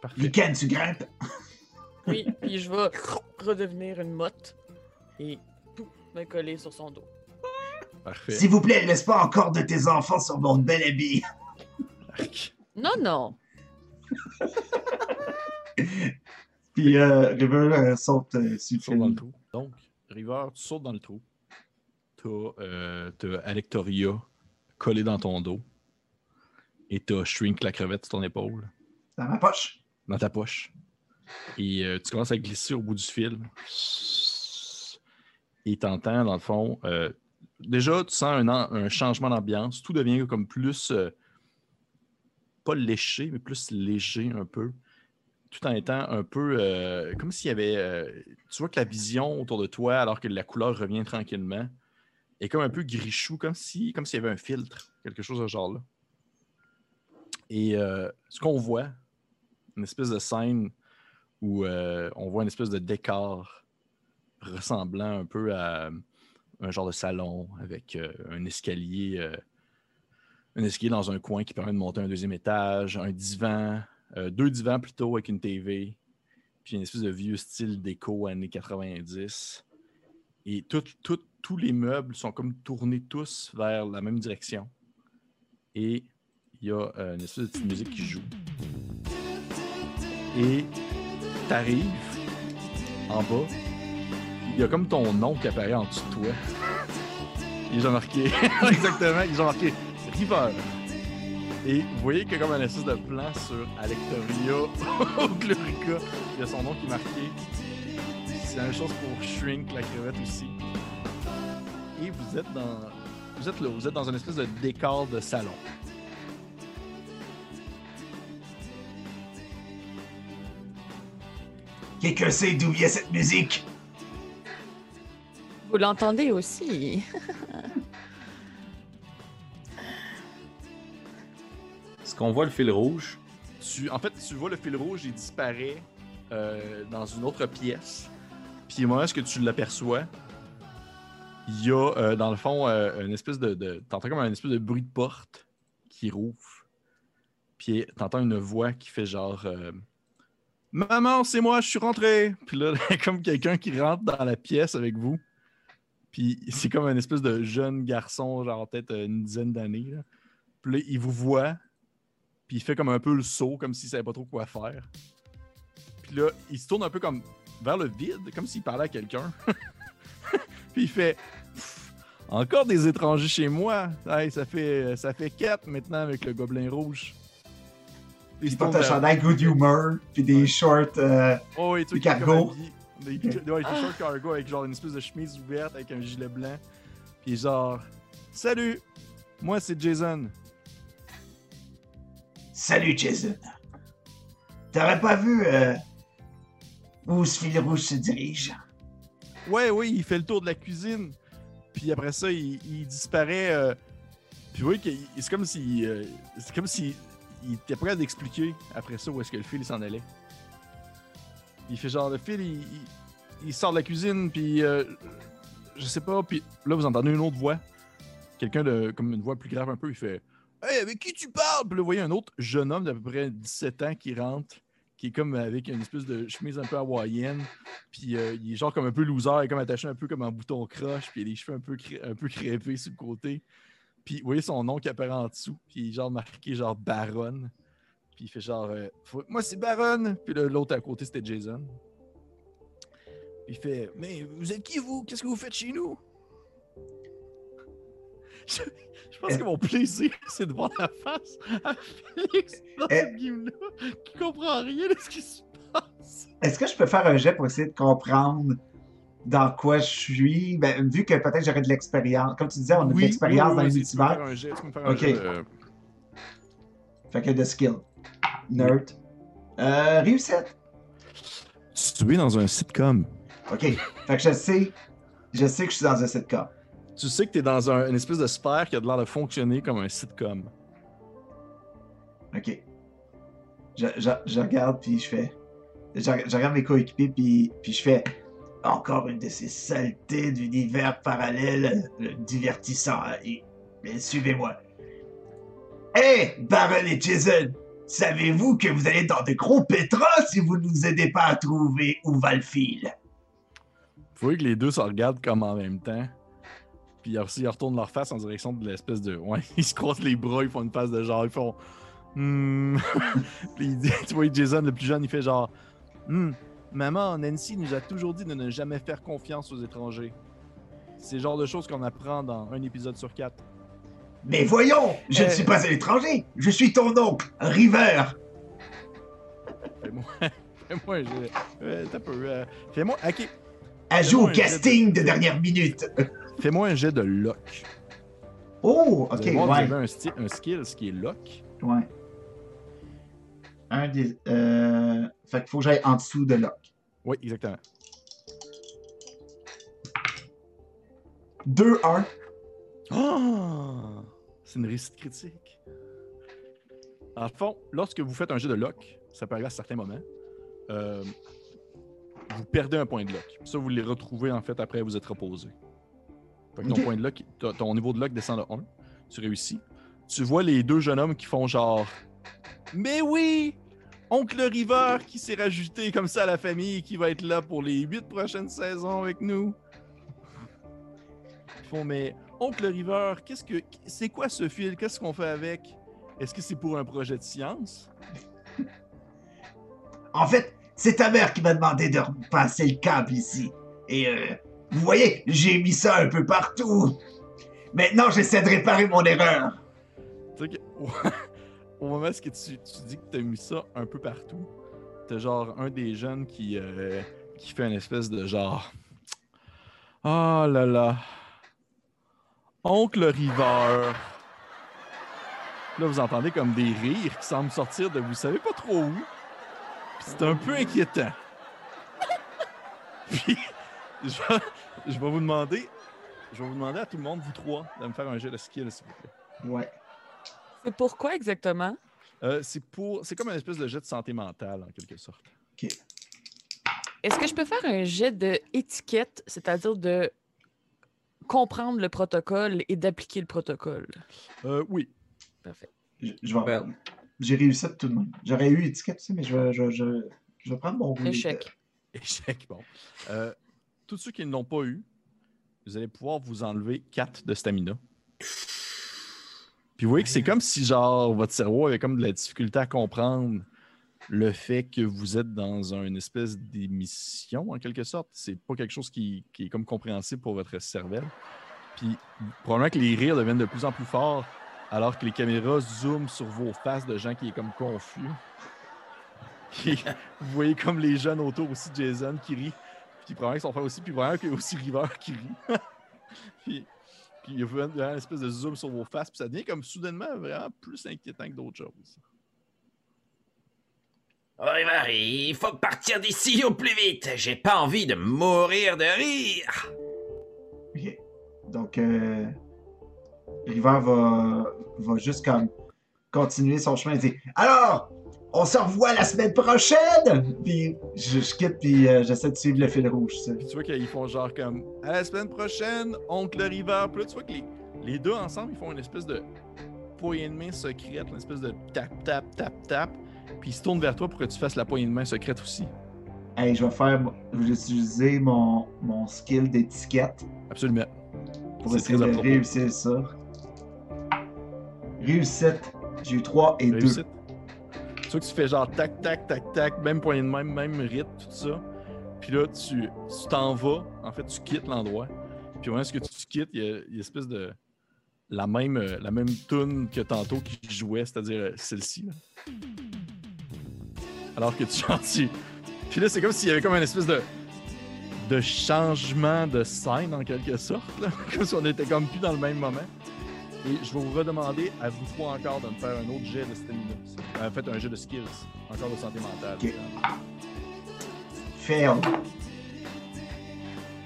Parfait. Tu grimpes? Oui, puis je vais redevenir une motte et pouf, me coller sur son dos. Parfait. S'il vous plaît, laisse pas encore de tes enfants sur mon bel habit. Non, non. Puis euh, River euh, saute euh, sur saute dans le trou. Donc, River, tu sautes dans le trou. T'as euh, t'as Alectoria collé dans ton dos. Et t'as Shrink la crevette sur ton épaule, dans ma poche. dans ta poche. Et euh, tu commences à glisser au bout du fil. Et t'entends, dans le fond, euh, déjà, tu sens un, en- un changement d'ambiance. Tout devient comme plus, euh, pas léché, mais plus léger un peu. Tout en étant un peu comme s'il y avait. tu vois que la vision autour de toi, alors que la couleur revient tranquillement, est comme un peu grichou, comme si comme s'il y avait un filtre, quelque chose de ce genre-là. Et ce qu'on voit, une espèce de scène où euh, on voit une espèce de décor ressemblant un peu à un genre de salon avec euh, un escalier, euh, un escalier dans un coin qui permet de monter un deuxième étage, un divan, euh, deux divans plutôt avec une TV, puis une espèce de vieux style déco années 90. Et tout- tout- tous les meubles sont comme tournés tous vers la même direction. Et il y a euh, une espèce de petite musique qui joue. Et t'arrives en bas, il y a comme ton nom qui apparaît en dessous de toi. Ils ont marqué, exactement, ils ont marqué River. Et vous voyez qu'il y a comme un espèce de plan sur Alectoria ou Glorica. Il y a son nom qui est marqué. C'est la même chose pour Shrink, la crevette aussi. Et vous êtes dans. Vous êtes là, vous êtes dans une espèce de décor de salon. Quelqu'un sait d'où vient cette musique? Vous l'entendez aussi. Est-ce qu'on voit le fil rouge? Tu, en fait, tu vois le fil rouge, il disparaît euh, dans une autre pièce. Puis au moment où tu l'aperçois, il y a euh, dans le fond euh, une espèce de. de t'entends comme un espèce de bruit de porte qui rouvre. Puis t'entends une voix qui fait genre euh, Maman, c'est moi, je suis rentré. Puis là, comme quelqu'un qui rentre dans la pièce avec vous. Puis c'est comme un espèce de jeune garçon, genre peut-être une dizaine d'années. Puis là, il vous voit. Puis il fait comme un peu le saut, comme s'il savait pas trop quoi faire. Puis là, il se tourne un peu comme vers le vide, comme s'il parlait à quelqu'un. Puis il fait Encore des étrangers chez moi. Hey, ça fait ça fait quatre maintenant avec le gobelin rouge. Puis Il se porte tourne un chandail good humor, puis des shorts. euh, Oh, tu Des habillé- Des, ouais, des shorts cargo avec genre une espèce de chemise ouverte avec un gilet blanc. Puis genre Salut! Moi c'est Jason. Salut Jason. T'aurais pas vu euh, où ce fil rouge se dirige? Ouais, oui, il fait le tour de la cuisine. Puis après ça, il, il disparaît. euh, Puis oui, c'est comme si. euh, c'est comme si. Il était prêt d'expliquer après ça où est-ce que le fil il s'en allait. Il fait genre, le fil, il, sort de la cuisine, puis. euh, je sais pas, puis là, vous entendez une autre voix. Quelqu'un de. Comme une voix plus grave un peu, il fait Hey, avec qui tu parles Puis là, vous voyez un autre jeune homme d'à peu près 17 ans qui rentre, qui est comme avec une espèce de chemise un peu hawaïenne. Puis euh, il est genre comme un peu loser, il est comme attaché un peu comme un bouton croche, puis il a les cheveux un peu, un peu crépés sur le côté. Puis vous voyez son nom qui apparaît en dessous, puis genre marqué genre Baron. Puis il fait genre euh, Moi c'est Baron! Puis l'autre à côté c'était Jason. Puis il fait Mais vous êtes qui vous? Qu'est-ce que vous faites chez nous? Je, je pense que mon plaisir, c'est de voir la face à Félix dans Eh. cette game-là, qui comprend rien de ce qui se passe. Est-ce que je peux faire un jet pour essayer de comprendre dans quoi je suis ben, Vu que peut-être j'aurais de l'expérience. Comme tu disais, on a de l'expérience oui, dans oui, les tu peux me multivers. faire un jet, tu peux me faire un Ok. jet, euh, Fait que de skill. Nerd. Euh, réussite. Tu es dans un sitcom. OK. Fait que je sais. Je sais que je suis dans un sitcom. Tu sais que tu es dans un, une espèce de sphère qui a de l'air de fonctionner comme un sitcom. OK. Je, je, je regarde, puis je fais. Je, je regarde mes coéquipiers, puis, puis je fais. Encore une de ces saletés d'univers parallèle divertissant. Mais suivez-moi. Hé, Baron et Jason! Savez-vous que vous allez dans de gros pétras si vous ne nous aidez pas à trouver où va le fil? Vous voyez que les deux se regardent comme en même temps. Puis aussi, ils retournent leur face en direction de l'espèce de. Ouais, ils se croisent les bras, ils font une face de genre, ils font. Hmm. Tu vois, Jason, le plus jeune, il fait genre. Hmm. Maman, Nancy nous a toujours dit de ne jamais faire confiance aux étrangers. C'est le genre de choses qu'on apprend dans un épisode sur quatre. Mais voyons, je ne Euh. suis pas un étranger. Je suis ton oncle, River. Fais-moi. Fais-moi un jet. Euh, t'as peu. euh, Fais-moi. Ok. Ajout au je- casting de dernière minute. Fais-moi un jet de lock. Oh, ok, ouais. un, sti- un skill, ce qui est lock. Ouais. Un des. Fait qu'il faut que j'aille en dessous de lock. Oui, exactement. 2-1. Ah! C'est une réussite critique. En fond, lorsque vous faites un jeu de lock, ça peut arriver à certains moments, euh, vous perdez un point de lock. Ça, vous les retrouvez en fait après vous êtes reposé. Fait que ton point de lock, ton- ton niveau de lock descend de 1. Tu réussis. Tu vois les deux jeunes hommes qui font genre Mais oui! Oncle River qui s'est rajouté comme ça à la famille qui va être là pour les huit prochaines saisons avec nous. Font Mais Oncle River, qu'est-ce que c'est quoi ce fil? Qu'est-ce qu'on fait avec? Est-ce que c'est pour un projet de science? En fait, c'est ta mère qui m'a demandé de repasser le cap ici. Et euh, vous voyez, j'ai mis ça un peu partout. Maintenant, j'essaie de réparer mon erreur. Tu au moment où tu, tu dis que t'as mis ça un peu partout, t'as genre un des jeunes qui, euh, qui fait une espèce de genre. Oh là là. Oncle River. Là, vous entendez comme des rires qui semblent sortir de vous savez pas trop où. C'est un peu inquiétant. Puis, je je vais vous demander, je vais vous demander à tout le monde, vous trois, de me faire un jet de skill, s'il vous plaît. Ouais. C'est pourquoi exactement? Euh, c'est pour, c'est comme une espèce de jet de santé mentale, en quelque sorte. Est-ce que je peux faire un jet de étiquette, c'est-à-dire de comprendre le protocole et d'appliquer le protocole? Euh, oui. Parfait. Je, je vais- Ben- J'ai réussi tout de même. J'aurais eu étiquette aussi, mais je vais, je, je, je vais prendre mon. Échec. Échec, bon. Euh, tous ceux qui ne l'ont pas eu, vous allez pouvoir vous enlever 4 de stamina. Puis vous voyez que c'est comme si, genre, votre cerveau avait comme de la difficulté à comprendre le fait que vous êtes dans une espèce d'émission, en quelque sorte. C'est pas quelque chose qui, qui est comme compréhensible pour votre cervelle. Puis probablement que les rires deviennent de plus en plus forts alors que les caméras zooment sur vos faces de gens qui est comme confus. Vous voyez comme les jeunes autour aussi Jason qui rient. Puis probablement qu'ils sont frère aussi. Puis probablement qu'il y a aussi River qui rit. puis, puis il y a vraiment une espèce de zoom sur vos faces. Puis ça devient comme soudainement vraiment plus inquiétant que d'autres choses. Oliver, il faut partir d'ici au plus vite. J'ai pas envie de mourir de rire. Ok. Donc, euh, River va, va juste comme continuer son chemin et dire Alors, on se revoit la semaine prochaine! Puis je, quitte, puis euh, j'essaie de suivre le fil rouge. Ça. Tu vois qu'ils font genre comme à la semaine prochaine, oncle River. Puis tu vois que les, les, deux ensemble, ils font une espèce de poignée de main secrète, une espèce de tap, tap, tap, tap. Puis ils se tournent vers toi pour que tu fasses la poignée de main secrète aussi. Hey, je vais faire. Je vais utiliser mon, mon skill d'étiquette. Absolument. Pour essayer de réussir ça. Réussite. J'ai eu 3 et Réussite. 2 que tu fais genre tac, tac, tac, tac, même poignée de même, même rythme, tout ça. Puis là, tu t'en vas. En fait, tu quittes l'endroit. Puis au moment où tu quittes, il y, a une espèce de. La même, euh, la même tune que tantôt qui jouait, c'est-à-dire euh, celle-ci. Alors que tu chantes. Puis là, c'est comme s'il y avait comme une espèce de de changement de scène en quelque sorte, comme si on était comme plus dans le même moment. Et je vais vous redemander à vous trois encore de me faire un autre jet de stamina. En fait, un jet de skills. Encore de santé mentale. Fail.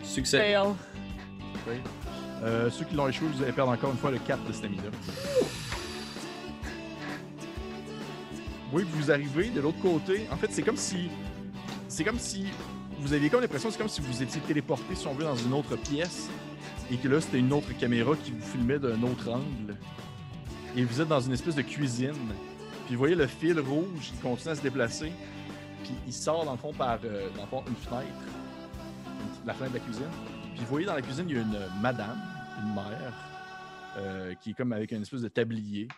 Succès. Fail. Euh, ceux qui l'ont échoué, vous allez perdre encore une fois le 4 de stamina. Oui, vous arrivez de l'autre côté. En fait, c'est comme si. C'est comme si. Vous aviez comme l'impression, c'est comme si vous étiez téléporté, si on veut, dans une autre pièce. Et que là, c'était une autre caméra qui vous filmait d'un autre angle. Et vous êtes dans une espèce de cuisine. Puis vous voyez le fil rouge qui continue à se déplacer. Puis il sort, dans le fond, par euh, dans le fond, une fenêtre. La fenêtre de la cuisine. Puis vous voyez dans la cuisine, il y a une madame, une mère, euh, qui est comme avec une espèce de tablier.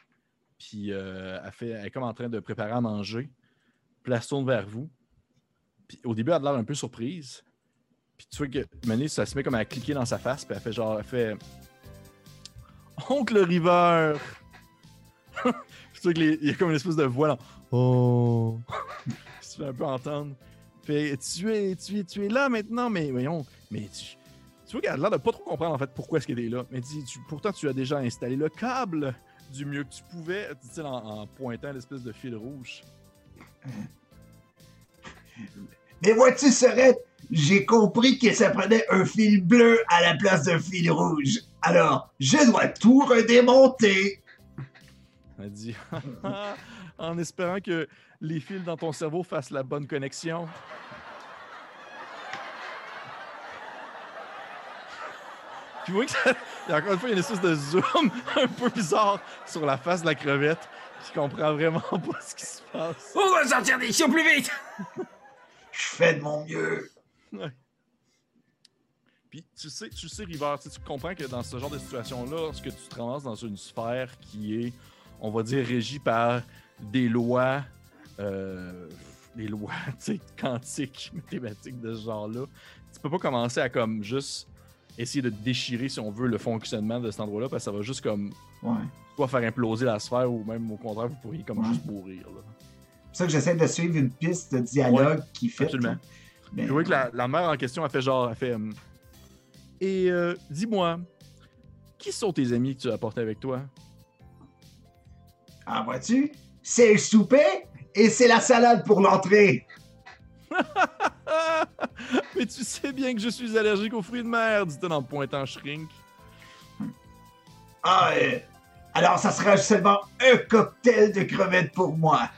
Puis euh, elle, fait, elle est comme en train de préparer à manger. Puis elle tourne vers vous. Puis au début, elle a l'air un peu surprise. Puis tu vois que Mané, ça se met comme à cliquer dans sa face. Puis elle fait genre, elle fait Oncle River! Tu vois qu'il y a comme une espèce de voix là. Oh! tu fais un peu entendre. Puis tu es, tu es, tu es là maintenant, mais voyons, mais tu, tu vois qu'elle a l'air de pas trop comprendre en fait pourquoi est-ce qu'elle est là. Mais dis, tu- pourtant tu as déjà installé le câble du mieux que tu pouvais, dit-il en pointant l'espèce de fil rouge. Mais vois-tu, Sorette, j'ai compris que ça prenait un fil bleu à la place d'un fil rouge. Alors, je dois tout redémonter. Elle dit en espérant que les fils dans ton cerveau fassent la bonne connexion. Puis vous voyez que ça- il y a encore une fois une espèce de zoom un peu bizarre sur la face de la crevette qui comprend vraiment pas ce qui se passe. On doit sortir d'ici au plus vite. Je fais de mon mieux. Puis tu sais, tu sais, River, tu sais, tu comprends que dans ce genre de situation-là, lorsque tu te ramasses dans une sphère qui est, on va dire, régie par des lois, euh, les lois quantiques, mathématiques de ce genre-là, tu peux pas commencer à comme juste essayer de déchirer, si on veut, le fonctionnement de cet endroit-là, parce que ça va juste comme Ouais. soit faire imploser la sphère ou même au contraire, vous pourriez comme Ouais. juste mourir. Là. C'est pour ça que j'essaie de suivre une piste de dialogue qui fait. absolument. Mais, Je vois que la, la mère en question a fait genre, elle fait hum, Et euh, dis-moi, qui sont tes amis que tu as apportés avec toi? Ah, vois-tu? C'est le souper et c'est la salade pour l'entrée. Mais tu sais bien que je suis allergique aux fruits de mer, dit-elle en pointant Shrink. Ah, euh, alors ça sera seulement un cocktail de crevettes pour moi.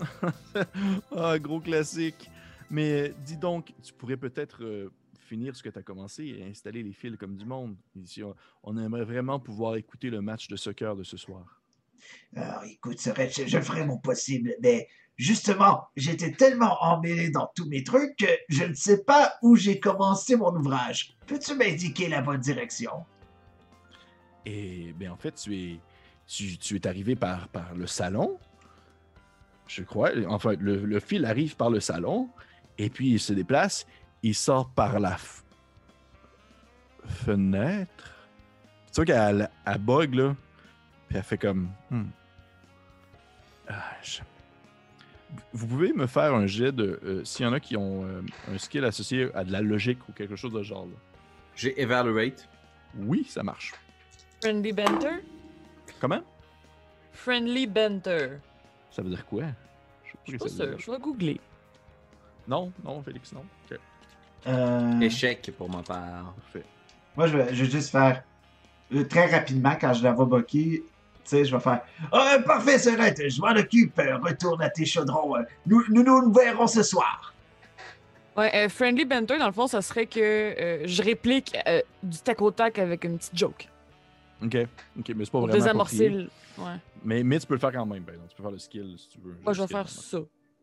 Ah, gros classique. Mais euh, dis donc, tu pourrais peut-être euh, finir ce que tu as commencé et installer les fils comme du monde. Ici, on, aimerait vraiment pouvoir écouter le match de soccer de ce soir. Alors, écoute, Sorette, je, je ferai mon possible, mais justement, j'étais tellement emmêlé dans tous mes trucs que je ne sais pas où j'ai commencé mon ouvrage. Peux-tu m'indiquer la bonne direction? Et bien, en fait, tu es, tu, tu es arrivé par, par le salon, je crois. Enfin, le, le fil arrive par le salon, et puis il se déplace, il sort par la f- fenêtre. Tu vois qu'elle elle bug, là, puis elle fait comme... Hmm. Ah, je- Vous pouvez me faire un jet de... euh, S'il y en a qui ont euh, un skill associé à de la logique ou quelque chose de ce genre. là. J'ai Evaluate. Oui, ça marche. Friendly Banter? Comment? Friendly Banter. Ça veut dire quoi? Je suis sais pas sûr, je vais googler. Non, non, Félix, non. Euh, Échec pour ma part. parfait. moi, je vais, je vais juste faire euh, très rapidement quand je la vois boquer. Tu sais, je vais faire Ah, Parfait, Sorette, je m'en occupe. Euh, Retourne à tes chaudrons. Nous, nous nous verrons ce soir. Ouais, euh, Friendly Banter, dans le fond, ça serait que euh, je réplique euh, du tac au tac avec une petite joke. Ok, ok, mais c'est pas Pour vraiment. désamorcer le. Ouais. Mais, mais tu peux le faire quand même, ben, donc tu peux faire le skill si tu veux. Moi, je vais faire ça.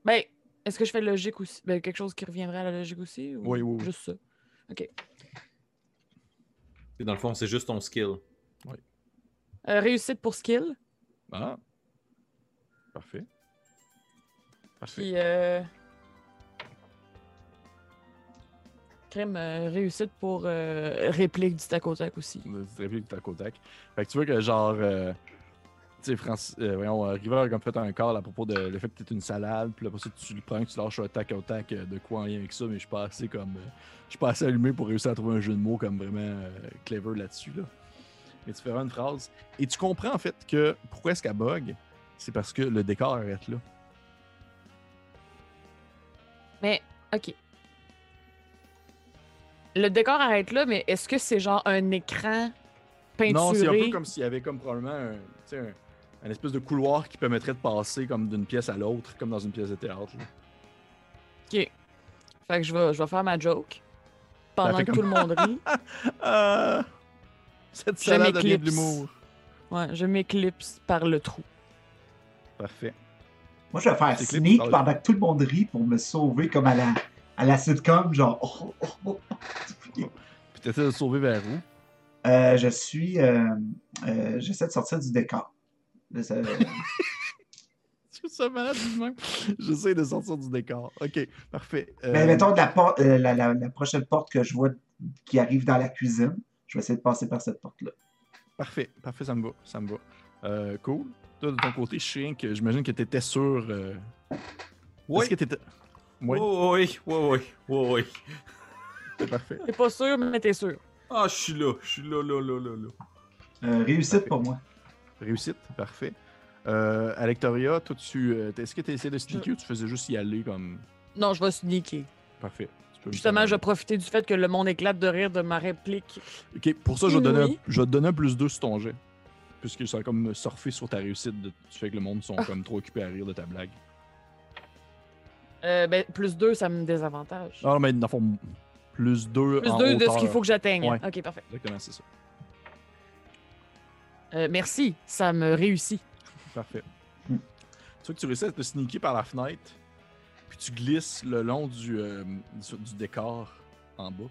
Ben, est-ce que je fais logique aussi? Ben, quelque chose qui reviendrait à la logique aussi? Ou Oui, oui, oui. Juste ça? Et dans le fond, c'est juste ton skill. Euh, réussite pour skill. Ah. Parfait. Parfait. Puis, euh... Crème, euh, réussite pour euh, réplique du tac au tac aussi. Répliques du tac au tac. Fait que tu vois que genre. euh, tu sais, Francis, euh, voyons, euh, River a comme fait un call à propos de le fait que tu une salade, puis après ça, tu le prends, tu lâches un tac au tac euh, de quoi en lien avec ça, mais je suis pas assez comme. euh, je suis pas assez allumé pour réussir à trouver un jeu de mots comme vraiment euh, clever là-dessus, là. Mais tu feras une phrase. Et tu comprends en fait que pourquoi est-ce qu'elle bug? C'est parce que le décor arrête là. Mais, ok. Le décor arrête là, mais est-ce que c'est genre un écran peinturé? Non, c'est un peu comme s'il y avait comme probablement un, tu sais, un, un espèce de couloir qui permettrait de passer comme d'une pièce à l'autre, comme dans une pièce de théâtre. là. Ok. Fait que je vais, je vais faire ma joke. Pendant que comme- tout le monde rit. Ah, cette Je salade devient de m'éclipse. l'humour. Ouais, je m'éclipse par le trou. Parfait. Moi, je vais faire sneak parle- pendant que tout le monde rit pour me sauver comme à la, à la sitcom, genre. oh, oh, oh. Puis t'essaies de sauver vers où? Euh, je suis. euh, euh, J'essaie de sortir du décor. J'essaie- Tu de sortir du décor. Ok, parfait. Euh, Mais mettons de la, por- euh, la, la- la prochaine porte que je vois qui arrive dans la cuisine, je vais essayer de passer par cette porte-là. Parfait, parfait, ça me va. Ça me va. Euh, cool. Toi, de ton côté, Shrink, j'imagine que t'étais sûr. euh, Oui. Est-ce que. Oui, Oui, oui, oui, oui, oui. c'est parfait. T'es pas sûr, mais t'es sûr. Ah, je suis là, je suis là, là, là, là, là. Euh, réussite Parfait. pour moi. Réussite, parfait. Euh, Alectoria, toi, tu. euh, Est-ce que tu essayé de sneaker ou tu faisais juste y aller comme? Non, je vais sneaker. Parfait. Justement, je vais profiter du fait que le monde éclate de rire de ma réplique. Ok, pour ça, je vais, te donner un, je vais te donner un plus 2 sur ton jet. Puisque ça va comme surfer sur ta réussite. De, tu fais que le monde sont Ah. comme trop occupés à rire de ta blague. Euh, ben, plus 2, ça me désavantage. Ah, mais dans le fond, plus 2 plus en 2 de ce qu'il faut que j'atteigne. Ouais. Ok, parfait. Exactement, c'est ça. Euh, merci, ça me réussit. Parfait. Hmm. Tu vois que tu réussis à te sneaker par la fenêtre, puis tu glisses le long du, euh, du, du décor en bas.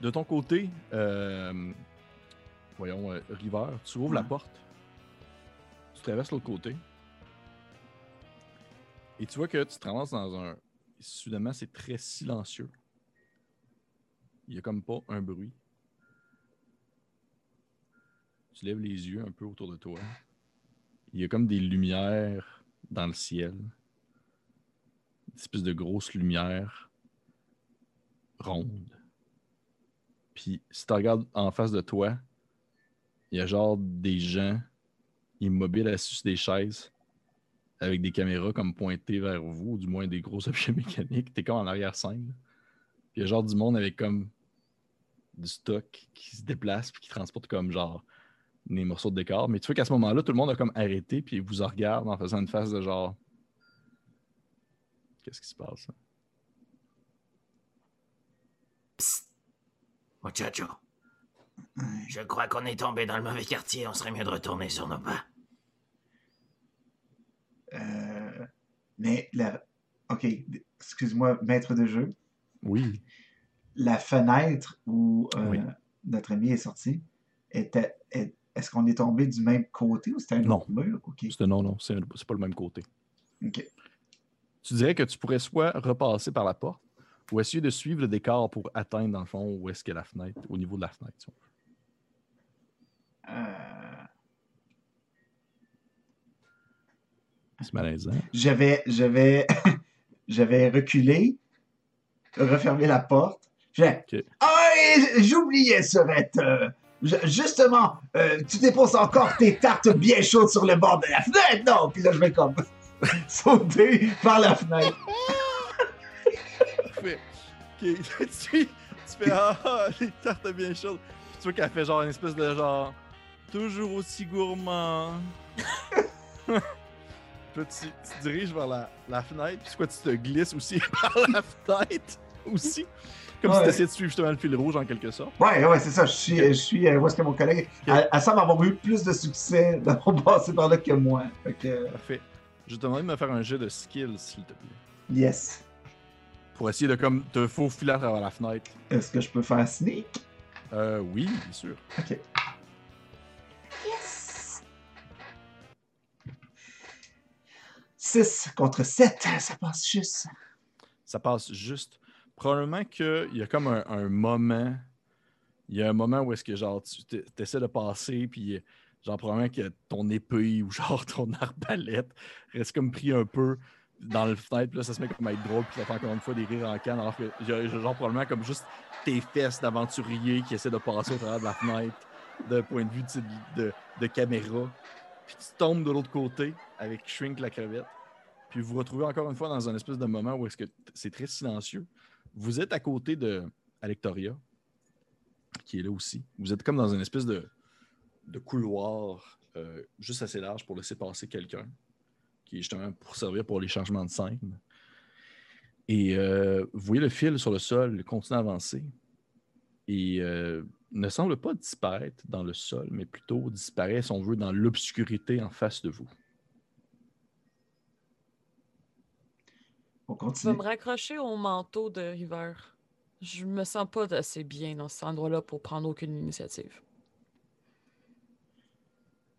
De ton côté, euh, voyons, euh, River, tu ouvres la Ouais. porte, tu traverses l'autre côté, Et tu vois que tu te ramasses dans un. Soudainement, c'est très silencieux. Il n'y a comme pas un bruit. Tu lèves les yeux un peu autour de toi. Il y a comme des lumières dans le ciel. Une espèce de grosse lumière ronde. Puis si tu regardes en face de toi, il y a genre des gens immobiles assis sur des chaises avec des caméras comme pointées vers vous, ou du moins des gros objets mécaniques. T'es comme en arrière-scène. Puis il y a genre du monde avec comme du stock qui se déplace puis qui transporte comme genre des morceaux de décor. Mais tu vois qu'à ce moment-là, tout le monde a comme arrêté puis vous regarde en faisant une face de genre Qu'est-ce qui se passe? hein? Psst. Muchacho, je crois qu'on est tombé dans le mauvais quartier. On serait mieux de retourner sur nos pas. Euh, mais la. Ok, excuse-moi, maître de jeu. Oui. La fenêtre où euh, Oui. notre ami est sorti, était. est- Est-ce qu'on est tombé du même côté ou c'était un Non. autre mur? Ok. C'est non, non, c'est c'est pas le même côté. Ok. Tu dirais que tu pourrais soit repasser par la porte ou essayer de suivre le décor pour atteindre, dans le fond, où est-ce qu'il y a la fenêtre, au niveau de la fenêtre. si on veut. Euh, C'est malaisant. J'avais, j'avais, j'avais reculé, refermé la porte. J'ai, Ok. ah, j'oubliais, Sorette. euh, justement, euh, tu déposes encore tes tartes bien chaudes sur le bord de la fenêtre, non? Puis là, je vais comme sauter par la fenêtre. Parfait. Ok, tu, tu fais Ah, ah, les tartes bien chaudes. Puis tu vois qu'elle fait genre une espèce de genre toujours aussi gourmand. Puis là, tu, tu te diriges vers la, la fenêtre, puis quoi, tu te glisses aussi par la fenêtre aussi? Comme si tu essayais de suivre justement le fil rouge en quelque sorte. Ouais, ouais, c'est ça. Je suis, je suis euh, où est-ce que mon collègue. Elle, elle semble avoir eu plus de succès d'avoir passé par là que moi. Fait que, Parfait. Je te demander de me faire un jet de skill, s'il te plaît. yes. Pour essayer de comme te faufiler à travers la fenêtre. Est-ce que je peux faire sneak? Euh, oui, bien sûr. Ok. 6 contre 7, ça passe juste. ça passe juste. Probablement qu'il y a comme un, moment. Il y a un moment où est-ce que genre tu essaies de passer, puis genre probablement que ton épée ou genre ton arbalète reste comme pris un peu dans le fenêtre, puis là ça se met comme à être drôle, puis ça fait encore une fois des rires en canne, alors que genre probablement comme juste tes fesses d'aventurier qui essaient de passer au travers de la fenêtre d'un point de vue de caméra. Puis tu tombes de l'autre côté avec Shrink la crevette. Puis vous vous retrouvez encore une fois dans un espèce de moment où est-ce que c'est très silencieux. Vous êtes à côté de Alectoria, qui est là aussi. Vous êtes comme dans une espèce de, de couloir euh, juste assez large pour laisser passer quelqu'un, qui est justement pour servir pour les changements de scène. Et euh, vous voyez le fil sur le sol continue à avancer et euh, ne semble pas disparaître dans le sol, mais plutôt disparaît, si on veut, dans l'obscurité en face de vous. On Je vais continue. me raccrocher au manteau de River. Je me sens pas assez bien dans cet endroit-là pour prendre aucune initiative.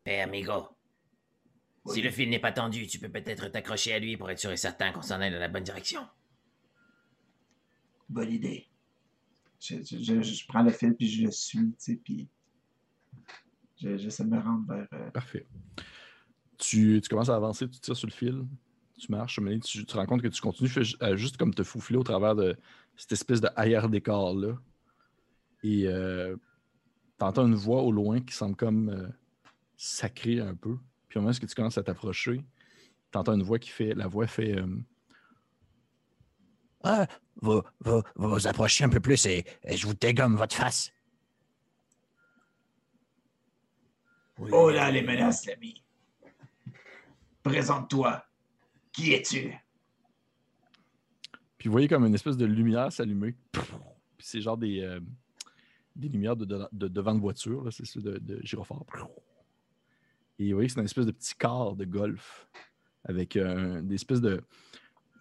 Eh, amigo. Si le fil n'est pas tendu, tu peux peut-être t'accrocher à lui pour être sûr et certain qu'on s'en aille dans la bonne direction. Bonne idée. Je, je- je- prends le fil puis je le suis, tu sais, puis je- j'essaie de me rendre vers. euh, Parfait. Tu, tu commences à avancer, tu tires sur le fil, tu marches, mais tu, tu te rends compte que tu continues juste comme te foufiler au travers de cette espèce de arrière décor-là. Et euh, t'entends une voix au loin qui semble comme euh, sacrée un peu. Puis au moment où tu commences à t'approcher, t'entends une voix qui fait. La voix fait. euh, Ah, vous, vous, vous un peu plus et, et je vous dégomme votre face. Oh là, les menaces, l'ami. Présente-toi. Qui es-tu? Puis vous voyez comme une espèce de lumière s'allumer. Puis c'est genre des, euh, des lumières de, de- de devant de voiture, là, c'est ça, de, de gyrophare. Et vous voyez que c'est une espèce de petit car de golf avec euh, des espèces de.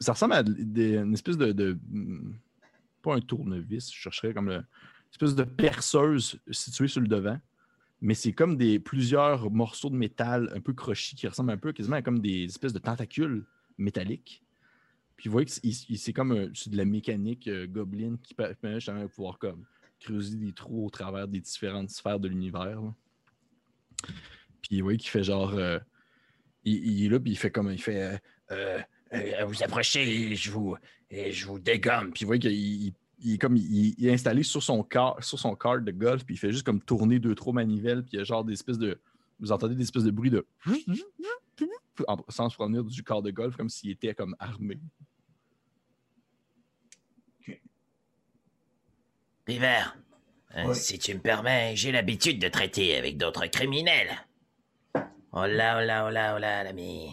Ça ressemble à une espèce de, hmm, Pas un tournevis, je chercherais comme le- une espèce de perceuse située sur le devant. Mais c'est comme des plusieurs morceaux de métal un peu crochis qui ressemblent un peu quasiment à comme des espèces de tentacules métalliques Puis vous voyez que c'est comme c'est de la mécanique euh, goblin qui per- permet justement de pouvoir comme creuser des trous au travers des différentes sphères de l'univers. Puis vous voyez qu'il fait genre. euh, il, est là, puis il fait comme. Il fait. euh, euh, vous approchez et je vous, et je vous dégomme. Puis vous voyez qu'il il- il est comme. Il, il est installé sur son, car, sur son de golf, puis il fait juste comme tourner deux, trois manivelles, puis il y a genre des espèces de. Vous entendez des espèces de bruits de. en- sans se provenir du corps de golf, comme s'il était comme armé. River, euh, Oui. si tu me permets, j'ai l'habitude de traiter avec d'autres criminels. Oh là, oh là, oh là, oh là, l'ami.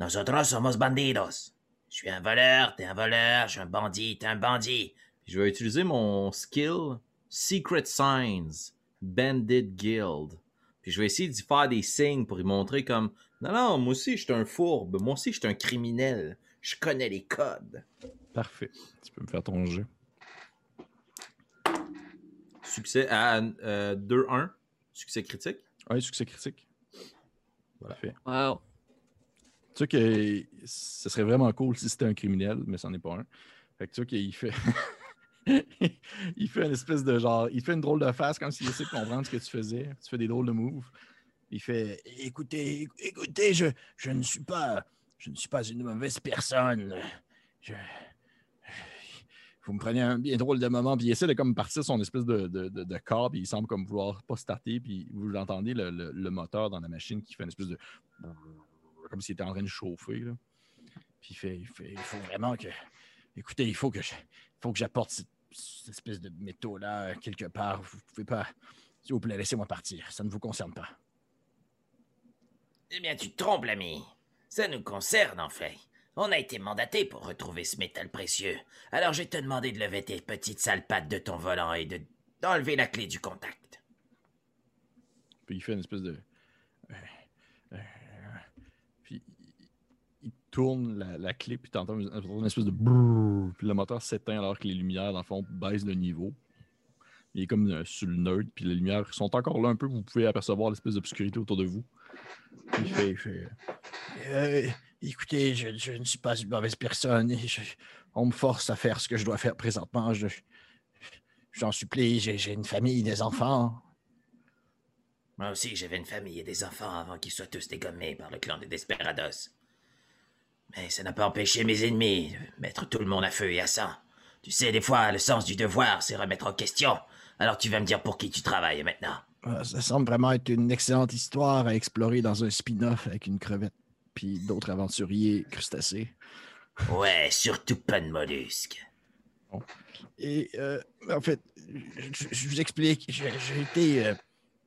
Nosotros somos bandidos. Je suis un voleur, t'es un voleur, je suis un bandit, t'es un bandit. Puis je vais utiliser mon skill Secret Signs, Bandit Guild. Puis je vais essayer d'y faire des signes pour y montrer comme Non, non, moi aussi je suis un fourbe, moi aussi je suis un criminel. Je connais les codes. Parfait. Tu peux me faire ton jeu. Succès à euh, 2-1. Succès critique. Ouais, succès critique. Parfait. Wow. Tu sais que ce serait vraiment cool si c'était un criminel, mais c'en est pas un. Fait que tu vois qu'il fait. il fait une espèce de genre. Il fait une drôle de face comme s'il essaie de comprendre ce que tu faisais. Tu fais des drôles de moves. Il fait. Écoutez, écoutez, je, je ne suis pas, je ne suis pas une mauvaise personne. Je, Vous me prenez un bien drôle de moment, puis il essaie de comme partir son espèce de, de, de, corps, puis il semble comme vouloir pas starter, puis vous l'entendez, le, le, le moteur dans la machine qui fait une espèce de. Comme s'il était en train de chauffer. Là. Puis il fait, il fait. il faut vraiment que, écoutez, il faut que je, il faut que j'apporte cette, cette espèce de métaux là quelque part. Vous pouvez pas, s'il vous plaît, laissez-moi partir. Ça ne vous concerne pas. Eh bien, tu te trompes, l'ami. Ça nous concerne, en fait. On a été mandaté pour retrouver ce métal précieux. Alors je vais te demander de lever tes petites sales pattes de ton volant et de d'enlever la clé du contact. Puis il fait une espèce de. euh, euh, Puis il- il tourne la, la clé, puis t'entends une, une espèce de brrr, puis le moteur s'éteint alors que les lumières, dans le fond, baissent de niveau. Il est comme euh, sur le nerd, puis les lumières sont encore là un peu, vous pouvez apercevoir l'espèce d'obscurité autour de vous. Puis il fait. il fait, Euh, écoutez, je, je ne suis pas une mauvaise personne. et je- on me force à faire ce que je dois faire présentement. Je, j'en supplie, j'ai, j'ai une famille, des enfants. Moi aussi, j'avais une famille et des enfants avant qu'ils soient tous dégommés par le clan des Desperados. Mais ça n'a pas empêché mes ennemis de mettre tout le monde à feu et à sang. Tu sais, des fois, le sens du devoir, c'est remettre en question. Alors tu vas me dire pour qui tu travailles maintenant. Euh, Ça semble vraiment être une excellente histoire à explorer dans un spin-off avec une crevette puis d'autres aventuriers crustacés. Ouais, surtout pas de mollusques. Et euh, en fait, je, je vous explique, j'ai, été, euh,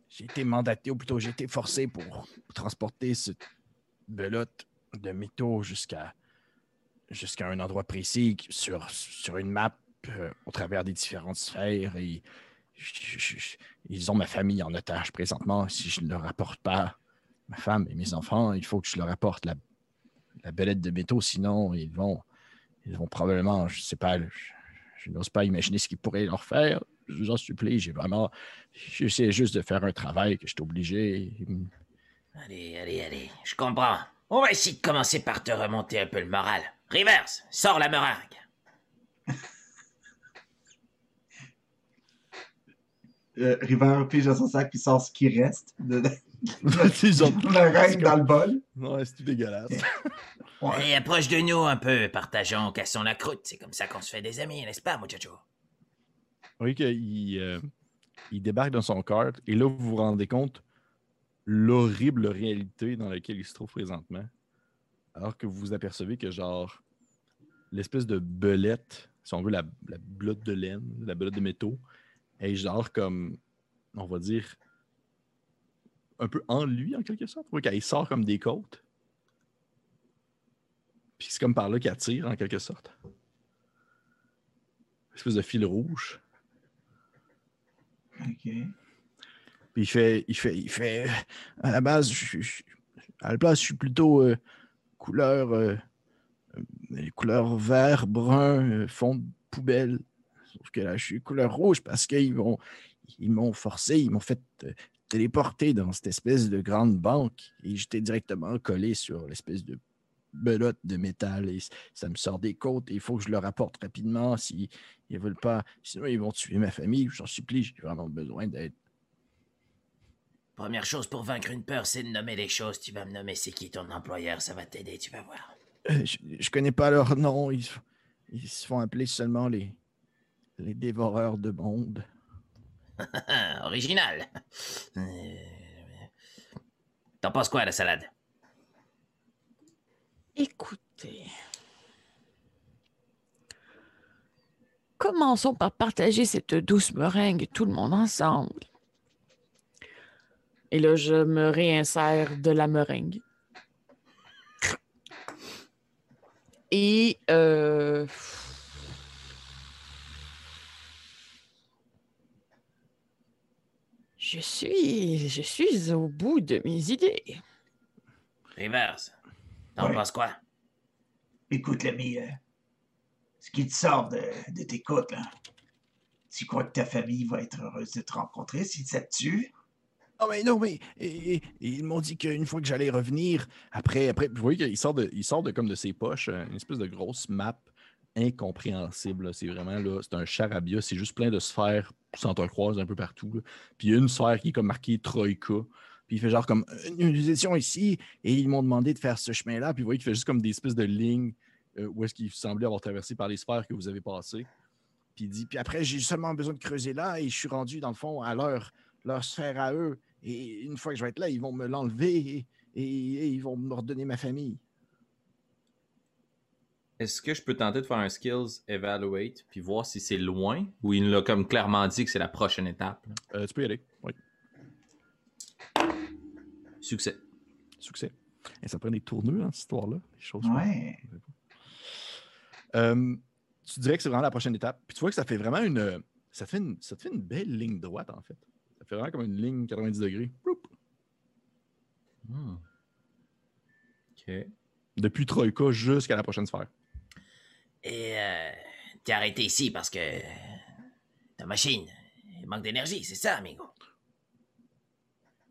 j'ai été mandaté, ou plutôt j'ai été forcé pour transporter cette belote de métaux jusqu'à un endroit précis sur, une map euh, au travers des différentes sphères. Ils ont ma famille en otage présentement. Si je ne leur apporte pas ma femme et mes enfants, il faut que je leur apporte la, la belette de métaux, sinon ils vont, ils vont probablement, je sais pas, je, je n'ose pas imaginer ce qu'ils pourraient leur faire. Je vous en supplie, j'ai vraiment. J'essaie juste de faire un travail que je suis obligé. Allez, allez, allez, je comprends. On va essayer de commencer par te remonter un peu le moral. Rivers, sors la meringue. Euh, River pige dans son sac puis sort ce qui reste de de- Ils ont- le reste dans le bol. Ouais, c'est tout dégueulasse. Ouais. Allez, approche de nous un peu, partageons, cassons la croûte. C'est comme ça qu'on se fait des amis, n'est-ce pas, muchacho? Vous voyez qu'il euh, il débarque dans son cart et là, vous vous rendez compte l'horrible réalité dans laquelle il se trouve présentement. Alors que vous apercevez que, genre, l'espèce de belette, si on veut, la, la de laine, la belote de métaux, est genre comme, on va dire, un peu en lui, en quelque sorte. Vous voyez qu'elle sort comme des côtes. Puis c'est comme par là qu'elle tire, en quelque sorte. Une espèce de fil rouge. Ok. Puis il fait, il fait, il fait. À la base, je, à la place, je suis plutôt euh, couleur, euh, euh, couleur vert, brun, fond de poubelle. Sauf que là, je suis couleur rouge parce qu'ils m'ont, ils m'ont forcé, ils m'ont fait téléporter dans cette espèce de grande banque et j'étais directement collé sur l'espèce de belote de métal et ça me sort des côtes. et Il faut que je le rapporte rapidement s'ils ne veulent pas. Sinon, ils vont tuer ma famille. J'en supplie, j'ai vraiment besoin d'aide. Première chose pour vaincre une peur, c'est de nommer les choses. Tu vas me nommer c'est qui ton employeur, ça va t'aider, tu vas voir. Euh, je, je connais pas leur nom. Ils, ils se font appeler seulement les, les dévoreurs de monde. Original. Euh, T'en penses quoi, la salade? Écoutez. Commençons par partager cette douce meringue, tout le monde ensemble. Et là, je me réinsère de la meringue. Et euh, je suis, je suis au bout de mes idées. Rivers, t'en Ouais. penses quoi? Écoute, l'ami, euh, ce qui te sort de, de tes côtes, là, tu crois que ta famille va être heureuse de te rencontrer si ça te tue? Non, mais non, mais ils m'ont dit qu'une fois que j'allais revenir, après, après, Vous voyez qu'il sort de, il sort de comme de ses poches euh, une espèce de grosse map incompréhensible. C'est vraiment là, c'est un charabia, c'est juste plein de sphères s'entrecroisent un peu partout. Puis une sphère qui est comme marquée Troïka. Puis il fait genre comme Euh, nous étions ici et ils m'ont demandé de faire ce chemin-là. Puis vous voyez qu'il fait juste comme des espèces de lignes euh, où est-ce qu'il semblait avoir traversé par les sphères que vous avez passées. Puis il dit puis après j'ai seulement besoin de creuser là et je suis rendu dans le fond à leur leur sphère à eux. Et une fois que je vais être là, ils vont me l'enlever et, et- et ils vont me redonner ma famille. Est-ce que je peux tenter de faire un skills evaluate puis voir si c'est loin ou il l'a comme clairement dit que c'est la prochaine étape? Euh, tu peux y aller. Oui. Succès. Succès. Et ça prend des tourneux dans cette histoire-là. choses Ouais. Euh, tu dirais que c'est vraiment la prochaine étape. Puis tu vois que ça fait vraiment une. Ça te fait une, ça te fait une belle ligne droite, en fait. Ça fait vraiment comme une ligne 90 degrés. Hmm. Ok. Depuis Troïka jusqu'à la prochaine sphère. Et euh, t'es arrêté ici parce que ta machine manque d'énergie, c'est ça, amigo?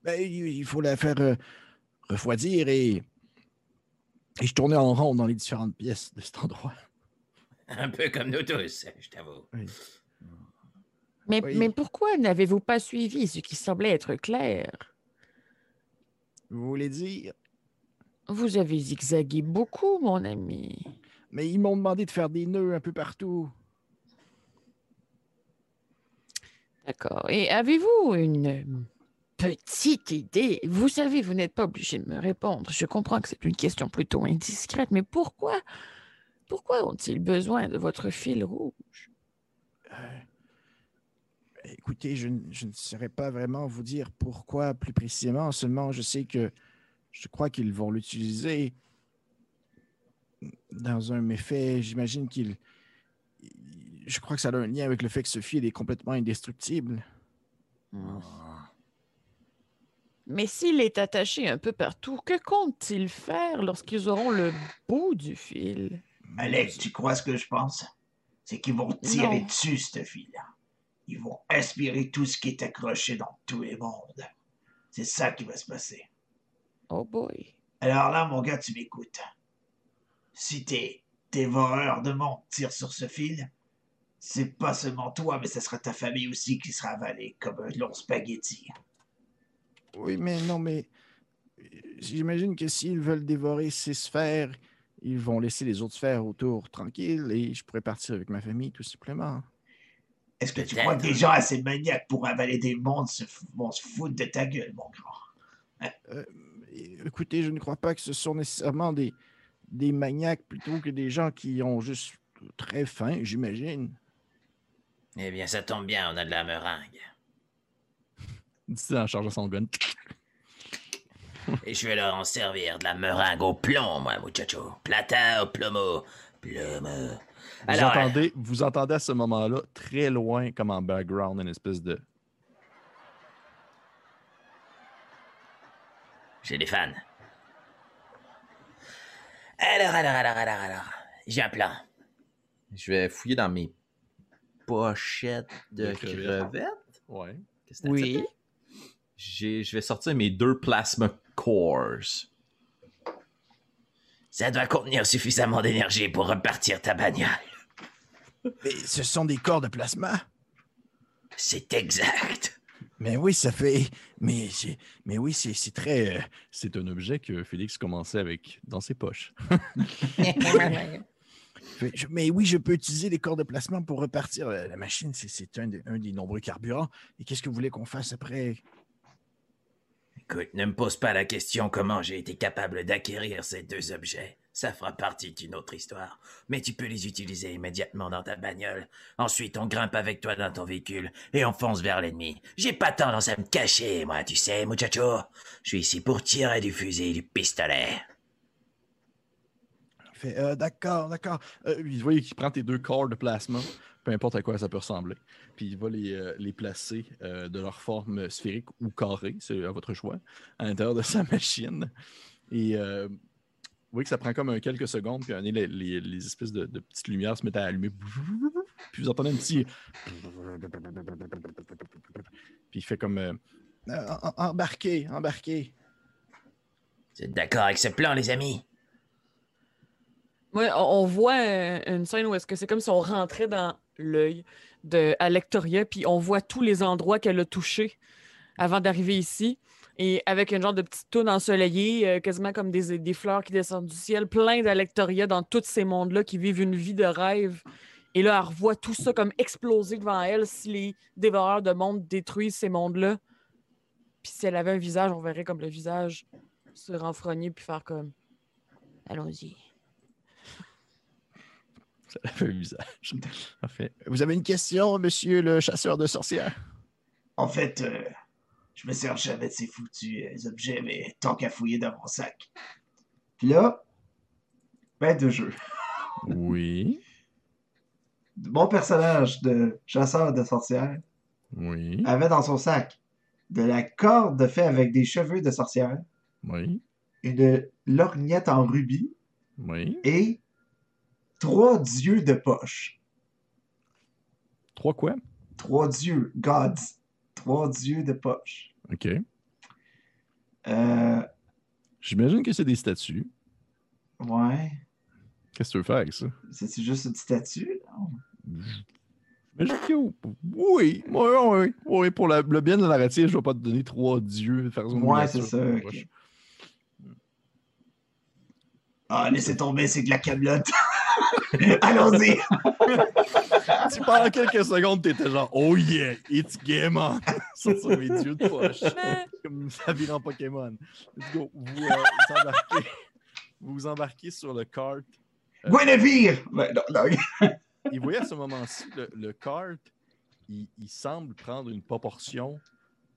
Ben, il, faut la faire euh, refroidir et, et je tournais en rond dans les différentes pièces de cet endroit. Un peu comme nous tous, je t'avoue. Mais, Oui. mais pourquoi n'avez-vous pas suivi ce qui semblait être clair? Vous voulez dire? Vous avez zigzagué beaucoup, mon ami. Mais ils m'ont demandé de faire des nœuds un peu partout. D'accord. Et avez-vous une petite idée? Vous savez, vous n'êtes pas obligé de me répondre. Je comprends que c'est une question plutôt indiscrète, mais pourquoi? Pourquoi ont-ils besoin de votre fil rouge? Euh, écoutez, je, ne- je ne saurais pas vraiment vous dire pourquoi plus précisément. Seulement, je sais que je crois qu'ils vont l'utiliser dans un méfait. J'imagine qu'ils. Je crois que ça a un lien avec le fait que ce fil est complètement indestructible. Hmm. Mais s'il est attaché un peu partout, que comptent-ils faire lorsqu'ils auront le bout du fil? Alex, tu crois ce que je pense? C'est qu'ils vont tirer Non. dessus, ce fil-là. Ils vont aspirer tout ce qui est accroché dans tous les mondes. C'est ça qui va se passer. Oh boy. Alors là, mon gars, tu m'écoutes. Si tes dévoreurs de monde tirent sur ce fil, c'est pas seulement toi, mais ce sera ta famille aussi qui sera avalée comme un long spaghetti. Oui, mais non, mais euh, j'imagine que s'ils veulent dévorer ces sphères, ils vont laisser les autres sphères autour tranquilles et je pourrais partir avec ma famille tout simplement. Est-ce que tu crois que des gens assez maniaques pour avaler des mondes se vont se foutre de ta gueule, mon grand? Euh, écoutez, je ne crois pas que ce sont nécessairement des, des maniaques plutôt que des gens qui ont juste très faim, j'imagine. Eh bien, ça tombe bien, on a de la meringue. Dit en chargeant son gun. Et je vais leur en servir de la meringue au plomb, moi, muchacho. Plata au plomo. Plomo. Vous, Alors, entendez, vous entendez à ce moment-là, très loin, comme en background, une espèce de. J'ai des fans. Alors, alors, alors, alors, alors. J'ai un plan. Je vais fouiller dans mes pochettes de crevettes. crevettes. Ouais. Qu'est-ce que t'as Oui. Je vais sortir mes deux plasma cores. Ça doit contenir suffisamment d'énergie pour repartir ta bagnole. Mais ce sont des corps de plasma. C'est exact. Mais oui, ça fait. Mais, c'est- mais oui, c'est c'est très. euh, C'est un objet que Félix commençait avec dans ses poches. mais oui, je peux utiliser les corps de plasma pour repartir la, la machine. C'est- C'est un, des- un des nombreux carburants. Et qu'est-ce que vous voulez qu'on fasse après? Écoute, ne me pose pas la question comment j'ai été capable d'acquérir ces deux objets. Ça fera partie d'une autre histoire. Mais tu peux les utiliser immédiatement dans ta bagnole. Ensuite, on grimpe avec toi dans ton véhicule et on fonce vers l'ennemi. J'ai pas tendance à me cacher, moi, tu sais, muchacho. Je suis ici pour tirer du fusil et du pistolet. Euh, d'accord, d'accord. Euh, il voit qu'il prend tes deux corps de plasma, peu importe à quoi ça peut ressembler, puis il va les, euh, placer euh, de leur forme sphérique ou carrée, c'est à votre choix, à l'intérieur de sa machine. Et voyez que ça prend comme un quelques secondes, puis les, les- les espèces de, de petites lumières se mettent à allumer. Puis vous entendez un petit. Puis il fait comme. euh, Euh, embarquez, embarquez. Vous êtes d'accord avec ce plan, les amis? Ouais, on, on voit euh, une scène où est-ce que c'est comme si on rentrait dans l'œil de Alectoria, puis on voit tous les endroits qu'elle a touchés avant d'arriver ici. Et avec une genre de petite toune ensoleillée, euh, quasiment comme des, des fleurs qui descendent du ciel, plein d'Alectoria dans tous ces mondes-là qui vivent une vie de rêve. Et là, elle revoit tout ça comme exploser devant elle si les dévoreurs de mondes détruisent ces mondes-là. Puis si elle avait un visage, on verrait comme le visage se renfrogner puis faire comme Allons-y. ça fait un visage. Parfait. Vous avez une question, monsieur le chasseur de sorcières? En fait, euh, je me suis jamais de ces foutus euh, objets, mais tant qu'à fouiller dans mon sac. Puis là, ben de jeu. Oui. Mon personnage de chasseur de sorcières Oui. avait dans son sac de la corde faite avec des cheveux de sorcière, Oui. une lorgnette en rubis Oui. et trois dieux de poche. Trois quoi? Trois dieux, gods. Trois dieux de poche. OK. Euh, J'imagine que c'est des statues. ouais. Qu'est-ce que tu veux faire avec ça? C'est juste une statue? J'imagine que oui. Oui, oui, oui. Pour la- le bien de la narrative, je ne vais pas te donner trois dieux. Faire une Ouais, c'est ça. Ah, laissez tomber, c'est de la camelote. Allons-y. Si pendant quelques secondes, t'étais genre, oh yeah, it's game on. Ça, c'est mes dieux de poche. Comme ça vire en Pokémon. Let's go. Vous, euh, vous embarquez, vous vous embarquez sur le kart. Euh, Guinevere! Ben, non, non. Et vous voyez à ce moment-ci, le, le kart, il, il semble prendre une proportion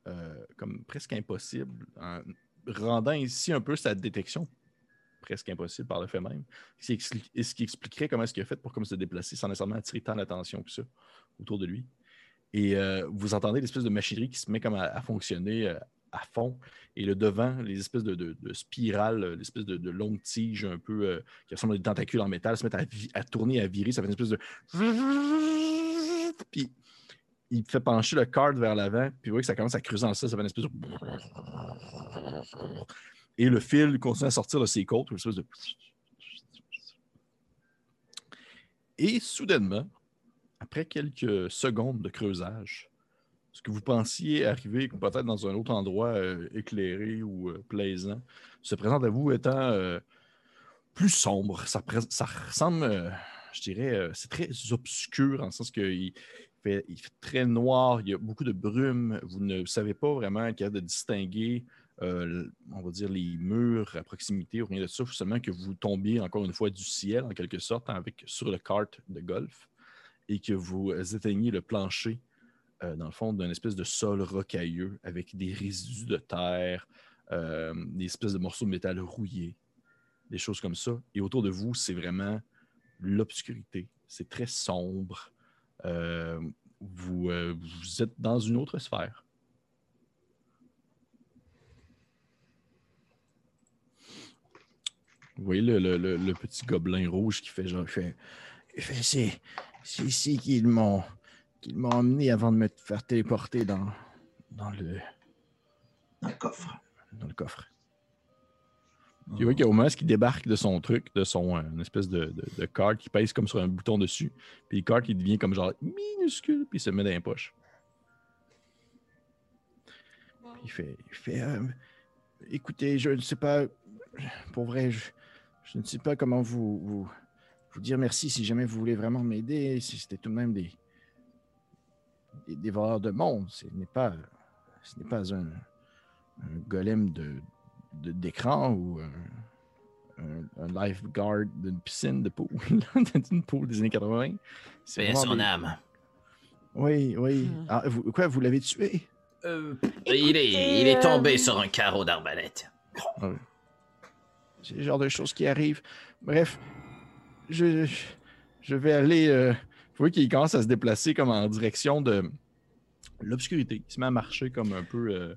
euh, comme presque impossible, en rendant ici un peu sa détection presque impossible par le fait même. Ce qui, expliquerait comment est-ce qu'il a fait pour comme se déplacer sans nécessairement attirer tant d'attention que ça autour de lui. Et euh, vous entendez l'espèce de machinerie qui se met comme à, fonctionner euh, à fond. Et le devant, les espèces de, spirales, l'espèce de, de longues tiges un peu euh, qui ressemblent à des tentacules en métal, se mettent à, à tourner, à virer. Ça fait une espèce de. Puis il fait pencher le card vers l'avant. Puis vous voyez que ça commence à creuser en ça. Ça fait une espèce de. Et le fil continue à sortir de ses côtes. Une espèce de. Et soudainement, après quelques secondes de creusage, ce que vous pensiez arriver peut-être dans un autre endroit euh, éclairé ou euh, plaisant se présente à vous étant euh, plus sombre? Ça, ressemble, je dirais, c'est très obscur en le sens qu'il fait, fait très noir, il y a beaucoup de brume. Vous ne savez pas vraiment être capable de distinguer, euh, on va dire, les murs à proximité ou rien de ça. Il faut seulement que vous tombiez encore une fois du ciel, en quelque sorte, avec, sur le kart de golf et que vous éteignez le plancher euh, dans le fond, d'une espèce de sol rocailleux avec des résidus de terre, euh, des espèces de morceaux de métal rouillés, des choses comme ça. Et autour de vous, c'est vraiment l'obscurité. C'est très sombre. Vous êtes dans une autre sphère. Vous voyez le, le- le- le petit gobelin rouge qui fait genre. Fait, fait, c'est, c'est ici qu'ils m'ont, qu'ils m'ont emmené avant de me faire téléporter dans, dans, le, Dans le coffre. dans le coffre. Tu vois qu'il y a au moment qui débarque de son truc, de son euh, une espèce de, de, de card qui pèse comme sur un bouton dessus. Puis le card qui devient comme genre minuscule, puis il se met dans les poches. Puis il fait, il fait euh, écoutez, je ne sais pas, pour vrai, je, je ne sais pas comment vous, vous, vous dire merci si jamais vous voulez vraiment m'aider. Si c'était tout de même des, des dévoreurs de monde, ce n'est pas, ce n'est pas un, un golem de de- d'écran ou un, un- un lifeguard d'une piscine de pool, d'une pool des années 80. C'est son des- âme. Oui, oui. Hmm. Ah, vous- quoi, vous l'avez tué? Euh, il, est, Écoutez, il est tombé euh, sur un carreau d'arbalète. C'est le genre de choses qui arrivent. Bref, je, vais aller. euh, Vous voyez qu'il commence à se déplacer comme en direction de l'obscurité. Il se met à marcher comme un peu euh,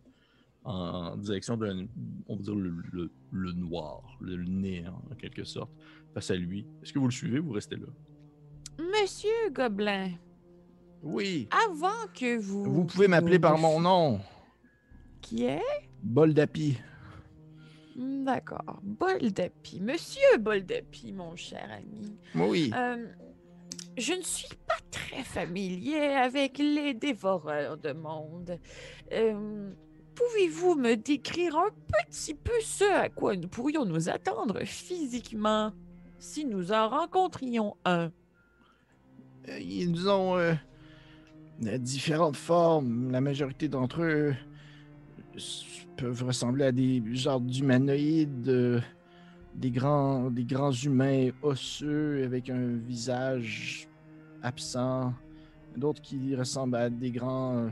en, direction de, on va dire, le, le- le noir, le néant en quelque sorte, face à lui. Est-ce que vous le suivez ou vous restez là? Monsieur Gobelin, oui, avant que vous. vous pouvez m'appeler par mon nom, Qui est? Bol d'Api. Hmm, D'accord. Boldapi. Monsieur Boldapi, mon cher ami. Oui. Euh, je ne suis pas très familier avec les dévoreurs de monde. Euh, Pouvez-vous me décrire un petit peu ce à quoi nous pourrions nous attendre physiquement si nous en rencontrions un? Euh, Ils ont euh, différentes formes. La majorité d'entre eux peuvent ressembler à des genres d'humanoïdes, euh, des, grands, des grands humains osseux avec un visage absent. D'autres qui ressemblent à des grands euh,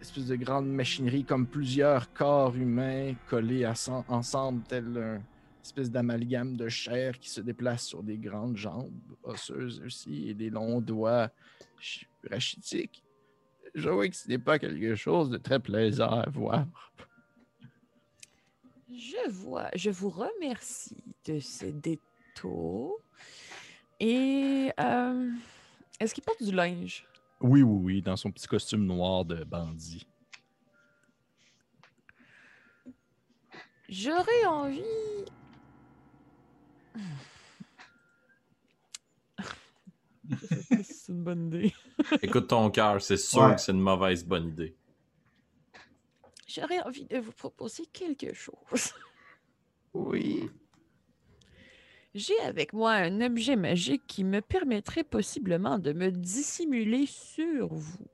espèces de grandes machineries comme plusieurs corps humains collés ensemble, tel un espèce d'amalgame de chair qui se déplace sur des grandes jambes osseuses aussi et des longs doigts ch- rachitiques. Je vois que ce n'est pas quelque chose de très plaisant à voir. Je vois. Je vous remercie de ce détour. Et euh, est-ce qu'il porte du linge? Oui, oui, oui, dans son petit costume noir de bandit. J'aurais envie. Je sais pas si c'est une bonne idée. écoute ton cœur, c'est sûr Ouais. que c'est une mauvaise bonne idée. J'aurais envie de vous proposer quelque chose. Oui. J'ai avec moi un objet magique qui me permettrait possiblement de me dissimuler sur vous.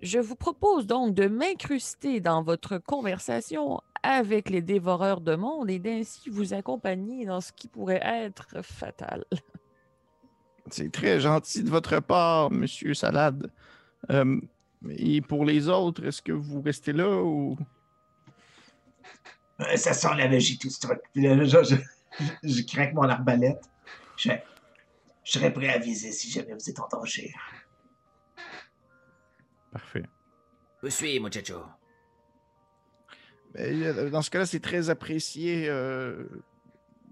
Je vous propose donc de m'incruster dans votre conversation avec les dévoreurs de monde et d'ainsi vous accompagner dans ce qui pourrait être fatal. C'est très gentil de votre part, Monsieur Salade. Euh, et pour les autres, est-ce que vous restez là ou... Euh, ça sent la magie, tout ce truc. Puis là, je, je, je craque mon arbalète. Je, je serais prêt à viser si jamais vous êtes en danger. Parfait. Où suis, muchacho? Ben, euh, Dans ce cas-là, c'est très apprécié, euh,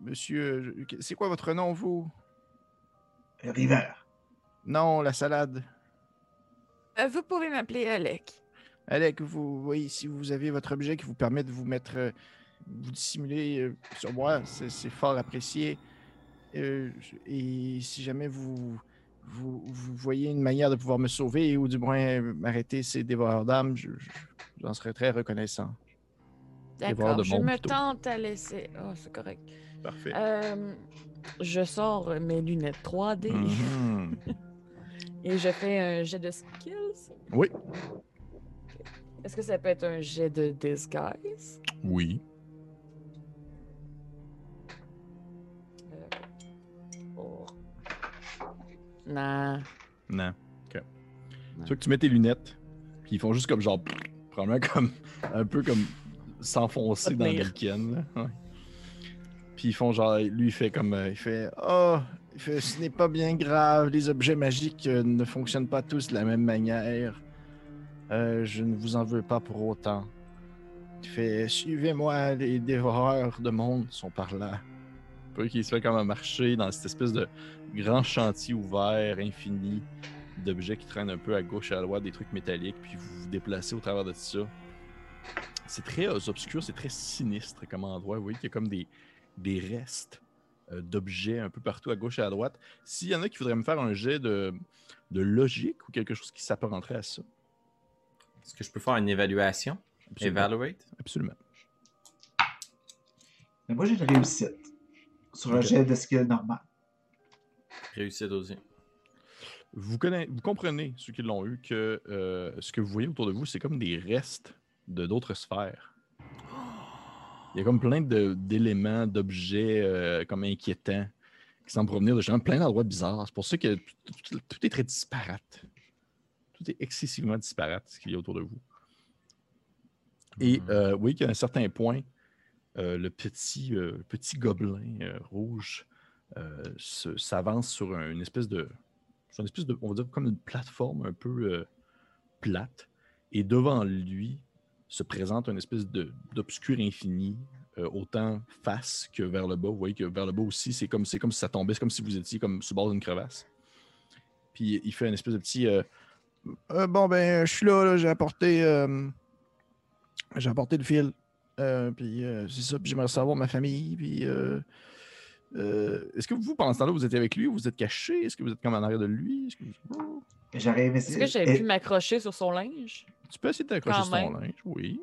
Monsieur. C'est quoi votre nom, vous? River. Non, la salade. Euh, vous pouvez m'appeler Alec. Alec, vous voyez, si vous avez votre objet qui vous permet de vous mettre, euh, vous dissimuler euh, sur moi, c'est c'est fort apprécié. Euh, et si jamais vous, vous, vous voyez une manière de pouvoir me sauver ou du moins m'arrêter ces dévoreurs d'âmes, je- je- j'en serais très reconnaissant. D'accord, je me plutôt. tente à laisser... Oh, c'est correct. Parfait. Euh, je sors mes lunettes 3D Mhm. et je fais un jet de skills. Oui. Est-ce que ça peut être un jet de disguise? Oui. Oh. Non. Non. Ok. Tu vois que tu mets tes lunettes, puis ils font juste comme genre, probablement comme, un peu comme s'enfoncer dans le Tenir. Puis ils font genre, lui il fait comme, euh, il fait, Oh, il fait, ce n'est pas bien grave, les objets magiques euh, ne fonctionnent pas tous de la même manière. Euh, je ne vous en veux pas pour autant. Il fait, suivez-moi, les dévoreurs de monde sont par là. Peu qui se comme un marché dans cette espèce de grand chantier ouvert, infini, d'objets qui traînent un peu à gauche et à droite, des trucs métalliques, puis vous vous déplacez au travers de tout ça. c'est très obscur, c'est très sinistre comme endroit. Vous voyez qu'il y a comme des, des restes euh, d'objets un peu partout à gauche et à droite. S'il y en a qui voudraient me faire un jet de, de logique ou quelque chose qui s'apparenterait à ça. Est-ce que je peux faire une évaluation? Absolument. Evaluate? Absolument. Mais moi, j'ai une réussite. Sur un jet de skill normal. Réussite aussi. Vous, connaissez, vous comprenez, ceux qui l'ont eu, que euh, ce que vous voyez autour de vous, c'est comme des restes de d'autres sphères. Il y a comme plein d'éléments, d'objets euh, comme inquiétants qui semblent provenir de gens, plein d'endroits bizarres. C'est pour ça que tout, est très disparate. Tout est excessivement disparate, ce qu'il y a autour de vous. Et Mhm. euh, oui, qu'à un certain point, euh, le petit, euh, petit gobelin rouge s'avance sur un- une espèce de. sur une espèce de. On va dire comme une plateforme un peu plate. Et devant lui se présente une espèce d'obscur infini, euh, autant face que vers le bas. Vous voyez que vers le bas aussi, c'est comme, comme si ça tombait, c'est comme si vous étiez comme le bord d'une crevasse. Puis il fait une espèce de petit. euh, Euh, bon, ben, je suis là, là, j'ai apporté. j'ai apporté le fil. Puis c'est ça, puis j'aimerais savoir ma famille, puis. Euh, euh, Est-ce que vous, pendant ce temps-là, vous étiez avec lui ou vous êtes caché? Est-ce que vous êtes comme en arrière de lui? Est-ce que vous- J'arrive Est-ce que j'avais pu m'accrocher sur son linge? Tu peux essayer de t'accrocher sur ton linge, oui.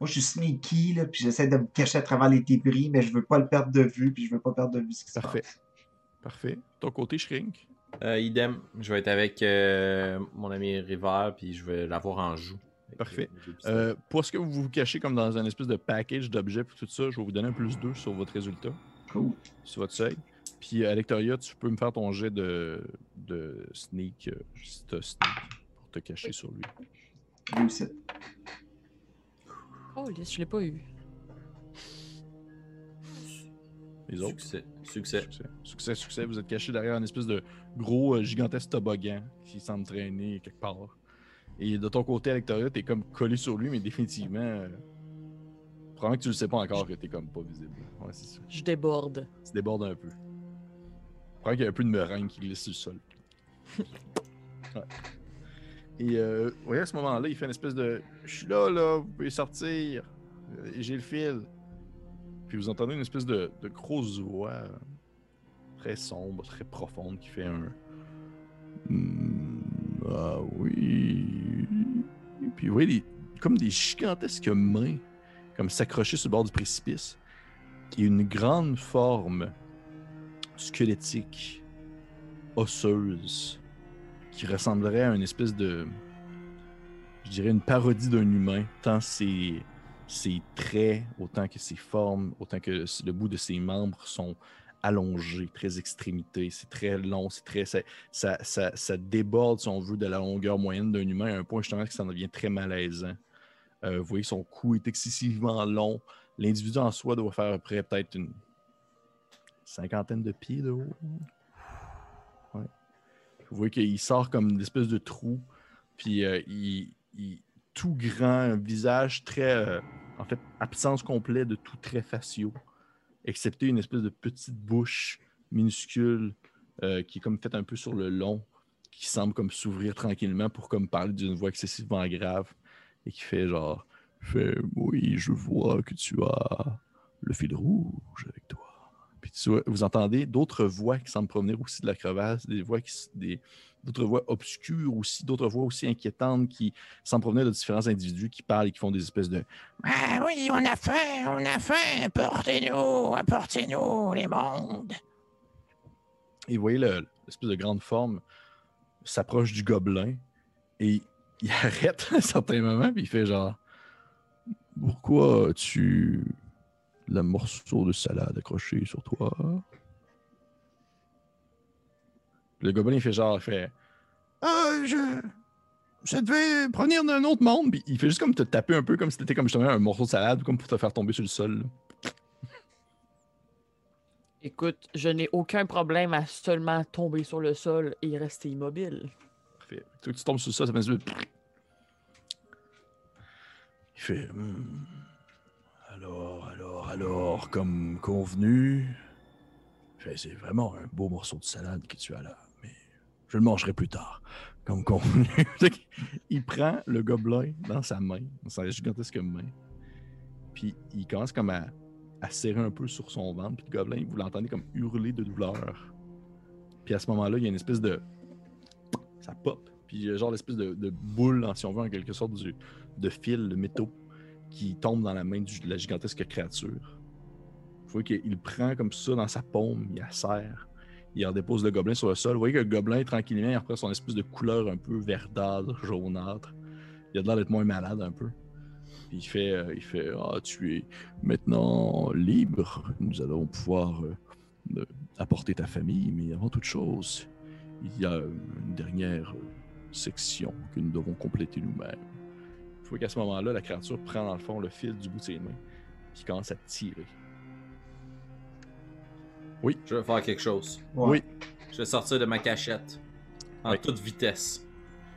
Moi, je suis sneaky, là, puis j'essaie de me cacher à travers les débris, mais je veux pas le perdre de vue, puis je veux pas perdre de vue ce qui se Parfait. passe. Parfait. Ton côté, Shrink? Euh, idem, je vais être avec euh, mon ami River, puis je vais l'avoir en joue. Parfait. euh. Euh, pour ce que vous vous cachez comme dans un espèce de package d'objets et tout ça, je vais vous donner un plus 2 sur votre résultat, Cool. sur votre seuil. Puis, euh, Alectoria, tu peux me faire ton jet de, de sneak, euh, si t'as sneak, pour te cacher sur lui. Réussite. Oh, je l'ai pas eu. Les autres? Succès. Succès. Succès. Succès, succès. Vous êtes caché derrière un espèce de gros, euh, gigantesque toboggan qui semble traîner quelque part. Et de ton côté, Alectoria, t'es comme collé sur lui, mais définitivement. euh, probablement que tu le sais pas encore que t'es comme pas visible. Ouais, c'est ça. Je déborde. Tu débordes un peu. Probablement qu'il y a un peu de meringue qui glisse sur le sol. Ouais. Et euh, vous voyez, à ce moment-là, il fait une espèce de Je suis là, là, vous pouvez sortir. Euh, J'ai le fil. Puis vous entendez une espèce de, de grosse voix euh, très sombre, très profonde qui fait un Hmm, Ah oui. Puis vous voyez des, comme des gigantesques mains comme s'accrocher sur le bord du précipice qui une grande forme squelettique, osseuse, qui ressemblerait à une espèce de, je dirais, une parodie d'un humain, tant ses, ses traits, autant que ses formes, autant que le bout de ses membres sont allongés, très extrémités, c'est très long, c'est très, ça, ça, ça, ça déborde, si on veut, de la longueur moyenne d'un humain à un point justement que ça en devient très malaisant. Euh, vous voyez, son cou est excessivement long. L'individu en soi doit faire près peut-être une cinquantaine de pieds de haut. Vous voyez qu'il sort comme une espèce de trou, puis euh, il, tout grand, visage très, euh, en fait, absence complète de tout trait faciaux, excepté une espèce de petite bouche minuscule qui est comme faite un peu sur le long, qui semble comme s'ouvrir tranquillement pour comme parler d'une voix excessivement grave et qui fait genre fait oui je vois que tu as le fil rouge avec toi puis tu vois- vous entendez d'autres voix qui semblent provenir aussi de la crevasse des voix qui des d'autres voix obscures aussi d'autres voix aussi inquiétantes qui semblent provenir de différents individus qui parlent et qui font des espèces de Ah oui, on a faim, on a faim. Apportez-nous, apportez-nous les mondes. Et vous voyez le- l'espèce de grande forme s'approche du gobelin et il arrête à un certain moment puis il fait genre Pourquoi as-tu le morceau de salade accroché sur toi? Le gobelin il fait genre il fait Ah, je. Ça devait provenir d'un autre monde. Puis il fait juste comme te taper un peu comme si t'étais comme justement un morceau de salade, comme pour te faire tomber sur le sol. Écoute, je n'ai aucun problème à seulement tomber sur le sol et rester immobile. Tu tombes sur ça, ça fait Il fait. Hmm. Alors, alors, alors, comme convenu. C'est vraiment un beau morceau de salade que tu as là, mais je le mangerai plus tard. comme convenu. Il prend le gobelin dans sa main, dans sa gigantesque main, puis il commence comme à, à serrer un peu sur son ventre, puis le gobelin, vous l'entendez comme hurler de douleur. Puis à ce moment-là, il y a une espèce de... Ça pop, puis il y a genre l'espèce de, boule, si on veut, en quelque sorte, de fil, de métaux, qui tombe dans la main de la gigantesque créature. Vous qu'il prend comme ça dans sa paume, il la serre, il en dépose le gobelin sur le sol. Vous voyez que le gobelin, tranquillement, il reprend son espèce de couleur un peu verdâtre, jaunâtre. Il a l'air d'être moins malade un peu. Il fait, euh, Ah, tu es maintenant libre. Nous allons pouvoir euh, euh, apporter ta famille, mais avant toute chose, il y a une dernière section que nous devons compléter nous-mêmes. Il faut qu'à ce moment-là, la créature prend dans le fond le fil du bout de ses mains, puis commence à tirer. Je vais faire quelque chose. Ouais. Oui. Je vais sortir de ma cachette en Oui. toute vitesse.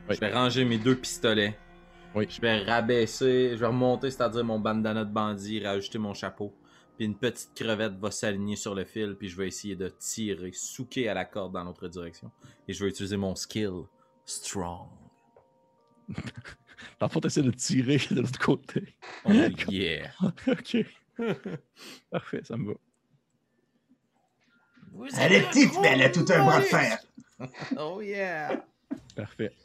Oui. Je vais ranger mes deux pistolets. Oui. Je vais rabaisser, je vais remonter, c'est-à-dire mon bandana de bandit, rajouter mon chapeau. Puis une petite crevette va s'aligner sur le fil, puis je vais essayer de tirer, souquer à la corde dans l'autre direction. Et je vais utiliser mon skill Strong. Dans le t'essaies de tirer de l'autre côté. Oh yeah. ok. Parfait, ça me va. Vous Elle est petite, mais elle a tout un bras de fer. Oh yeah. Parfait.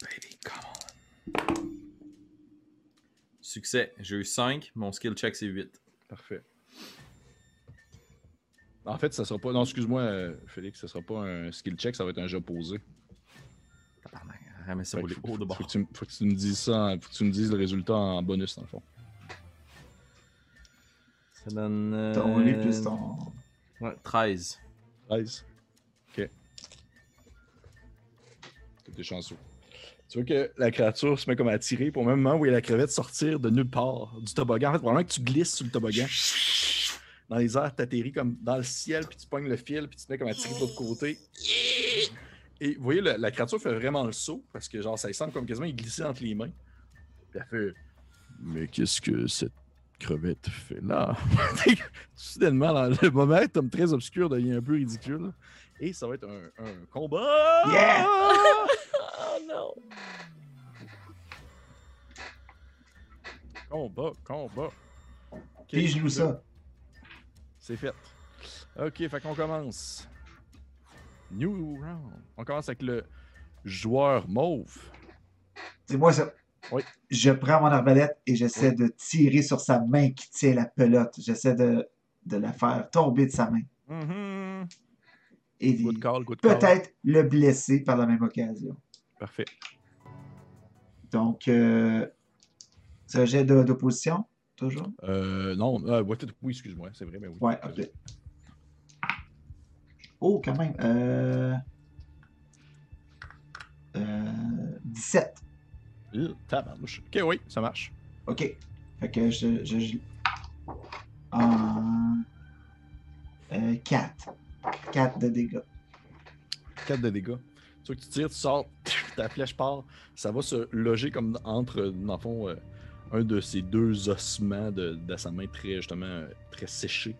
Baby, come on. Succès. J'ai eu 5, mon skill check c'est 8. Parfait. En fait, ça sera pas. Non, excuse-moi, euh, Félix, ça sera pas un skill check, ça va être un jeu posé. Tabarnak, ramène ça que haut faut, de faut bord. que tu, me- faut que tu me dises ça, faut que tu me dises le résultat en bonus, dans le fond. Ça donne. euh, Ton lit plus ton. Ouais, 13. 13. Ok. T'es chanceux. Tu vois que la créature se met comme à tirer pour au même moment où il y a la crevette sortir de nulle part du toboggan. En fait, probablement que tu glisses sur le toboggan. Dans les airs, t'atterris comme dans le ciel, puis tu pognes le fil, puis tu te mets comme à tirer de l'autre côté. Et vous voyez, la, la créature fait vraiment le saut, parce que genre, ça lui semble comme quasiment il glissait entre les mains. Puis elle fait Mais qu'est-ce que cette crevette fait là? Soudainement, dans le moment, comme très obscur devient un peu ridicule. Et ça va être un, un combat Yeah! Oh non! Combat, combat. Je loue ça? C'est fait. Ok, fait qu'on commence. New round. On commence avec le joueur mauve. C'est moi ça. Oui. Je prends mon arbalète et j'essaie de tirer sur sa main qui tient la pelote. J'essaie de, de la faire tomber de sa main. Et Good call, good call. peut-être le blesser par la même occasion. Parfait. Donc, euh, c'est un jet de- d'opposition, toujours? Euh, non, euh, oui, excuse-moi, c'est vrai, mais oui. Ouais, ok. Oh, quand même. Euh, euh, 17. Euh, tabarnouche. Ok, oui, ça marche. Ok. Fait que je. je, je- en. 4. 4 de dégâts. 4 de dégâts. Tu vois que tu tires, tu sors, ta flèche part, ça va se loger comme entre, dans le fond, euh, un de ces deux ossements de, sa main très, justement, euh, très séché.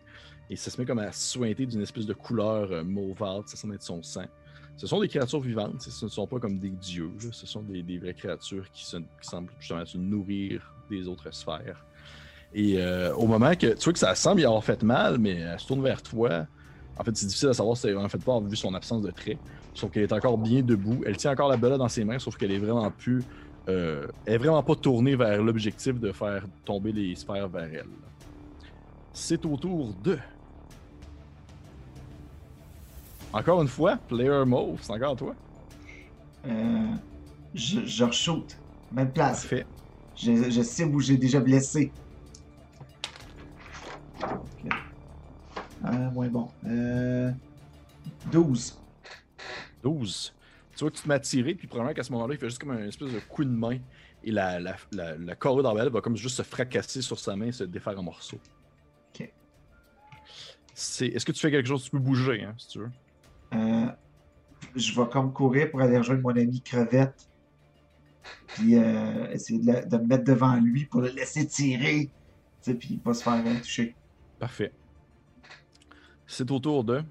Et ça se met comme à sointer d'une espèce de couleur euh, mauvâtre, ça semble être son sang. Ce sont des créatures vivantes, ce ne sont pas comme des dieux, ce sont des, vraies créatures qui, se- qui semblent justement se nourrir des autres sphères. Et euh, au moment que tu vois que ça semble y avoir fait mal, mais elle se tourne vers toi. En fait, c'est difficile à savoir si elle vraiment fait peur vu son absence de trait. Sauf qu'elle est encore bien debout. Elle tient encore la belette dans ses mains, sauf qu'elle est vraiment plus. euh, elle est vraiment pas tournée vers l'objectif de faire tomber les sphères vers elle. C'est au tour de. Encore une fois, player mauve, c'est encore toi. Euh, je, je re-shoot. Même place. Parfait. Je, je cible où j'ai déjà blessé. Ok. Euh, moins bon. Euh, 12. 12. Tu vois que tu te mets à tirer, puis probablement qu'à ce moment-là, il fait juste comme un espèce de coup de main. Et la, la, la, la d'arbalète va comme juste se fracasser sur sa main et se défaire en morceaux. Ok. C'est... Est-ce que tu fais quelque chose? Tu peux bouger, hein, si tu veux. Euh, je vais comme courir pour aller rejoindre mon ami Crevette. Puis euh, essayer de, de me mettre devant lui pour le laisser tirer. Tu sais, puis pas se faire euh, toucher. Parfait. C'est au tour de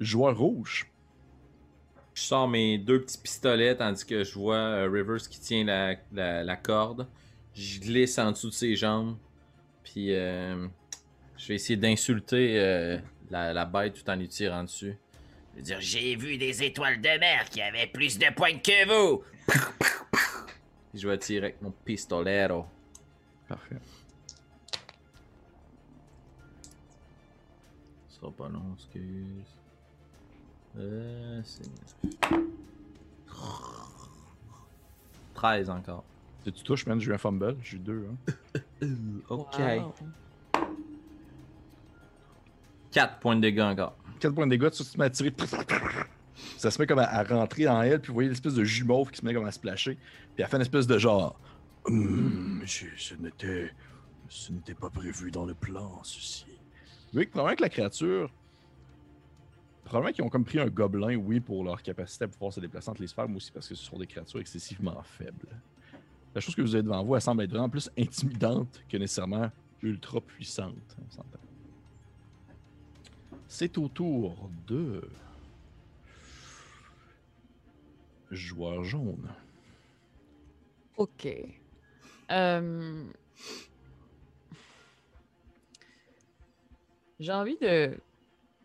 Joueur rouge. Je sors mes deux petits pistolets tandis que je vois euh, Rivers qui tient la, la- la corde. Je glisse en dessous de ses jambes. Puis euh, je vais essayer d'insulter euh, la, la bête tout en lui tirant dessus. Je veux dire, j'ai vu des étoiles de mer qui avaient plus de pointes que vous. Puis je vais tirer avec mon pistolero. Parfait. Ce sera pas long, excuse. Euh, c'est. 13 encore. Si tu touches, man, j'ai eu un fumble? J'ai eu deux. Hein. Ok. Wow. 4 points de dégâts encore. 4 points de dégâts, tu te mets à tirer. Ça se met comme à, à rentrer dans elle, puis vous voyez l'espèce de jus mauve qui se met comme à splasher. Puis elle fait une espèce de genre. Hum, je- ce n'était. Ce n'était pas prévu dans le plan, ceci. Vous voyez que probablement que la créature. Probablement qu'ils ont comme pris un gobelin, oui, pour leur capacité à pouvoir se déplacer entre les sphères, mais aussi parce que ce sont des créatures excessivement faibles. La chose que vous avez devant vous, elle semble être vraiment plus intimidante que nécessairement ultra puissante. On s'entend. C'est au tour de. Joueur jaune. OK. Euh, J'ai envie de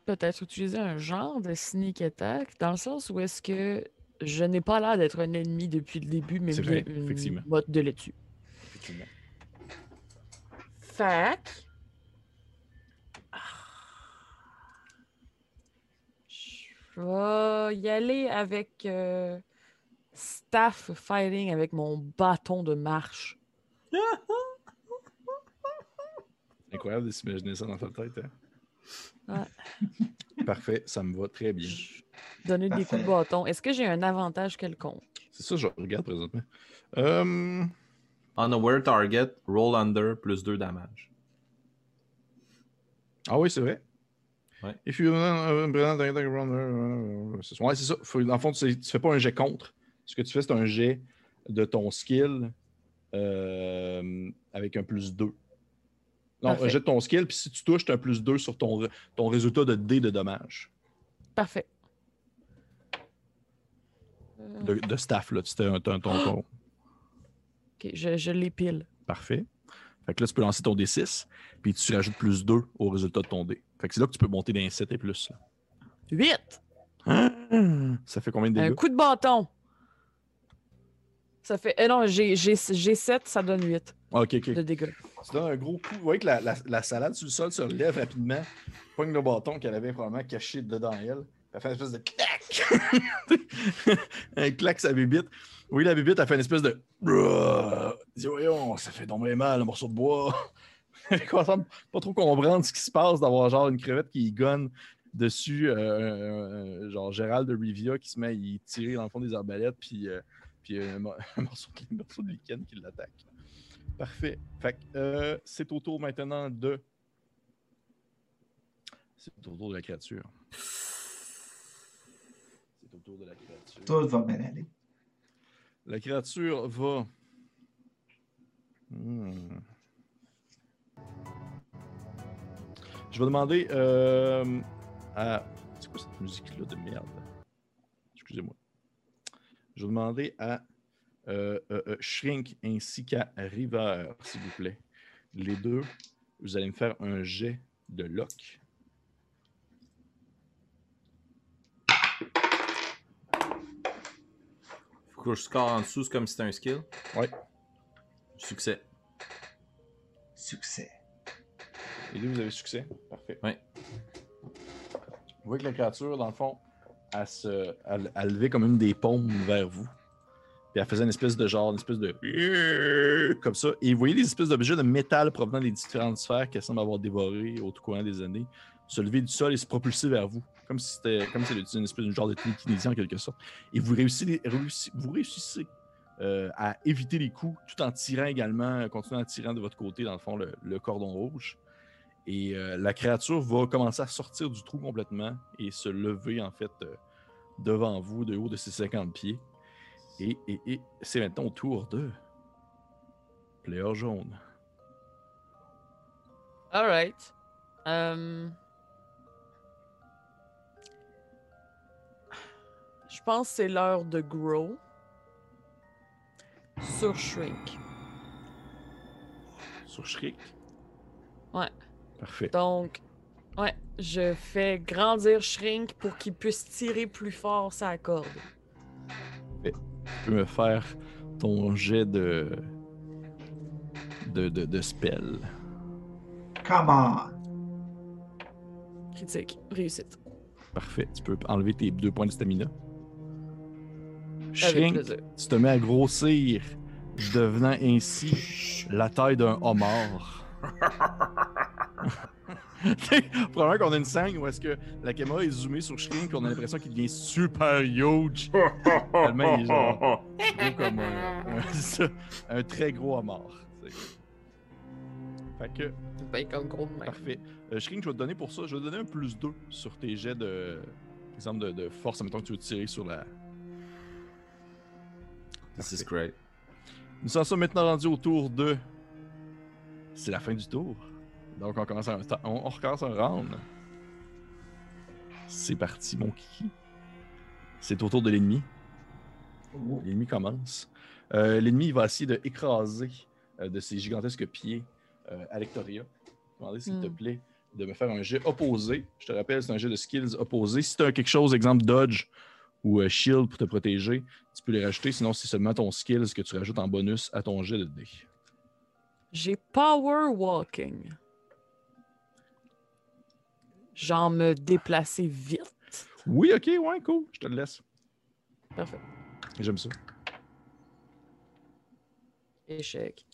peut-être utiliser un genre de sneak attack, dans le sens où est-ce que je n'ai pas l'air d'être un ennemi depuis le début, mais bien vrai, une effectivement. botte de laitue. Effectivement. Fac. Je vais y aller avec euh, staff fighting avec mon bâton de marche. Incroyable de s'imaginer ça dans ta tête. Hein? Ouais. Parfait, ça me va très bien. Donner des coups de bâton. Est-ce que j'ai un avantage quelconque? C'est ça, je regarde présentement. Euh, On a weird target, roll under, plus 2 damage. Ah oui, c'est vrai. Ouais. If you uh, uh, c'est ça. Ouais, c'est ça. Faut- dans le fond, tu, tu fais pas un jet contre. Ce que tu fais, c'est un jet de ton skill euh, avec un plus 2. Non, Parfait. un jet de ton skill, puis si tu touches, tu as un plus 2 sur ton, ton résultat de dé de dommage. Parfait. Euh, De, de staff, là. C'était un, ton, ton- ton- ok, je, je l'épile. Parfait. Fait que là, tu peux lancer ton D6, puis tu rajoutes plus 2 au résultat de ton dé. Fait que c'est là que tu peux monter d'un 7 et plus. là. 8! Ça fait combien de Un dégâts? coup de bâton. Ça fait. Eh non, j'ai j'ai- j'ai 7, ça donne 8 Ah, ok, ok. de dégâts. Tu donnes un gros coup. Vous voyez que la, la- la salade sur le sol se relève rapidement, pogne le bâton qu'elle avait probablement caché dedans elle. Elle fait une espèce de clac. un clac, sa bébite. Oui, la bébite, elle fait une espèce de. Dit, voyons, ça fait tomber mal, un morceau de bois. Elle commence pas trop comprendre ce qui se passe d'avoir genre une crevette qui gonne dessus, euh, euh, genre Gérald de Rivia qui se met à y tirer dans le fond des arbalètes, puis, euh, puis un, mo- un morceau, un morceau de lichen qui l'attaque. Parfait. Fait que, euh, c'est au tour maintenant de. C'est au tour de la créature. C'est au tour de la créature. Tout va bien aller. La créature va. Hmm. Je vais demander euh, à. C'est quoi cette musique-là de merde? Excusez-moi. Je vais demander à euh, euh, euh, Shrink ainsi qu'à River, s'il vous plaît. Les deux, vous allez me faire un jet de lock. Faut que je score en dessous, c'est comme si c'était un skill. Ouais. Succès. Succès. Les deux, vous avez succès. Parfait. Ouais. Vous voyez que la créature, dans le fond, elle, se, elle, elle levait comme une des paumes vers vous. Puis elle faisait une espèce de genre, une espèce de. Comme ça. Et vous voyez des espèces d'objets de métal provenant des différentes sphères qu'elle semble avoir dévorées au courant des années se lever du sol et se propulser vers vous. Comme si c'était comme si une espèce de genre de télékinésie en quelque sorte. Et vous réussissez, réussi- vous réussissez euh, à éviter les coups tout en tirant également, continuant en tirant de votre côté, dans le fond, le, cordon rouge. Et euh, la créature va commencer à sortir du trou complètement et se lever en fait euh, devant vous de haut de ses 50 pieds. Et, et- et c'est maintenant au tour de Player jaune. Alright. Euh, Je pense que c'est l'heure de grow. Sur Shrink. Sur Shriek. Ouais. Parfait. Donc, ouais, je fais grandir Shrink pour qu'il puisse tirer plus fort sa corde. Tu peux me faire ton jet de. de, de, de spell. Come on! Critique. Réussite. Parfait. Tu peux enlever tes deux points de stamina. Shrink, tu te mets à grossir, devenant ainsi la taille d'un homard. Probablement qu'on a une scène où est-ce que la caméra est zoomée sur Shrink et on a l'impression qu'il devient super huge. Tellement il est genre gros comme un, un- un très gros homard. tu sais. Fait que, Ben, comme gros de parfait. Euh, Shrink, je vais te donner pour ça, je vais te donner un plus 2 sur tes jets de, exemple de, de force, mettons que tu veux tirer sur la, This is great. Nous en sommes maintenant rendus au tour de. C'est la fin du tour. Donc on commence un... on, on recommence un round. C'est parti, mon kiki. C'est au tour de l'ennemi. L'ennemi commence. Euh, l'ennemi va essayer de écraser euh, de ses gigantesques pieds euh, Alectoria. Demandez s'il te Hmm. plaît de me faire un jet opposé. Je te rappelle, c'est un jet de skills opposé. Si tu as quelque chose, exemple dodge ou euh, shield pour te protéger, tu peux les rajouter. Sinon, c'est seulement ton skills que tu rajoutes en bonus à ton jet de dés. J'ai power walking. Genre me déplacer vite. Oui, ok, ouais, cool. Je te le laisse. Parfait. J'aime ça. Échec.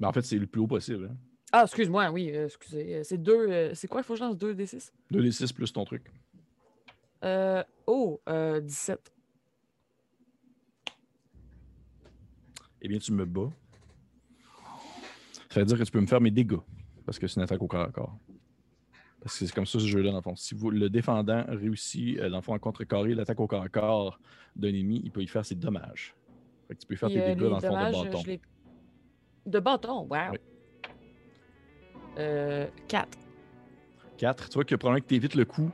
Mais en fait, c'est le plus haut possible. Hein. Ah, excuse-moi, oui, euh, excusez. Euh, C'est deux. euh, c'est quoi, il faut que je lance 2 D6? 2d6 plus ton truc. Euh, oh, euh, 17. Eh bien, tu me bats. Ça veut dire que tu peux me faire mes dégâts. Parce que c'est une attaque au corps à corps. Parce que c'est comme ça ce jeu-là, dans le fond. Si vous, le défendant réussit, euh, dans le fond, à contrecarrer l'attaque au corps à corps d'un ennemi, il peut y faire ses dommages. Fait que tu peux faire tes euh, dégâts dans le fond de bâton. De bâton, wow. Oui. Euh, 4. 4. Tu vois que probablement que tu évites le coup.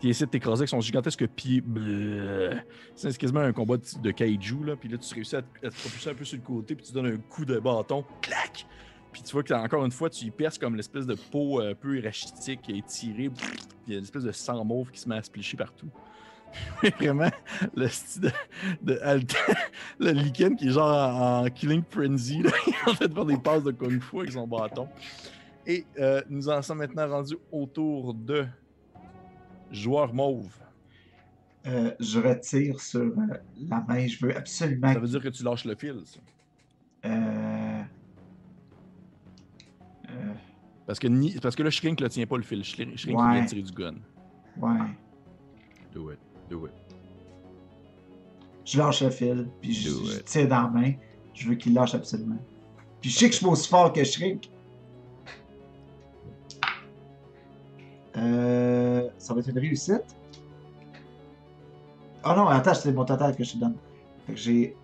Tu essaies de t'écraser avec son gigantesque pied. C'est quasiment un combat de, de kaiju. Là. Puis là, tu réussis à, à te propulser un peu sur le côté. Puis tu donnes un coup de bâton. Clac! Puis tu vois que encore une fois, tu y perces comme l'espèce de peau un peu rachitique qui est tirée. Puis il y a une espèce de sang mauve qui se met à se plicher partout. Vraiment, le style de, de le lichen qui est genre en, en killing frenzy. Là. En de faire des passes de kung fu avec son bâton. Et euh, nous en sommes maintenant rendus autour de joueur mauve. Euh, je retire sur euh, la main. Je veux absolument. Ça veut dire que tu lâches le fil. ça. Euh... euh, Parce que, ni... Parce que là, Shrink ne tient pas le fil. Shrink, Shrink il Ouais. vient de tirer du gun. ouais. Do it. Do it. Je lâche le fil, puis je, tire dans la main. Je veux qu'il lâche absolument. Puis je sais que je suis pas aussi fort que Shrink. Euh, ça va être une réussite. Oh non, attends, c'est mon total que je te donne. Fait que j'ai.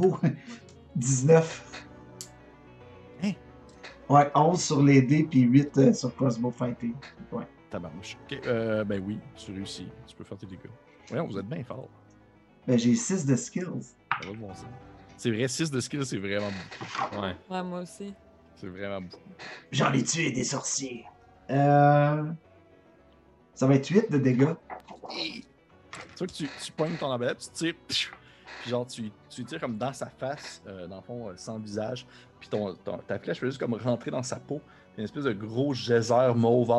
Oh! 19. Ouais, 11 sur les dés, puis 8 euh, sur Cosmo Fighting. Ouais. Tabarnouche. Ok, euh, ben oui, tu réussis. Tu peux faire tes dégâts. Voyons, vous êtes bien fort. Ben, j'ai 6 de skills. Ça va de bon sens. C'est vrai, 6 de skill, c'est vraiment beaucoup. Ouais. Ouais, moi aussi. C'est vraiment beaucoup. J'en ai tué des sorciers. Euh... Ça va être 8 de dégâts. Tu vois que tu, tu poignes ton arbalète, tu tires, puis genre tu, tu tires comme dans sa face, euh, dans le fond, euh, sans visage, puis ton, ton- ta flèche fait juste comme rentrer dans sa peau, une espèce de gros geyser mauve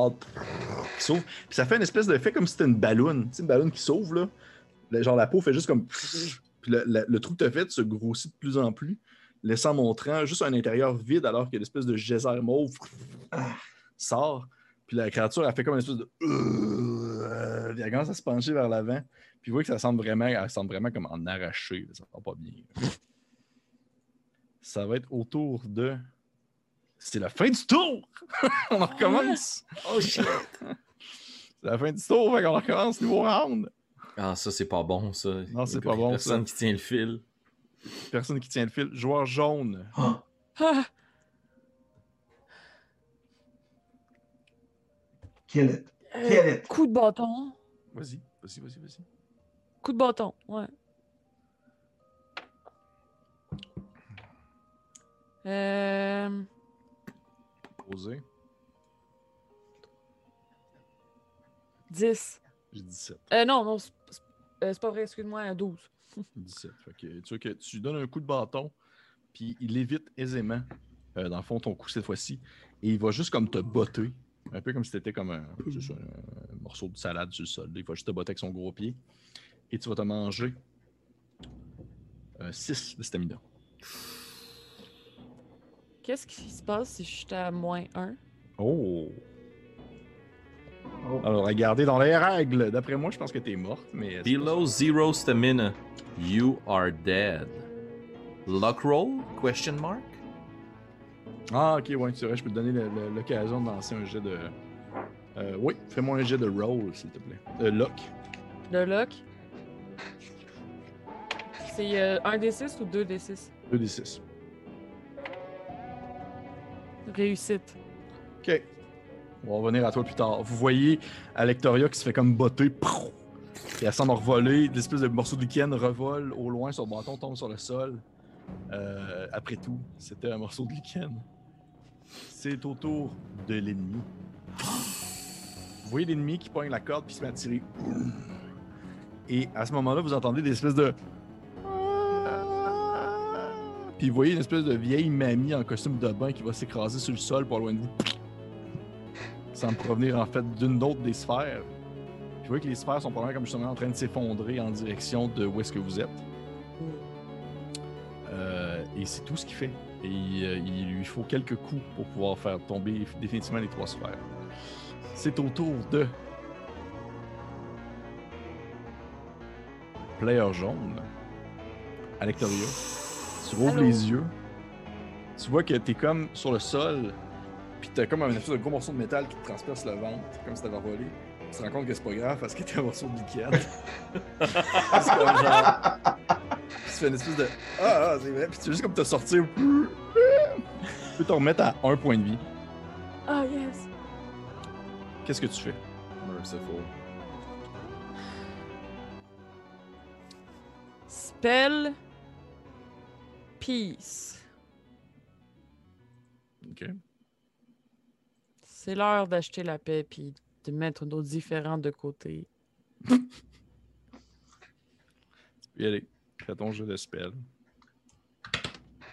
qui s'ouvre, puis ça fait une espèce d'effet comme si c'était une balloune, tu sais, une balloune qui s'ouvre là, Le- genre la peau fait juste comme, puis le, le- le trou que tu as fait se grossit de plus en plus, laissant montrant juste un intérieur vide alors que l'espèce de geyser mauve sort. Puis la créature, elle fait comme une espèce de. Puis elle commence à se pencher vers l'avant. Puis vous voyez que ça semble vraiment, elle semble vraiment comme en arraché. là. Ça va pas bien. Ça va être autour de. C'est la fin du tour! On recommence! Oh shit! C'est la fin du tour, fait qu'on recommence nouveau round. Ah, ça, c'est pas bon, ça. Non, c'est pas bon, Personne qui tient le fil. Personne qui tient le fil. Joueur jaune. Ah, Ah, kill it. Kill it. coup de bâton. Vas-y. Vas-y, vas-y, vas-y. Coup de bâton, ouais. Euh, Posé. 10. J'ai 17. Euh, non, non, c'est euh, pas vrai, excuse-moi, 12. 17. Fait que, tu que tu donnes un coup de bâton, puis il évite aisément, euh, dans le fond, ton coup cette fois-ci. Et il va juste comme te botter. Un peu comme si t'étais comme un morceau de salade sur le sol. Il va juste te botter avec son gros pied. Et tu vas te manger 6 de stamina. Qu'est-ce qui se passe si je suis à moins 1? Oh! Oh. Alors, regardez dans les règles. D'après moi, je pense que t'es morte, mais. Below zero stamina, you are dead. Luck roll? Question mark? Ah, ok, ouais, c'est vrai, je peux te donner l'occasion de lancer un jet de. Euh, oui, fais-moi un jet de roll, s'il te plaît. Euh, lock. Le lock. C'est euh, 1 D6 ou 2 D6? 2d6. Réussite. Ok. On va revenir à toi plus tard. Vous voyez Alectoria qui se fait comme botter. Prou! Et elle semble revoler. L'espèce de morceau de lichen revole au loin. Son bâton tombe sur le sol. Euh, après tout, c'était un morceau de lichen. C'est au tour de l'ennemi. Voyez l'ennemi qui pogne la corde puis se met à tirer. Et à ce moment-là, vous entendez des espèces de. Puis vous voyez une espèce de vieille mamie en costume de bain qui va s'écraser sur le sol pour loin de vous. Semble provenir en fait d'une autre des sphères. Vous voyez que les sphères sont probablement comme justement en train de s'effondrer en direction de où est-ce que vous êtes. Euh, et c'est tout ce qu'il fait. Et euh, il lui faut quelques coups pour pouvoir faire tomber définitivement les trois sphères. C'est au tour de. Player jaune. Alectoria. Tu rouvres les yeux. Tu vois que t'es comme sur le sol. Puis t'as comme un espèce de gros morceau de métal qui te transperce le ventre, comme si t'avais volé. Tu te rends compte que c'est pas grave parce que t'es un morceau de liquide. c'est comme genre. Tu fais une espèce de. Ah, ah c'est vrai. Puis tu veux juste comme te sortir. Tu peux te remettre à un point de vie. Ah, yes! Qu'est-ce que tu fais? Merciful. Spell. Peace. Ok. C'est l'heure d'acheter la paix puis de mettre nos différends de côté. Tu peux y aller. Fais ton jeu de spell.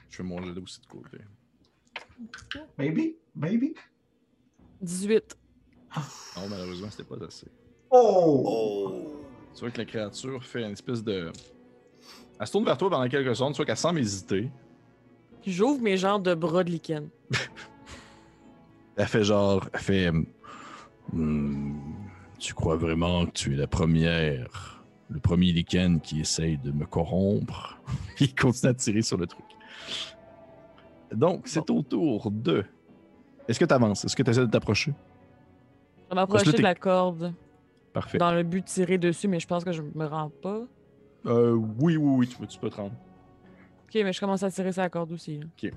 Je fais mon jeu aussi de côté. Maybe, maybe. 18. Non, malheureusement, c'était pas assez. Oh! Tu vois que la créature fait une espèce de. Elle se tourne vers toi pendant quelques secondes, tu vois qu'elle semble hésiter. J'ouvre mes genres de bras de lichen. Elle fait genre. Elle fait. Hmm, tu crois vraiment que tu es la première. Le premier lichen qui essaye de me corrompre? Il continue à tirer sur le truc. Donc, c'est au tour de. Est-ce que tu avances? Est-ce que tu essaies de t'approcher? Je vais m'approcher de la corde Parfait. dans le but de tirer dessus, mais je pense que je me rends pas. Euh, oui, oui, oui, tu peux, tu peux te rendre. Ok, mais je commence à tirer sur la corde aussi. là.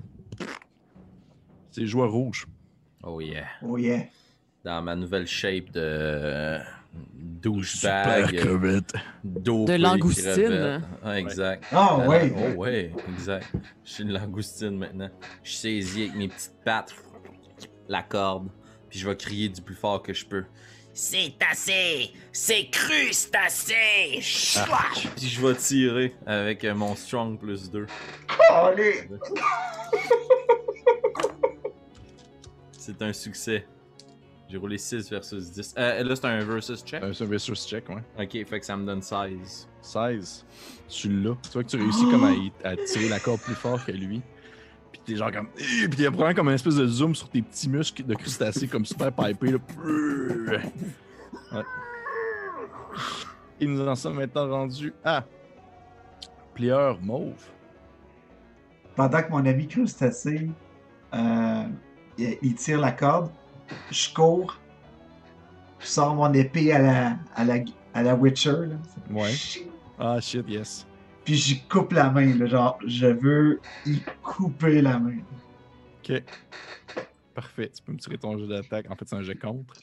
C'est joueur rouge. Oh yeah. Oh yeah. Dans ma nouvelle shape de euh, Super douchebag. crevette. dopé, De langoustine. crevette. Ah, exact. Ah Ah, ouais. Oh ouais, exact. Je suis une langoustine maintenant. Je saisis avec mes petites pattes la corde, puis je vais crier du plus fort que je peux. C'est assez C'est crustacé Chouah Puis je vais tirer avec euh, mon strong plus 2. Allez! C'est un succès. J'ai roulé 6 versus 10. Euh, là, c'est un versus check. Euh, C'est un versus check, ouais. Ok, fait que ça me donne 16. 16. Tu l'as. Tu vois que tu réussis comme à, à tirer la corde plus fort que lui. Puis t'es genre comme. Eh, Puis t'es vraiment comme une espèce de zoom sur tes petits muscles de crustacés comme super pipés. Là. Ouais. Et nous en sommes maintenant rendus à. Plieur mauve. Pendant que mon ami crustacé, euh, il, il tire la corde, je cours, je sors mon épée à la, à la, à la Witcher, là. Ouais. Ah shit, yes. Puis j'y coupe la main, là, genre, je veux y couper la main. Ok. Parfait. Tu peux me tirer ton jeu d'attaque. En fait, c'est un jet contre.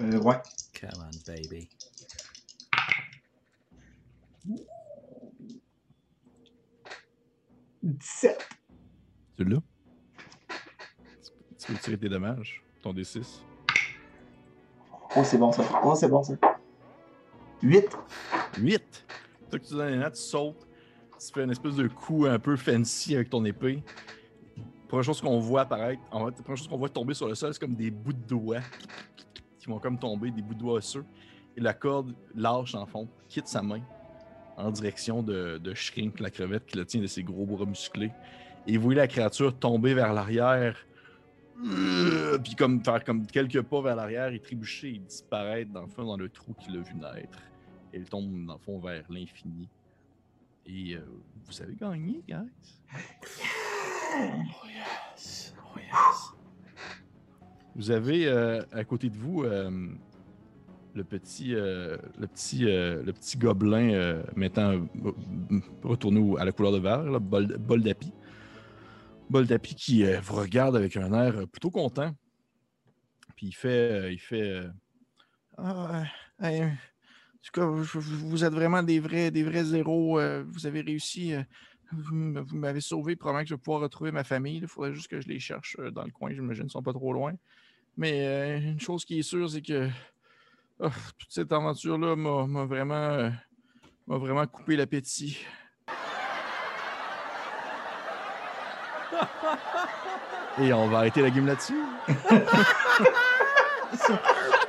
Euh, ouais. Come on, baby. 17. Tu l'as? Tu peux tirer tes dommages, ton D6. Oh, c'est bon ça. Oh, c'est bon ça. 8. 8. Que tu donnes notes, tu sautes. Tu fais une espèce de coup un peu fancy avec ton épée. Première chose qu'on voit apparaître, première chose qu'on voit tomber sur le sol, c'est comme des bouts de doigts qui vont comme tomber, des bouts de doigts osseux. Et la corde lâche en fond, quitte sa main en direction de, de Shrink, la crevette, qui le tient de ses gros bras musclés. Et vous voyez la créature tomber vers l'arrière, euh, puis comme faire comme quelques pas vers l'arrière et trébucher et disparaître dans le fond dans le trou qu'il a vu naître. Elle tombe dans le fond vers l'infini. Et euh, vous avez gagné, guys. Vous avez euh, à côté de vous euh, le petit, euh, le petit, euh, le petit gobelin euh, mettant retourné à la couleur de verre, là, Bol- Boldapi. Boldapi qui euh, vous regarde avec un air euh, plutôt content. Puis il fait, euh, il fait. euh, Ah, euh, hey, tout cas, vous, êtes vraiment des vrais, des vrais héros. euh, vous avez réussi. euh, vous m'avez sauvé. Probablement que je vais pouvoir retrouver ma famille. Il faudrait juste que je les cherche euh, dans le coin. J'imagine qu'ils ne sont pas trop loin. Mais une chose qui est sûre, c'est que oh, toute cette aventure-là m'a m'a vraiment, m'a vraiment coupé l'appétit. Et on va arrêter la game là-dessus.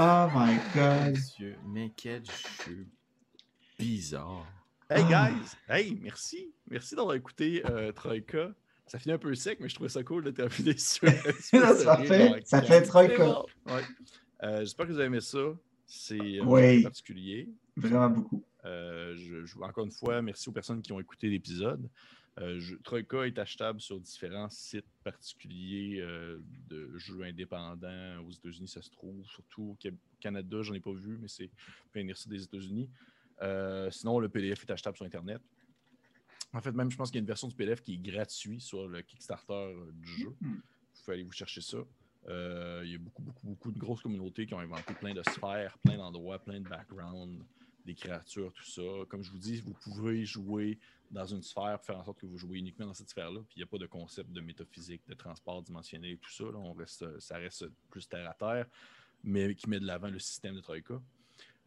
Oh my god. Dieu, mais quel jeu bizarre. Hey Ah. guys! Hey, merci! Merci d'avoir écouté euh, Troika. Ça finit un peu sec, mais je trouvais ça cool de terminer sur. Là, ça fait, ça fait Troika. Ouais. Euh, J'espère que vous avez aimé ça. C'est euh, Oui. particulier. Vraiment beaucoup. Euh, je, je- encore une fois, merci aux personnes qui ont écouté l'épisode. Euh, je- Troika est achetable sur différents sites particuliers euh, de jeux indépendants. Aux États-Unis, ça se trouve. Surtout au Ca- Canada, j'en ai pas vu, mais c'est venir ça des États-Unis. Euh, sinon, le PDF est achetable sur Internet. En fait, même, je pense qu'il y a une version du PDF qui est gratuite sur le Kickstarter du jeu. Mhm. Vous pouvez aller vous chercher ça. Euh, il y a beaucoup, beaucoup, beaucoup de grosses communautés qui ont inventé plein de sphères, plein d'endroits, plein de backgrounds, des créatures, tout ça. Comme je vous dis, vous pouvez jouer dans une sphère, faire en sorte que vous jouez uniquement dans cette sphère-là. Puis il n'y a pas de concept de métaphysique, de transport dimensionnel, tout ça. là. On reste, ça reste plus terre à terre, mais qui met de l'avant le système de Troika.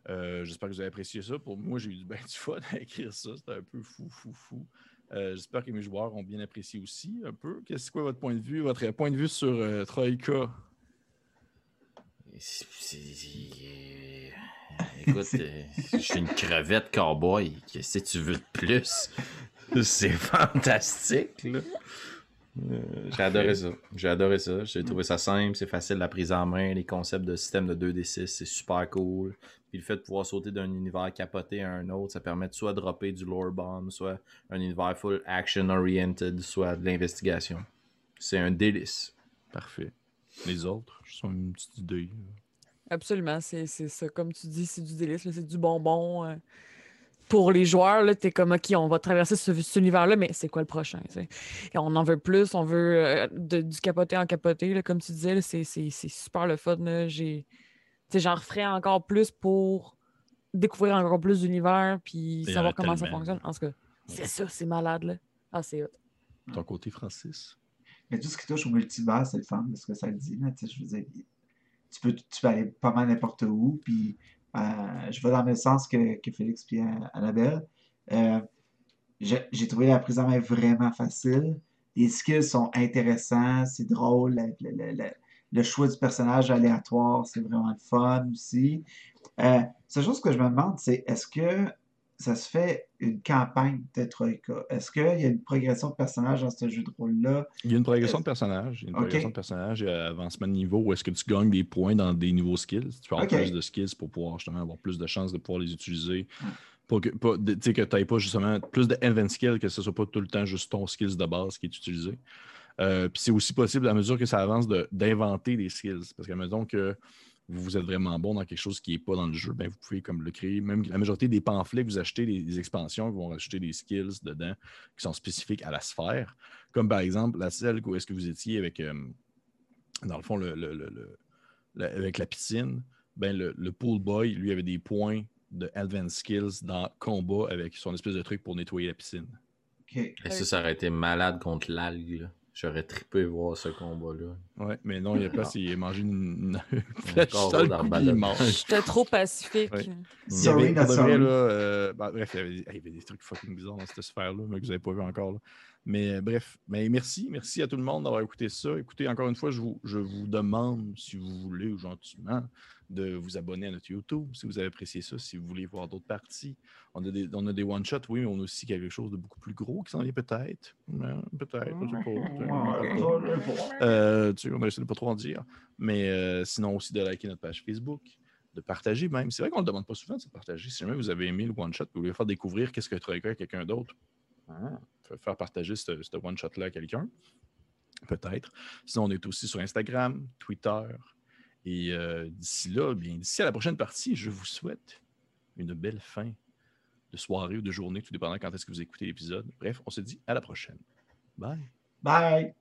Euh, J'espère que vous avez apprécié ça. Pour moi, j'ai eu ben du fun à écrire ça. C'était un peu fou, fou, fou. Euh, J'espère que mes joueurs ont bien apprécié aussi un peu. Qu'est-ce quoi votre point de vue, votre point de vue sur euh, c'est- Écoute, euh, je suis une crevette cowboy. Qu'est-ce que tu veux de plus? C'est fantastique, là. Euh, j'ai adoré ça. J'ai adoré ça. J'ai trouvé ça simple, c'est facile la prise en main. Les concepts de système de 2D6, c'est super cool. Puis le fait de pouvoir sauter d'un univers capoté à un autre, ça permet de soit dropper du lore bomb, soit un univers full action oriented, soit de l'investigation. C'est un délice. Parfait. Les autres, je sens une petite idée. Absolument, c'est c'est ça. Comme tu dis, c'est du délice, là, c'est du bonbon. euh, Pour les joueurs, là, t'es comme, OK, on va traverser ce, cet univers-là, mais c'est quoi le prochain? tu? Et on en veut plus, on veut euh, de- du capoté en capoté, là, comme tu disais, là, c'est c'est- c'est super le fun. là. J'ai- tu sais, J'en referais encore plus pour découvrir encore plus d'univers, puis en savoir comment ça fonctionne. En tout cas, c'est ça, c'est malade. Là. Ah, c'est hot. Ton côté, Francis? Mais tout ce qui touche au multivers, c'est le fun de ce que ça dit. Là, tu sais, je veux dire, tu peux, tu aller pas mal n'importe où. Puis euh, je vais dans le sens que, Félix et Annabelle. Euh, j'ai trouvé la prise en main vraiment facile. Les skills sont intéressants, c'est drôle. Le, le- le- le- le choix du personnage aléatoire, c'est vraiment le fun aussi. Euh, seule chose que je me demande, c'est est-ce que ça se fait une campagne de Troika? Est-ce qu'il y a une progression de personnage dans ce jeu de rôle-là? Il y a une progression de personnage. Il y a une progression de personnage. A avancement de niveau où est-ce que tu gagnes des points dans des niveaux skills? Tu peux avoir Ok. plus de skills pour pouvoir justement avoir plus de chances de pouvoir les utiliser. Pour que, tu sais, que tu n'aies pas justement plus de event skill, que ce soit pas tout le temps juste ton skills de base qui est utilisé. Euh, Puis c'est aussi possible à mesure que ça avance de- d'inventer des skills. Parce qu'à mesure que vous êtes vraiment bon dans quelque chose qui n'est pas dans le jeu, ben vous pouvez comme le créer. Même la majorité des pamphlets que vous achetez, des, des expansions, ils vont rajouter des skills dedans qui sont spécifiques à la sphère. Comme par exemple la celle où est-ce que vous étiez avec, euh, dans le fond, le, le- le- le- la- avec la piscine, ben le, le pool boy, lui, avait des points de Advanced Skills dans combat avec son espèce de truc pour nettoyer la piscine. Ok. Et ça, ça aurait été malade contre l'algue. J'aurais trippé voir ce combat-là. Ouais, mais non, il a pas, il a mangé une, flèche. J'étais trop pacifique. Ouais. Il y avait, vrai, là, euh, ben, bref, il y, avait, il y avait des trucs fucking bizarres dans cette sphère-là, mais que vous n'avez pas vu encore. là. Mais euh, bref, mais merci, merci à tout le monde d'avoir écouté ça. Écoutez, encore une fois, je vous, je vous demande, si vous voulez ou gentiment, de vous abonner à notre YouTube, si vous avez apprécié ça, si vous voulez voir d'autres parties. On a des, on a des one-shots, oui, mais on a aussi quelque chose de beaucoup plus gros qui s'en vient peut-être. Peut-être, je sais pas. tu sais, on. Euh, tu a essayé de pas trop en dire. Mais euh, sinon aussi de liker notre page Facebook, de partager même. C'est vrai qu'on ne le demande pas souvent de se partager. Si jamais vous avez aimé le one-shot, vous voulez faire découvrir qu'est-ce que Troika à quelqu'un d'autre, hein, fa- faire partager ce, ce one-shot-là à quelqu'un, peut-être. Sinon, on est aussi sur Instagram, Twitter. Et euh, d'ici là, bien, d'ici à la prochaine partie, je vous souhaite une belle fin de soirée ou de journée, tout dépendant quand est-ce que vous écoutez l'épisode. Bref, on se dit à la prochaine. Bye. Bye.